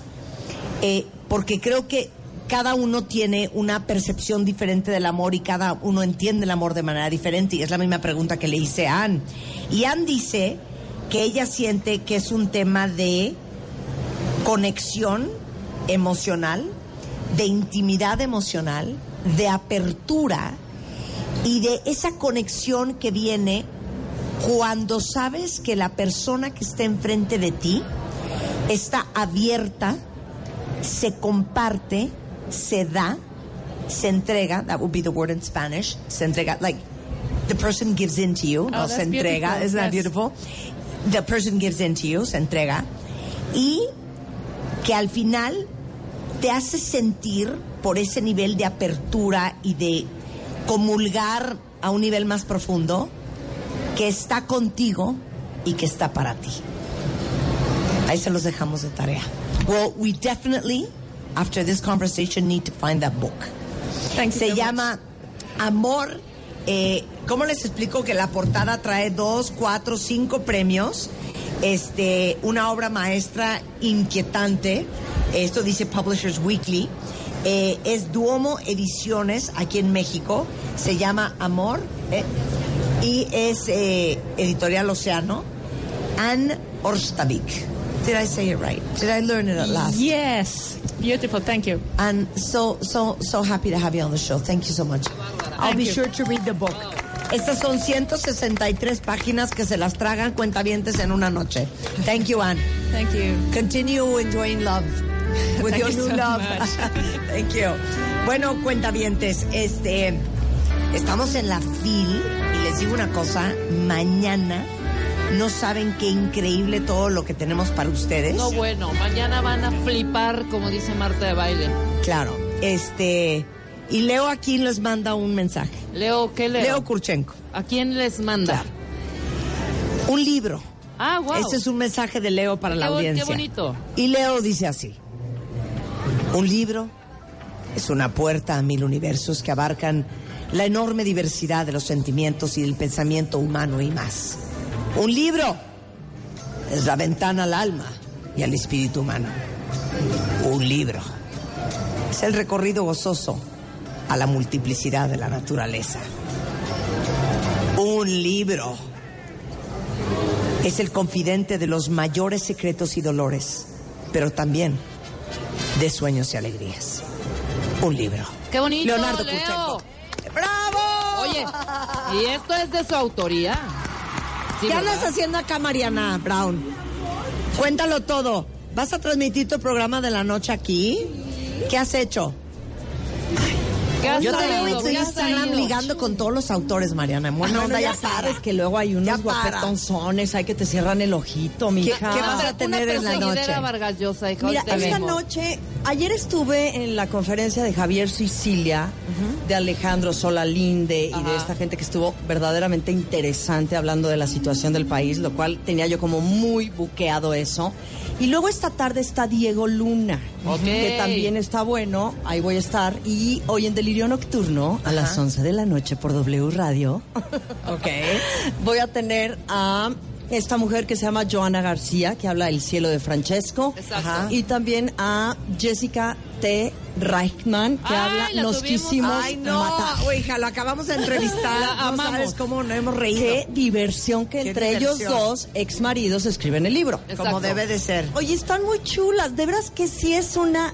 eh, porque creo que cada uno tiene una percepción diferente del amor y cada uno entiende el amor de manera diferente. Y es la misma pregunta que le hice a Ann. Y Ann dice que ella siente que es un tema de conexión emocional, de intimidad emocional, de apertura y de esa conexión que viene cuando sabes que la persona que está enfrente de ti está abierta, se comparte, se da, se entrega, that would be the word in Spanish, se entrega, like the person gives in to you, no Oh, se that's entrega, beautiful, isn't that beautiful? The person gives in to you, se entrega, y que al final te hace sentir por ese nivel de apertura y de comulgar a un nivel más profundo que está contigo y que está para ti. Ahí se los dejamos de tarea. Well, we definitely, after this conversation, need to find that book. Thank you Se so llama Amor eh, ¿cómo les explico que la portada trae dos, cuatro, cinco premios? Este, una obra maestra inquietante. Esto dice Publishers Weekly. Eh, es Duomo Ediciones aquí en México. Se llama Amor. eh, y es eh, Editorial Océano. Anne Orstavik. Did I say it right? Did I learn it at last? Yes, beautiful. Thank you. And so, so, so happy to have you on the show. Thank you so much. I'll Thank be you. sure to read the book. Estas son 163 páginas que se las tragan cuentavientes en una noche. Thank you, Anne. Thank you. Continue enjoying love with Thank your you new so love. much. Thank you. Bueno, cuentavientes, este, estamos en la FIL les digo una cosa, mañana no saben qué increíble todo lo que tenemos para ustedes. No, bueno, mañana van a flipar, como dice Marta de baile. Claro, este, y Leo aquí les manda un mensaje. Leo, ¿qué leo? Leo Kurchenko. ¿A quién les manda? Un libro. Ah, wow. Este es un mensaje de Leo para la bo- qué audiencia. bonito. Y Leo dice así. Un libro es una puerta a mil universos que abarcan la enorme diversidad de los sentimientos y del pensamiento humano y más. Un libro es la ventana al alma y al espíritu humano. Un libro es el recorrido gozoso a la multiplicidad de la naturaleza. Un libro es el confidente de los mayores secretos y dolores, pero también de sueños y alegrías. Un libro. ¡Qué bonito, Leonardo Leo! ¿Y esto es de su autoría? Sí, ¿Qué ¿verdad? andas haciendo acá, Mariana Brown? Cuéntalo todo. ¿Vas a transmitir tu programa de la noche aquí? ¿Qué has hecho? ¿Qué has Yo te veo en tu ligando con todos los autores, Mariana. En buena Bueno, onda, ya ya para. sabes que luego hay unos guapetonzones, hay que te cierran el ojito, mija. ¿Qué vas a tener en la noche? Vargas Llosa, hija, Mira, esta vemos. noche, ayer estuve en la conferencia de Javier Sicilia, de Alejandro Solalinde y de esta gente que estuvo verdaderamente interesante hablando de la situación del país, lo cual tenía yo como muy buqueado eso. Y luego esta tarde está Diego Luna, que también está bueno, ahí voy a estar. Y hoy en Delirio Nocturno, a las 11 de la noche por W Radio, Ok. voy a tener a esta mujer que se llama Joana García, que habla del cielo de Francesco. Exacto. Ajá. Y también a Jessica T. Reichman, que Ay, habla la Nos tuvimos. quisimos Ay, no, matar. hija, lo acabamos de entrevistar. La no sabes cómo nos hemos reído. Qué diversión que Qué entre diversión. ellos dos, ex maridos, escriben el libro. Como debe de ser. Oye, están muy chulas. De veras que sí es una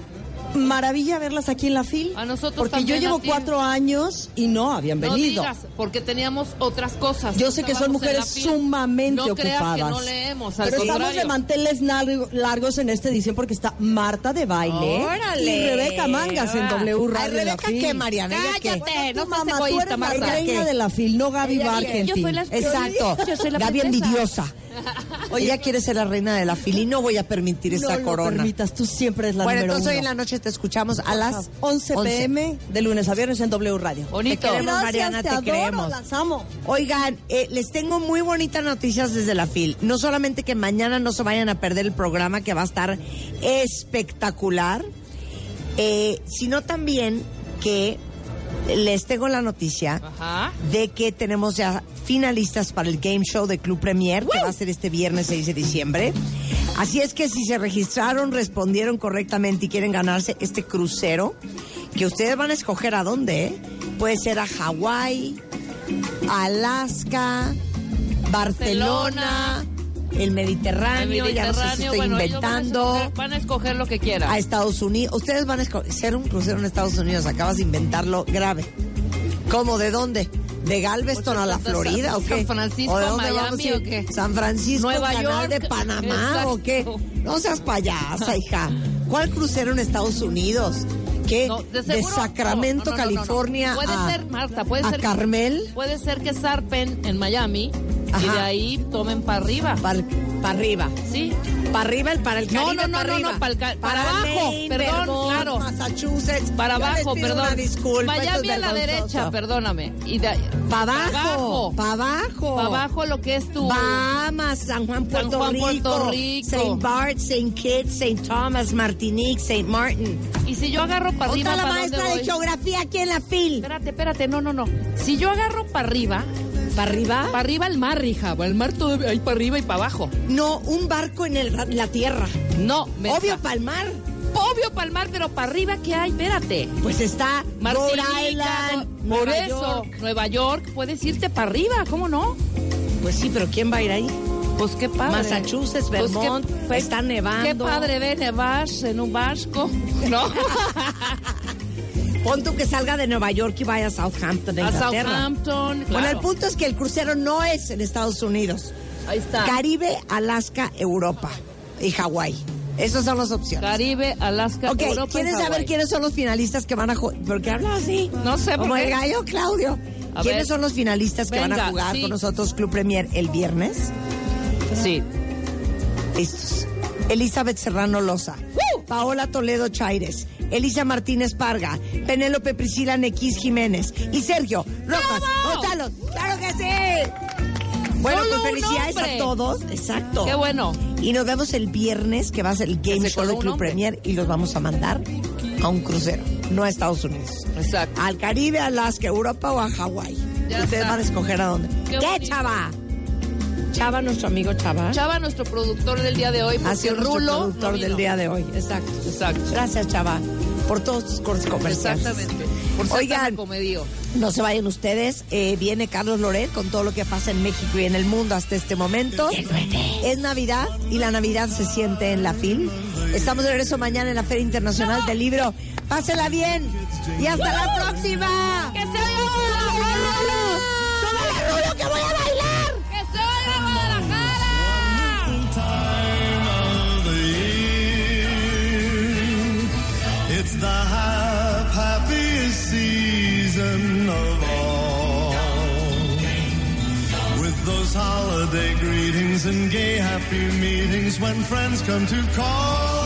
maravilla verlas aquí en la FIL. A nosotros Porque también, yo llevo cuatro años y no habían No venido. digas, porque teníamos otras cosas. Yo sé que son mujeres sumamente no ocupadas. creas que no leemos, al Pero estamos de manteles largo- largos en esta edición porque está Marta de baile ¡Órale! y Rebeca Mangas en W Radio. Ay, la Rebeca. ¿qué, Mariana? Cállate, no mamá, tú eres la reina ¿Qué? de la FIL, no Gaby Barkentin. Yo soy la- Exacto. Gaby envidiosa. Oye, ella quiere ser la reina de la fila y no voy a permitir No esa lo corona. permitas, tú siempre es la bueno, número entonces hoy en la noche te escuchamos a las 11 pm de lunes a viernes en W Radio. Bonito. Te queremos, Gracias, Mariana, te, te adoro, queremos. las amo. Oigan, eh, les tengo muy bonitas noticias desde la FIL. No solamente que mañana no se vayan a perder el programa que va a estar espectacular, eh, sino también que les tengo la noticia Ajá. de que tenemos ya finalistas para el game show de Club Premier, que va a ser este viernes 6 de diciembre. Así es que si se registraron, respondieron correctamente y quieren ganarse este crucero, que ustedes van a escoger a dónde, ¿eh? puede ser a Hawái, Alaska, Barcelona, el Mediterráneo, El ya no sé si estoy bueno, inventando Van a, escoger, van a escoger lo que quieran. a Estados Unidos. Ustedes van a hacer un crucero en Estados Unidos. Acabas de inventarlo grave. ¿Cómo? ¿De dónde? ¿De Galveston a la San- Florida o qué? San Francisco, ¿O de dónde vamos Miami a ir? o qué? ¿San Francisco, Nueva Canal York. de Panamá Exacto. o qué? No seas payasa, hija. ¿Cuál crucero en Estados Unidos? ¿Qué? No, de, Sacramento, no, no. California Puede a, ser, Marta, puede a ser. Carmel. Puede ser que zarpen en Miami y de ahí tomen para arriba. Para- Para arriba. Sí. Para arriba, el para el No, Caribe, no, no, para no, arriba. no, para el ca- para abajo, Maine, perdón, Vermont, claro. Massachusetts. Para abajo, perdón. Una disculpa, Miami a la derecha, perdóname. Y de, Para abajo, para abajo. Para abajo lo que es tu... Bahamas, San Juan, San Puerto Juan, Rico, Puerto Rico. Saint Bart, Saint Kitts, Saint Thomas, Martinique, Saint Martin. Y si yo agarro para arriba, la ¿para dónde maestra de geografía aquí en la FIL. Espérate, espérate, no, no, no. Si yo agarro para arriba... ¿Para arriba? Para arriba el mar, hija. El mar todo ahí para arriba y para abajo. No, un barco en el- la tierra. No, me Obvio para el mar. Obvio para el mar, pero para arriba, ¿qué hay? Espérate. Pues está Rhode Martinica, Island, no- por Nueva eso, York. Nueva York, puedes irte para arriba, ¿cómo no? Pues sí, pero ¿quién va a ir ahí? Pues qué padre. Massachusetts, Pues qué- Vermont, pues está nevando. Qué padre ve nevar en un vasco, ¿no? Pon tú que salga de Nueva York y vaya a Southampton, A Inglaterra. Southampton, Bueno, el punto es que el crucero no es en Estados Unidos. Ahí está. Caribe, Alaska, Europa y Hawái. Esas son las opciones. Caribe, Alaska, Ok, Europa y ¿quieres saber Hawái. quiénes son los finalistas que van a jugar? ¿Por qué hablas así? No sé, Como ¿por el gallo Claudio. A ¿Quiénes ver. son los finalistas que van a jugar sí. con nosotros Club Premier el viernes? Sí. Listos. Elizabeth Serrano Loza. Paola Toledo Chaires. Elisa Martínez Parga. Penélope Priscila Nequis Jiménez. Y Sergio Rojas Gonzalo. ¡Claro que sí! Bueno, Solo pues felicidades a todos. Exacto. Qué bueno. Y nos vemos el viernes, que va a ser el game show coló de un Club. Premier, y los vamos a mandar a un crucero, no a Estados Unidos. Exacto. Al Caribe, a Alaska, Europa o a Hawái. Ya Ustedes está. van a escoger a dónde. Qué ¿Qué, bonito. chava? Chava, nuestro amigo Chava. Chava, nuestro productor del día de hoy, ha porque sido nuestro Rulo productor no del día de hoy. Exacto. Exacto. Gracias, Chava, por todos tus cortes comerciales. Exactamente. Por Oigan, no se vayan ustedes. eh, viene Carlos Loret con todo lo que pasa en México y en el mundo hasta este momento. Es Navidad y la Navidad se siente en la FIL. Estamos de regreso mañana en la Feria Internacional del Libro. Pásela bien y hasta la próxima. ¡Que se Rulo, que voy a bailar! The season of all. With those holiday greetings and gay happy meetings when friends come to call.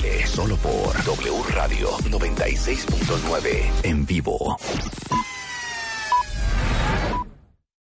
De solo por W Radio 96.9 en vivo.